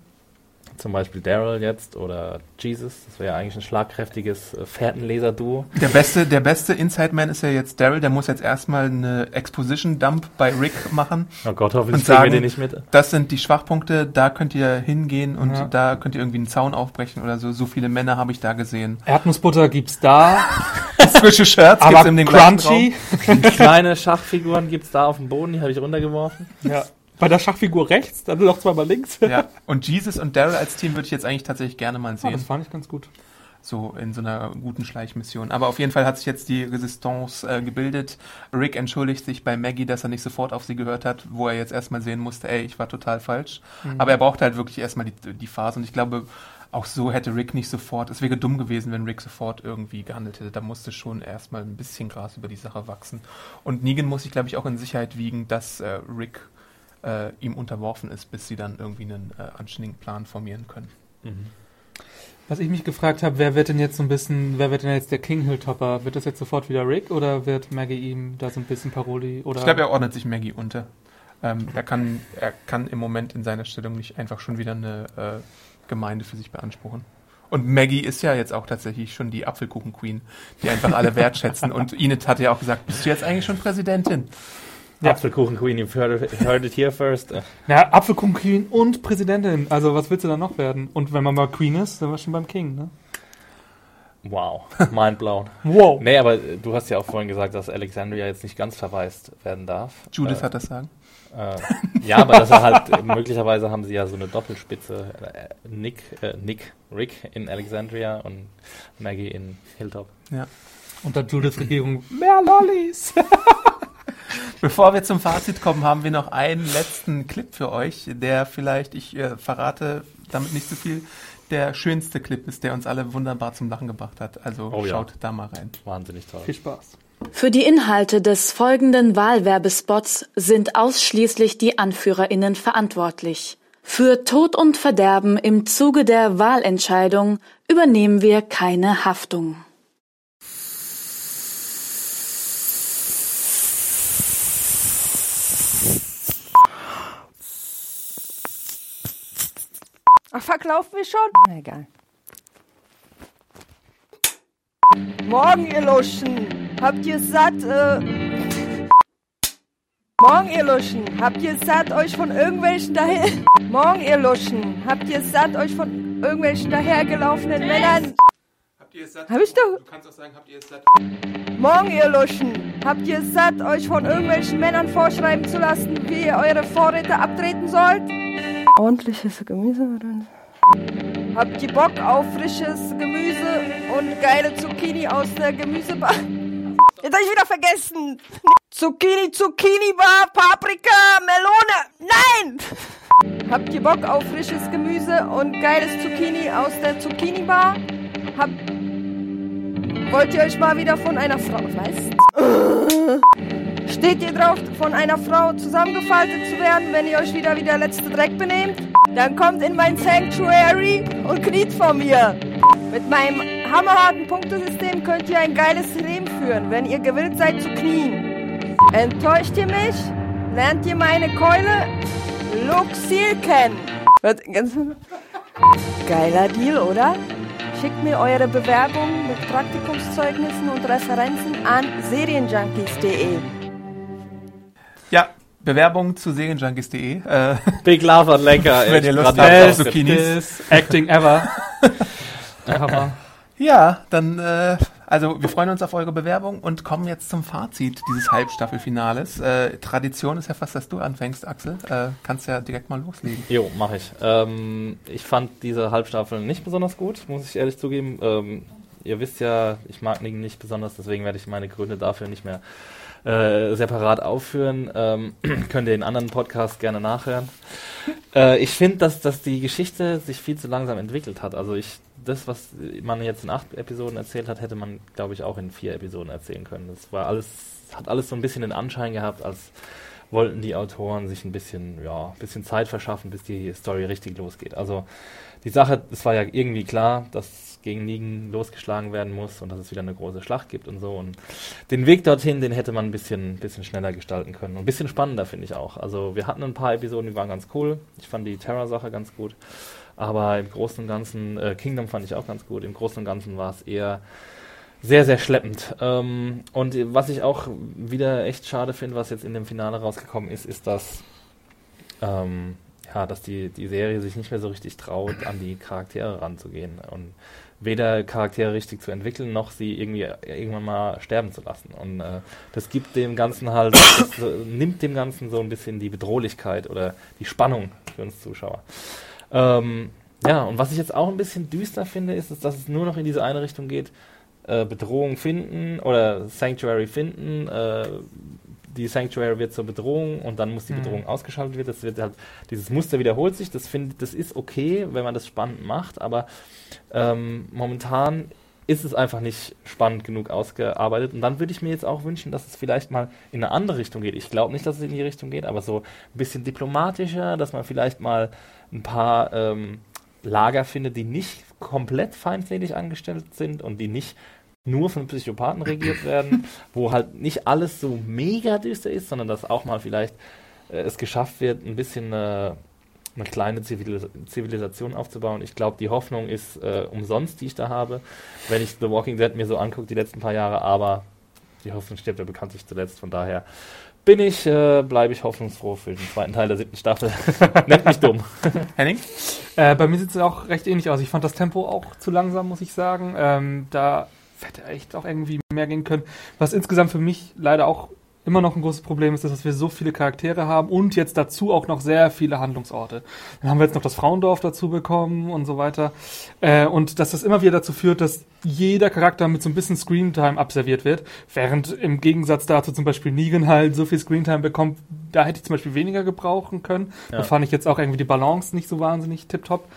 B: Zum Beispiel Daryl jetzt oder Jesus. Das wäre ja eigentlich ein schlagkräftiges äh, Fährtenleser-Duo.
A: Der beste, der beste Inside-Man ist ja jetzt Daryl, der muss jetzt erstmal eine Exposition-Dump bei Rick machen.
B: Oh Gott, hoffentlich
A: Und
B: kriegen wir
A: sagen,
B: den nicht mit.
A: Das sind die Schwachpunkte, da könnt ihr hingehen und
C: Ja.
A: da könnt ihr irgendwie einen Zaun aufbrechen oder so. So viele Männer habe ich da gesehen.
C: Erdnussbutter gibt's da, (laughs)
A: Frische Shirts
C: aber
A: gibt's in dem gleichen
C: crunchy. (laughs)
B: Kleine Schachfiguren gibt's da auf dem Boden, die habe ich runtergeworfen.
C: Ja. Bei der Schachfigur rechts, dann noch zweimal links.
A: Ja. Und Jesus und Daryl als Team würde ich jetzt eigentlich tatsächlich gerne mal
C: Ah,
A: sehen.
C: das fand ich ganz gut.
A: so in so einer guten Schleichmission. Aber auf jeden Fall hat sich jetzt die Resistance äh, gebildet. Rick entschuldigt sich bei Maggie, dass er nicht sofort auf sie gehört hat, wo er jetzt erstmal sehen musste, ey, ich war total falsch.
C: Mhm.
A: Aber er brauchte halt wirklich erstmal die, die Phase. Und ich glaube, auch so hätte Rick nicht sofort, es wäre dumm gewesen, wenn Rick sofort irgendwie gehandelt hätte. Da musste schon erstmal ein bisschen Gras über die Sache wachsen. Und Negan muss sich, glaube ich, auch in Sicherheit wiegen, dass äh, Rick äh, ihm unterworfen ist, bis sie dann irgendwie einen äh, anständigen Plan formieren können.
C: Was ich mich gefragt habe, wer wird denn jetzt so ein bisschen, wer wird denn jetzt der King Hilltopper? Wird das jetzt sofort wieder Rick oder wird Maggie ihm da so ein bisschen Paroli oder?
A: Ich glaube, er ordnet sich Maggie unter. Ähm, er, kann, er kann im Moment in seiner Stellung nicht einfach schon wieder eine äh, Gemeinde für sich beanspruchen. Und Maggie ist ja jetzt auch tatsächlich schon die Apfelkuchen-Queen, die einfach alle (laughs) wertschätzen. Und Enid hatte ja auch gesagt, bist du jetzt eigentlich schon Präsidentin?
C: Ja.
B: Apfelkuchen Queen, you've heard, it- heard it here first. (laughs)
C: Ja, Apfelkuchen Queen und Präsidentin. Also was willst du dann noch werden? Und wenn man mal Queen ist, dann war schon beim King, ne?
B: Wow, mind blown. (laughs)
C: Wow.
B: Nee, aber äh, du hast ja auch vorhin gesagt, dass Alexandria jetzt nicht ganz verwaist werden darf.
A: Judith
B: äh,
A: hat das sagen.
B: Äh, ja, aber dass er halt, äh, möglicherweise haben sie ja so eine Doppelspitze. Äh, Nick, äh, Nick, Rick in Alexandria und Maggie in Hilltop.
A: Ja.
C: Unter Judiths Regierung mehr Lollis. (laughs) (laughs)
A: Bevor wir zum Fazit kommen, haben wir noch einen letzten Clip für euch, der vielleicht, ich äh, verrate damit nicht so viel, der schönste Clip ist, der uns alle wunderbar zum Lachen gebracht hat. Also
B: Oh ja.
A: schaut da mal rein.
B: Wahnsinnig toll.
C: Viel Spaß.
E: Für die Inhalte des folgenden Wahlwerbespots sind ausschließlich die AnführerInnen verantwortlich. Für Tod und Verderben im Zuge der Wahlentscheidung übernehmen wir keine Haftung.
I: Ach, verkaufen wir schon? Na, egal. Morgen, ihr Luschen. Habt ihr satt, äh... Morgen, ihr Luschen. Habt ihr satt, euch von irgendwelchen daher... Morgen, ihr Luschen. Habt ihr satt, euch von irgendwelchen dahergelaufenen Männern...
A: Habt ihr es satt?
I: Hab ich doch...
A: Du kannst auch sagen, habt ihr es satt?
I: Morgen, ihr Luschen. Habt ihr satt, euch von irgendwelchen Männern vorschreiben zu lassen, wie ihr eure Vorräte abtreten sollt? Ordentliches Gemüse, oder? Habt ihr Bock auf frisches Gemüse und geile Zucchini aus der Gemüsebar? Jetzt hab ich wieder vergessen. Zucchini, Zucchini-Bar, Paprika, Melone. Nein! Habt ihr Bock auf frisches Gemüse und geiles Zucchini aus der Zucchini-Bar? Habt Wollt ihr euch mal wieder von einer Frau, was? Steht ihr drauf, von einer Frau zusammengefaltet zu werden, wenn ihr euch wieder wie der letzte Dreck benehmt? Dann kommt in mein Sanctuary und kniet vor mir. Mit meinem hammerharten Punktesystem könnt ihr ein geiles Leben führen, wenn ihr gewillt seid zu knien. Enttäuscht ihr mich? Lernt ihr meine Keule? Luxil kennen. Geiler Deal, oder? Schickt mir eure Bewerbung mit Praktikumszeugnissen und Referenzen an serienjunkies.de.
A: Bewerbung zu serienjunkies.de. Äh, (laughs)
B: Big Love and Lecker. (laughs)
A: wenn ihr Lust habt Zucchinis.
C: Acting ever. (laughs)
A: Ja, dann, äh, also wir freuen uns auf eure Bewerbung und kommen jetzt zum Fazit dieses Halbstaffelfinales. Äh, Tradition ist ja fast, dass du anfängst, Axel. Äh, kannst ja direkt mal loslegen.
B: Jo, mache ich. Ähm, ich fand diese Halbstaffel nicht besonders gut, muss ich ehrlich zugeben. Ähm, ihr wisst ja, ich mag Nigen nicht besonders, deswegen werde ich meine Gründe dafür nicht mehr äh, separat aufführen. Ähm, (clears throat) könnt ihr in anderen Podcasts gerne nachhören. Äh, ich finde, dass, dass die Geschichte sich viel zu langsam entwickelt hat. Also ich, das, was man jetzt in acht Episoden erzählt hat, hätte man, glaube ich, auch in vier Episoden erzählen können. Das war alles, hat alles so ein bisschen den Anschein gehabt, als wollten die Autoren sich ein bisschen, ja, ein bisschen Zeit verschaffen, bis die Story richtig losgeht. Also die Sache, es war ja irgendwie klar, dass gegen Nigen losgeschlagen werden muss und dass es wieder eine große Schlacht gibt und so. Und den Weg dorthin, den hätte man ein bisschen, bisschen schneller gestalten können. Und ein bisschen spannender, finde ich auch. Also wir hatten ein paar Episoden, die waren ganz cool. Ich fand die Terror-Sache ganz gut. Aber im Großen und Ganzen, äh, Kingdom fand ich auch ganz gut. Im Großen und Ganzen war es eher sehr, sehr schleppend. Ähm, und was ich auch wieder echt schade finde, was jetzt in dem Finale rausgekommen ist, ist, dass, ähm, ja, dass die, die Serie sich nicht mehr so richtig traut, an die Charaktere ranzugehen. Und weder Charaktere richtig zu entwickeln, noch sie irgendwie irgendwann mal sterben zu lassen. Und äh, das gibt dem Ganzen halt, das, äh, nimmt dem Ganzen so ein bisschen die Bedrohlichkeit oder die Spannung für uns Zuschauer. Ähm, ja, und was ich jetzt auch ein bisschen düster finde, ist, dass es nur noch in diese eine Richtung geht, äh, Bedrohung finden oder Sanctuary finden. Die Sanctuary wird zur Bedrohung und dann muss die
C: Mhm.
B: Bedrohung ausgeschaltet werden. Das wird halt, dieses Muster wiederholt sich. Das finde, das ist okay, wenn man das spannend macht, aber ähm, momentan ist es einfach nicht spannend genug ausgearbeitet. Und dann würde ich mir jetzt auch wünschen, dass es vielleicht mal in eine andere Richtung geht. Ich glaube nicht, dass es in die Richtung geht, aber so ein bisschen diplomatischer, dass man vielleicht mal ein paar ähm, Lager findet, die nicht komplett feindlich angestellt sind und die nicht nur von Psychopathen regiert werden, (laughs) wo halt nicht alles so mega düster ist, sondern dass auch mal vielleicht äh, es geschafft wird, ein bisschen äh, eine kleine Zivilis Zivilisation aufzubauen. Ich glaube, die Hoffnung ist äh, umsonst, die ich da habe, wenn ich The Walking Dead mir so angucke, die letzten paar Jahre, aber die Hoffnung stirbt ja bekanntlich zuletzt, von daher bin ich, äh, bleibe ich hoffnungsfroh für den zweiten Teil der siebten Staffel. (laughs) Nennt mich dumm. (laughs)
A: Henning?
C: Äh, bei mir sieht es auch recht ähnlich aus. Ich fand das Tempo auch zu langsam, muss ich sagen. Ähm, da hätte echt auch irgendwie mehr gehen können. Was insgesamt für mich leider auch immer noch ein großes Problem ist, ist, dass wir so viele Charaktere haben und jetzt dazu auch noch sehr viele Handlungsorte. Dann haben wir jetzt noch das Frauendorf dazu bekommen und so weiter. Äh, und dass das immer wieder dazu führt, dass jeder Charakter mit so ein bisschen Screentime abserviert wird, während im Gegensatz dazu zum Beispiel Negan halt so viel Screentime bekommt, da hätte ich zum Beispiel weniger gebrauchen können.
B: Ja.
C: Da fand ich jetzt auch irgendwie die Balance nicht so wahnsinnig tipptopp.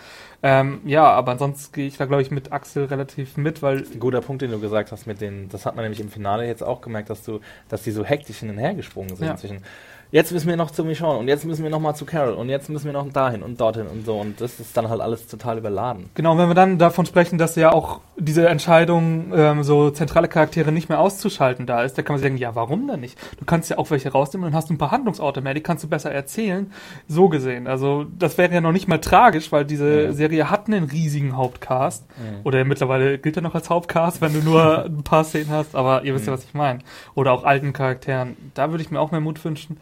C: Ähm, ja, aber ansonsten gehe ich da, glaube ich, mit Axel relativ mit, weil
B: Ein guter Punkt, den du gesagt hast mit den, das hat man nämlich im Finale jetzt auch gemerkt, dass du, dass die so hektisch hin und her gesprungen sind
C: Ja.
B: zwischen jetzt müssen wir noch zu Michonne und jetzt müssen wir noch mal zu Carol und jetzt müssen wir noch dahin und dorthin und so und das ist dann halt alles total überladen.
C: Genau, wenn wir dann davon sprechen, dass ja auch diese Entscheidung, ähm, so zentrale Charaktere nicht mehr auszuschalten da ist, da kann man denken, ja, warum denn nicht? Du kannst ja auch welche rausnehmen und dann hast du ein paar Handlungsorte mehr, die kannst du besser erzählen. So gesehen. Also, das wäre ja noch nicht mal tragisch, weil diese
B: Ja.
C: Serie hat einen riesigen Hauptcast.
B: Mhm.
C: Oder mittlerweile gilt er noch als Hauptcast, wenn du nur (laughs) ein paar Szenen hast, aber ihr wisst ja, was ich meine. Oder auch alten Charakteren. Da würde ich mir auch mehr Mut wünschen.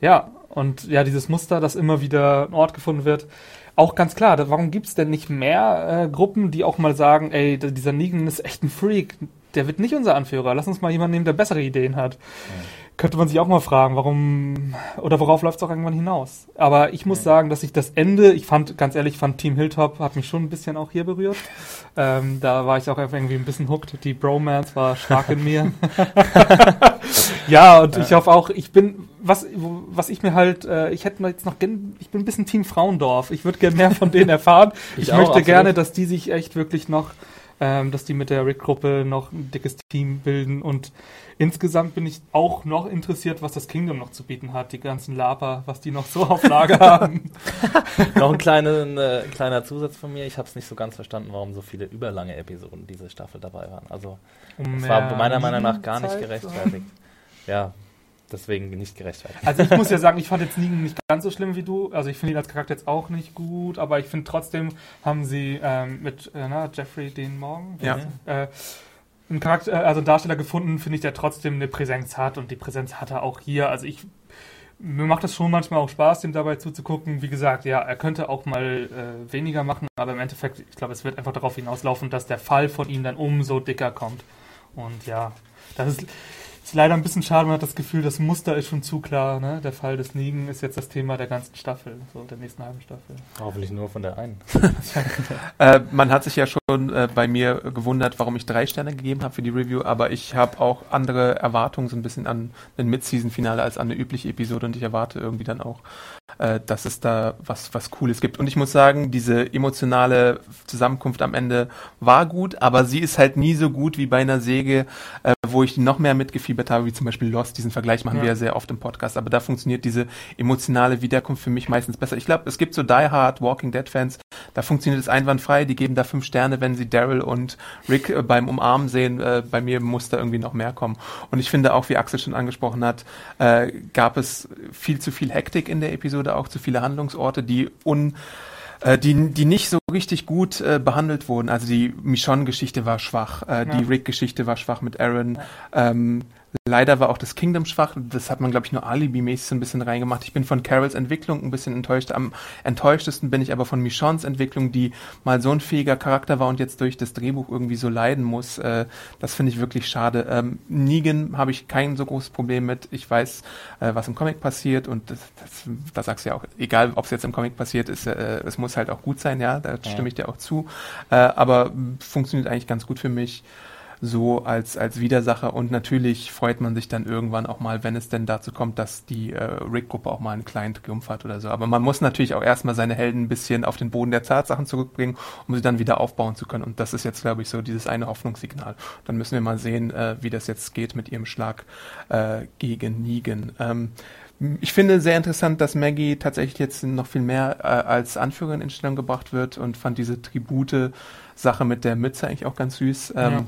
C: Ja, und ja, dieses Muster, dass immer wieder ein Ort gefunden wird. Auch ganz klar, warum gibt's denn nicht mehr äh, Gruppen, die auch mal sagen, ey, dieser Negan ist echt ein Freak, der wird nicht unser Anführer, lass uns mal jemanden nehmen, der bessere Ideen hat. Könnte man sich auch mal fragen, warum oder worauf läuft's auch irgendwann hinaus. Aber ich muss sagen, dass ich das Ende, ich fand, ganz ehrlich, fand Team Hilltop hat mich schon ein bisschen auch hier berührt. (laughs) Ähm, da war ich auch irgendwie ein bisschen hooked. Die Bromance war stark in mir. (laughs) ja, und ich hoffe auch, ich bin, was, was ich mir halt, äh, ich hätte jetzt noch gern, ich bin ein bisschen Team Frauendorf. Ich würde gerne mehr von denen (laughs) erfahren.
B: Ich
C: ich
B: auch,
C: möchte
B: absolut.
C: gerne, dass die sich echt wirklich noch, ähm, dass die mit der Rick-Gruppe noch ein dickes Team bilden und insgesamt bin ich auch noch interessiert, was das Kingdom noch zu bieten hat, die ganzen Laper, was die noch so auf Lager (laughs) haben. (laughs)
B: noch ein kleiner, äh, kleiner Zusatz von mir, ich habe es nicht so ganz verstanden, warum so viele überlange Episoden diese Staffel dabei waren. Also
C: Um
B: es war meiner Meinung nach gar nicht
C: Zeit zu
B: gerechtfertigt. Ja, deswegen nicht gerechtfertigt.
C: Also ich muss ja sagen, ich fand jetzt Negan nicht ganz so schlimm wie du. Also ich finde ihn als Charakter jetzt auch nicht gut, aber ich finde trotzdem haben sie ähm, mit äh, na, Jeffrey Dean Morgan
A: Ja.
C: äh, einen Charakter, äh, also einen Darsteller gefunden, finde ich, der trotzdem eine Präsenz hat und die Präsenz hat er auch hier. Also ich mir macht es schon manchmal auch Spaß, dem dabei zuzugucken. Wie gesagt, ja, er könnte auch mal äh, weniger machen, aber im Endeffekt, ich glaube, es wird einfach darauf hinauslaufen, dass der Fall von ihm dann umso dicker kommt. Und ja, das ist, ist leider ein bisschen schade. Man hat das Gefühl, das Muster ist schon zu klar. Ne? Der Fall des Negan ist jetzt das Thema der ganzen Staffel, so der nächsten halben Staffel.
B: Hoffentlich nur von der einen. (laughs)
A: Äh, man hat sich ja schon äh, bei mir gewundert, warum ich drei Sterne gegeben habe für die Review, aber ich habe auch andere Erwartungen so ein bisschen an ein Mid-Season-Finale als an eine übliche Episode und ich erwarte irgendwie dann auch, äh, dass es da was, was Cooles gibt. Und ich muss sagen, diese emotionale Zusammenkunft am Ende war gut, aber sie ist halt nie so gut wie bei einer Säge, äh, wo ich noch mehr mitgefiebert habe, wie zum Beispiel Lost. Diesen Vergleich machen
C: Ja.
A: wir ja sehr oft im Podcast, aber da funktioniert diese emotionale Wiederkunft für mich meistens besser. Ich glaube, es gibt so Die Hard, Walking Dead Fans, da funktioniert es einwandfrei, die geben da fünf Sterne, wenn sie Daryl und Rick äh, beim Umarmen sehen. Äh, bei mir muss da irgendwie noch mehr kommen. Und ich finde auch, wie Axel schon angesprochen hat, äh, gab es viel zu viel Hektik in der Episode, auch zu viele Handlungsorte, die un äh, die, die nicht so richtig gut äh, behandelt wurden. Also die Michonne-Geschichte war schwach, äh, die
C: Ja.
A: Rick-Geschichte war schwach mit Aaron. Ähm, leider war auch das Kingdom schwach. Das hat man, glaube ich, nur alibi-mäßig so ein bisschen reingemacht. Ich bin von Carols Entwicklung ein bisschen enttäuscht. Am enttäuschtesten bin ich aber von Michonnes Entwicklung, die mal so ein fähiger Charakter war und jetzt durch das Drehbuch irgendwie so leiden muss. Äh, das finde ich wirklich schade. Ähm, Negan habe ich kein so großes Problem mit. Ich weiß, äh, was im Comic passiert und das, das, das sagst du ja auch, egal ob es jetzt im Comic passiert ist, äh, es muss halt auch gut sein, ja, da
B: Ja.
A: stimme ich dir auch zu. Aber funktioniert eigentlich ganz gut für mich so als, als Widersacher und natürlich freut man sich dann irgendwann auch mal, wenn es denn dazu kommt, dass die äh, Rick-Gruppe auch mal einen kleinen Triumph hat oder so. Aber man muss natürlich auch erstmal seine Helden ein bisschen auf den Boden der Tatsachen zurückbringen, um sie dann wieder aufbauen zu können. Und das ist jetzt, glaube ich, so dieses eine Hoffnungssignal. Dann müssen wir mal sehen, äh, wie das jetzt geht mit ihrem Schlag äh, gegen Negan. Ähm, ich finde sehr interessant, dass Maggie tatsächlich jetzt noch viel mehr äh, als Anführerin in Stellung gebracht wird und fand diese Tribute-Sache mit der Mütze eigentlich auch ganz süß. Ähm,
C: Ja.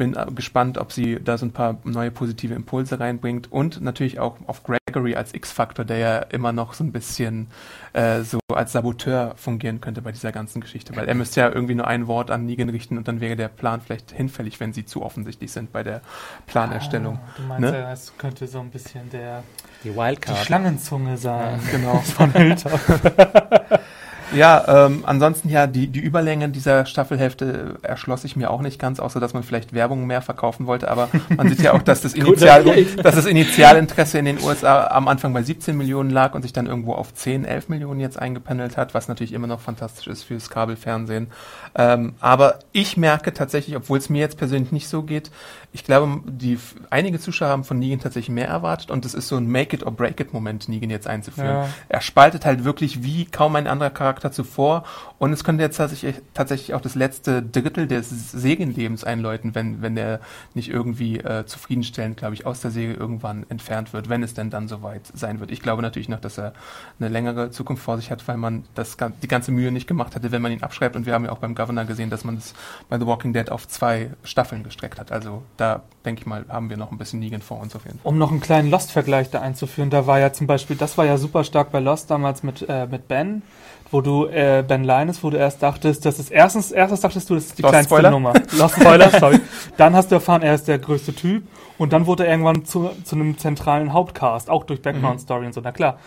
A: Bin gespannt, ob sie da so ein paar neue positive Impulse reinbringt und natürlich auch auf Gregory als X-Faktor, der ja immer noch so ein bisschen äh, so als Saboteur fungieren könnte bei dieser ganzen Geschichte, weil er müsste ja irgendwie nur ein Wort an Negan richten und dann wäre der Plan vielleicht hinfällig, wenn sie zu offensichtlich sind bei der Planerstellung.
C: Ah, du meinst
A: Ne?
C: ja, es könnte so ein bisschen der
B: Die
C: die
B: Wildcard.
C: Schlangenzunge sein.
A: Genau.
C: Von Hilltop. (laughs)
A: Ja, ähm, ansonsten ja, die, die Überlänge dieser Staffelhälfte erschloss ich mir auch nicht ganz, außer dass man vielleicht Werbung mehr verkaufen wollte, aber man sieht ja auch, dass das, (laughs) Initial, dass das Initialinteresse in den USA am Anfang bei 17 Millionen lag und sich dann irgendwo auf 10, 11 Millionen jetzt eingependelt hat, was natürlich immer noch fantastisch ist fürs Kabelfernsehen. Ähm, aber ich merke tatsächlich, obwohl es mir jetzt persönlich nicht so geht, ich glaube, die einige Zuschauer haben von Negan tatsächlich mehr erwartet und es ist so ein Make-it-or-break-it-Moment, Negan jetzt einzuführen.
C: Ja.
A: Er spaltet halt wirklich wie kaum ein anderer Charakter zuvor und es könnte jetzt tatsächlich, tatsächlich auch das letzte Drittel des Segenlebens einläuten, wenn, wenn er nicht irgendwie äh, zufriedenstellend, glaube ich, aus der Säge irgendwann entfernt wird, wenn es denn dann soweit sein wird. Ich glaube natürlich noch, dass er eine längere Zukunft vor sich hat, weil man das, die ganze Mühe nicht gemacht hatte, wenn man ihn abschreibt und wir haben ja auch beim Governor gesehen, dass man es bei The Walking Dead auf zwei Staffeln gestreckt hat. Also da, denke ich mal, haben wir noch ein bisschen Negan vor uns auf jeden Fall.
C: Um noch einen kleinen Lost-Vergleich da einzuführen, da war ja zum Beispiel, das war ja super stark bei Lost damals mit, äh, mit Ben, wo du äh, Ben Linus, wo du erst dachtest, das ist erstens, erstens dachtest du, das ist die
A: Lost
C: kleinste
A: Spoiler?
C: Nummer. (laughs) Lost Spoiler, sorry. Dann hast du erfahren, er ist der größte Typ und dann wurde er irgendwann zu, zu einem zentralen Hauptcast, auch durch Background Story und so, na klar.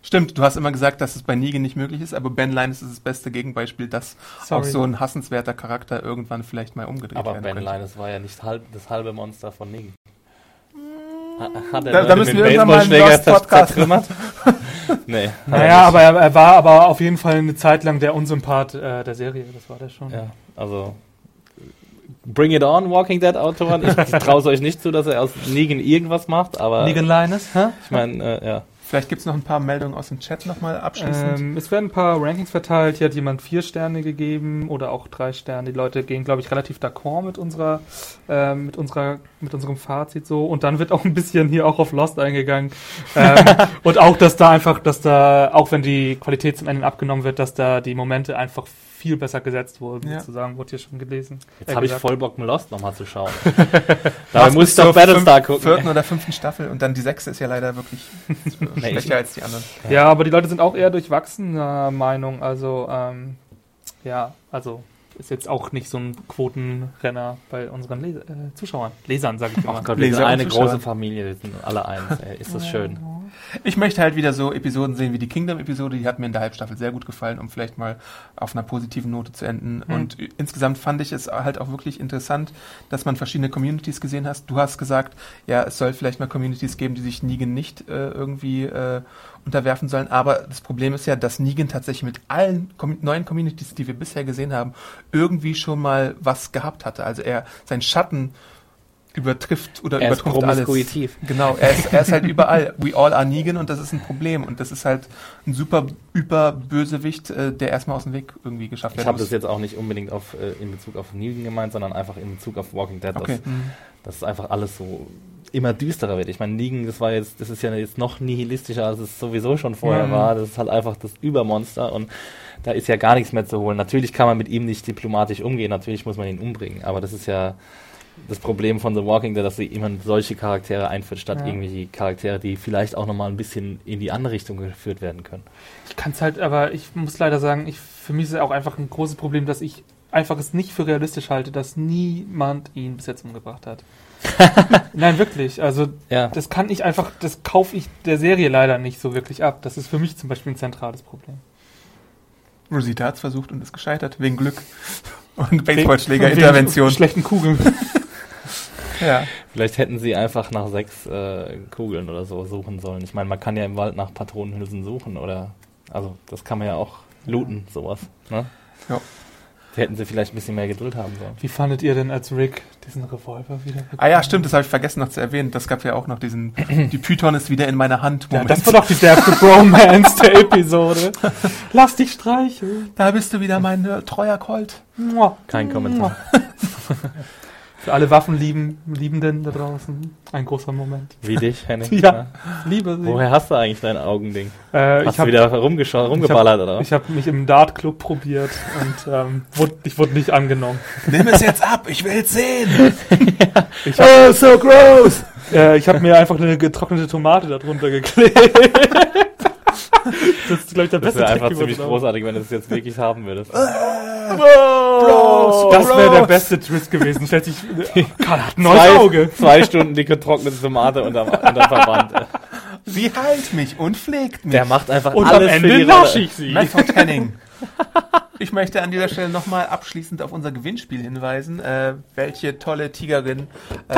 A: Stimmt, du hast immer gesagt, dass es bei Negan nicht möglich ist, aber Ben Linus ist das beste Gegenbeispiel, dass
C: Sorry.
A: auch so ein hassenswerter Charakter irgendwann vielleicht mal umgedreht
B: Aber
A: werden
B: Ben
A: könnte.
B: Linus war ja nicht halb, das halbe Monster von Negan. Ha- Hat er
A: Da- da müssen wir irgendwann mal einen Lost-Podcast
B: zertrümmert? Nee.
C: Naja, aber er, er war aber auf jeden Fall eine Zeit lang der Unsympath äh, der Serie, das war der schon.
B: Ja, also Bring it on, Walking Dead Autoren. Ich, ich (laughs) traue es euch nicht zu, dass er aus Negan irgendwas macht, aber
C: Negan Linus, hä?
B: ich meine, äh, ja.
A: Vielleicht gibt's noch ein paar Meldungen aus dem Chat nochmal abschließend.
C: Ähm, es werden ein paar Rankings verteilt. Hier hat jemand vier Sterne gegeben oder auch drei Sterne. Die Leute gehen, glaube ich, relativ d'accord mit unserer, ähm, mit unserer, mit unserem Fazit so. Und dann wird auch ein bisschen hier auch auf Lost eingegangen. ähm, (laughs) und auch, dass da einfach, dass da, auch wenn die Qualität zum Ende abgenommen wird, dass da die Momente einfach viel besser gesetzt wurden,
A: Ja.
C: sozusagen, wurde hier schon gelesen.
B: Jetzt
C: äh,
B: habe ich voll Bock, Lost nochmal zu schauen. (laughs) (laughs) Dabei muss ich doch Battlestar gucken.
A: vierten oder fünften Staffel und dann die sechste ist ja leider wirklich (laughs) schlechter als die anderen.
C: Ja, aber die Leute sind auch eher durchwachsener Meinung. Also, ähm, ja, also ist jetzt auch nicht so ein Quotenrenner bei unseren Les äh, Zuschauern. Lesern, sage ich immer.
B: Ach Gott, wir sind
A: Leser und
B: eine große Familie, wir sind alle eins. Ey, ist das schön.
A: Ich möchte halt wieder so Episoden sehen wie die Kingdom-Episode, die hat mir in der Halbstaffel sehr gut gefallen, um vielleicht mal auf einer positiven Note zu enden.
C: Hm.
A: Und insgesamt fand ich es halt auch wirklich interessant, dass man verschiedene Communities gesehen hast. Du hast gesagt, ja, es soll vielleicht mal Communities geben, die sich Negan nicht äh, irgendwie äh, unterwerfen sollen. Aber das Problem ist ja, dass Negan tatsächlich mit allen Com neuen Communities, die wir bisher gesehen haben, irgendwie schon mal was gehabt hatte. Also er, sein Schatten übertrifft oder
B: Er ist
A: übertrumpft alles. Genau, er ist, er ist halt überall. We all are Negan und das ist ein Problem. Und das ist halt ein super Überbösewicht, äh, der erstmal aus dem Weg irgendwie geschafft
B: Ich
A: werden
B: habe das jetzt auch nicht unbedingt auf, äh, in Bezug auf Negan gemeint, sondern einfach in Bezug auf Walking Dead.
A: Okay.
B: Das,
A: Mhm.
B: das ist einfach alles so immer düsterer wird. Ich meine, Negan, das war jetzt, das ist ja jetzt noch nihilistischer, als es sowieso schon vorher
C: Mhm.
B: war. Das ist halt einfach das Übermonster und da ist ja gar nichts mehr zu holen. Natürlich kann man mit ihm nicht diplomatisch umgehen, natürlich muss man ihn umbringen, aber das ist ja das Problem von The Walking Dead, dass sie immer solche Charaktere einführt, statt
C: Ja.
B: irgendwie die Charaktere, die vielleicht auch nochmal ein bisschen in die andere Richtung geführt werden können.
C: Ich kann es halt, aber ich muss leider sagen, ich, für mich ist es auch einfach ein großes Problem, dass ich einfach es nicht für realistisch halte, dass niemand ihn bis jetzt umgebracht hat. (laughs) Nein, wirklich. Also
B: Ja.
C: das kann ich einfach, das kaufe ich der Serie leider nicht so wirklich ab. Das ist für mich zum Beispiel ein zentrales Problem.
A: Rosita hat es versucht und ist gescheitert, wegen Glück. (laughs) Und Baseballschläger-Intervention.
C: Wegen Schlechten Kugeln. (laughs)
A: Ja.
B: Vielleicht hätten sie einfach nach sechs äh, Kugeln oder so suchen sollen. Ich meine, man kann ja im Wald nach Patronenhülsen suchen oder also das kann man ja auch looten, sowas. Ne?
A: Ja.
B: Da hätten sie vielleicht ein bisschen mehr Geduld haben sollen.
C: Wie fandet ihr denn als Rick diesen Revolver wieder bekommen?
A: Ah ja, stimmt, das habe ich vergessen noch zu erwähnen. Das gab ja auch noch diesen, (clears throat) die Python ist wieder in meiner Hand.
C: Ja,
A: Moment.
C: das war doch die derbe (laughs) Bromance der Episode. Lass dich streicheln.
A: da bist du wieder mein äh, treuer Colt.
B: Kein Kommentar. (laughs)
C: Für alle Waffenliebenden da draußen ein großer Moment.
B: Wie dich, (laughs) Henning.
C: Ja, liebe sie.
B: Woher hast du eigentlich dein Augending?
C: Äh,
B: Hast
C: ich
B: du
C: habe
B: wieder rumgeschaut, rumgeballert oder was?
C: ich hab mich im Dart-Club probiert und ähm, wurde, ich wurde nicht angenommen.
A: Nimm es jetzt ab, ich will es sehen.
C: Ich hab, oh, so gross! Äh, ich habe mir einfach eine getrocknete Tomate darunter geklebt. (laughs) das ist, glaube ich, der
B: Das
C: beste
B: wäre
C: Trick,
B: einfach ziemlich
C: das
B: großartig, wenn du es jetzt wirklich haben würdest.
C: Bros, das wäre der beste Twist gewesen. Stellt sich, (laughs) Karl hat ein neues
B: Zwei,
C: Auge.
B: zwei Stunden die getrocknete Tomate unterm, unterm Verband.
A: Sie heilt mich und pflegt mich.
B: Der macht einfach
C: Und
B: alles
C: am
B: für die
C: Ende
B: Rolle.
C: ich sie.
A: Method Henning. Ich möchte an dieser Stelle nochmal abschließend auf unser Gewinnspiel hinweisen. Äh, welche tolle Tigerin äh,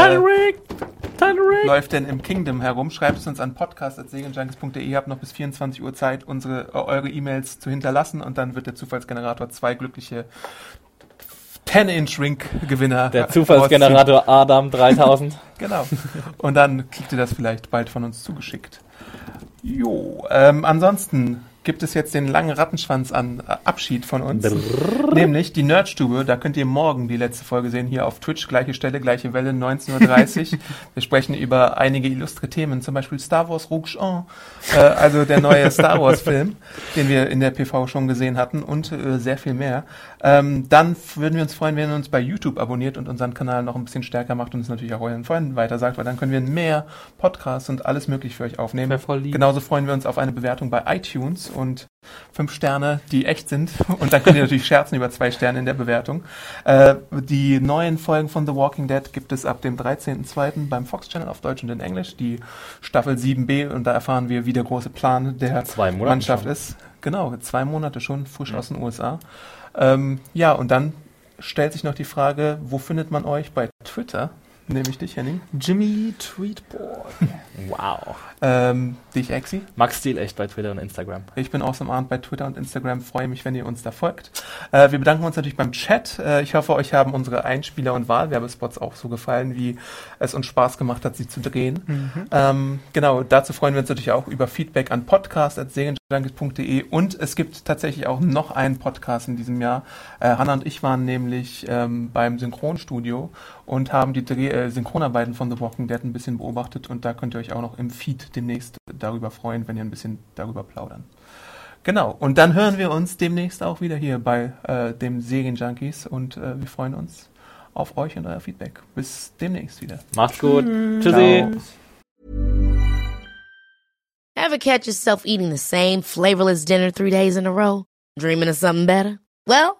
A: läuft denn im Kingdom herum? Schreibt es uns an podcast.segenjunkies.de. Ihr habt noch bis 24 Uhr Zeit, unsere, äh, eure E-Mails zu hinterlassen und dann wird der Zufallsgenerator zwei glückliche 10-Inch-Ring-Gewinner
B: Der Zufallsgenerator Adam 3000. (laughs)
A: Genau. Und dann kriegt ihr das vielleicht bald von uns zugeschickt. Jo, ähm, ansonsten gibt es jetzt den langen Rattenschwanz an äh, Abschied von uns. Nämlich die Nerdstube. Da könnt ihr morgen die letzte Folge sehen. Hier auf Twitch, gleiche Stelle, gleiche Welle, 19.30 Uhr. (laughs) Wir sprechen über einige illustre Themen, zum Beispiel Star Wars Rogue One, äh, also der neue Star Wars Film, den wir in der PV schon gesehen hatten und äh, sehr viel mehr. Ähm, dann würden wir uns freuen, wenn ihr uns bei YouTube abonniert und unseren Kanal noch ein bisschen stärker macht und es natürlich auch euren Freunden weitersagt, weil dann können wir mehr Podcasts und alles möglich für euch aufnehmen.
C: Voll lieb.
A: Genauso freuen wir uns auf eine Bewertung bei iTunes und fünf Sterne, die echt sind. Und dann könnt ihr natürlich scherzen über zwei Sterne in der Bewertung. Äh, die neuen Folgen von The Walking Dead gibt es ab dem 13.02. beim Fox Channel auf Deutsch und in Englisch. Die Staffel 7b und da erfahren wir, wie der große Plan der Mannschaft
B: schon.
A: ist. Genau, zwei Monate schon, frisch aus den USA. Ähm, ja, und dann stellt sich noch die Frage, wo findet man euch bei Twitter? Nehme ich dich, Henning.
C: Jimmy Tweetboard.
B: Wow.
A: Ähm, dich, Exi.
B: Max Stil echt bei Twitter und Instagram.
A: Ich bin Awesome Arndt bei Twitter und Instagram. Freue mich, wenn ihr uns da folgt. Äh, wir bedanken uns natürlich beim Chat. Äh, ich hoffe, euch haben unsere Einspieler- und Wahlwerbespots auch so gefallen, wie es uns Spaß gemacht hat, sie zu drehen. Ähm, genau, dazu freuen wir uns natürlich auch über Feedback an podcast.segenjunkies.de und es gibt tatsächlich auch noch einen Podcast in diesem Jahr. Äh, Hanna und ich waren nämlich ähm, beim Synchronstudio und haben die Dreh äh, Synchronarbeiten von The Walking Dead ein bisschen beobachtet und da könnt ihr euch auch noch im Feed demnächst darüber freuen, wenn ihr ein bisschen darüber plaudern. Genau. Und dann hören wir uns demnächst auch wieder hier bei äh, dem Serienjunkies und äh, wir freuen uns auf euch und euer Feedback. Bis demnächst wieder.
B: Macht's gut. Tschüssi.
J: Ever catch yourself eating the same flavorless dinner three days in a row? Dreaming of something better? Well,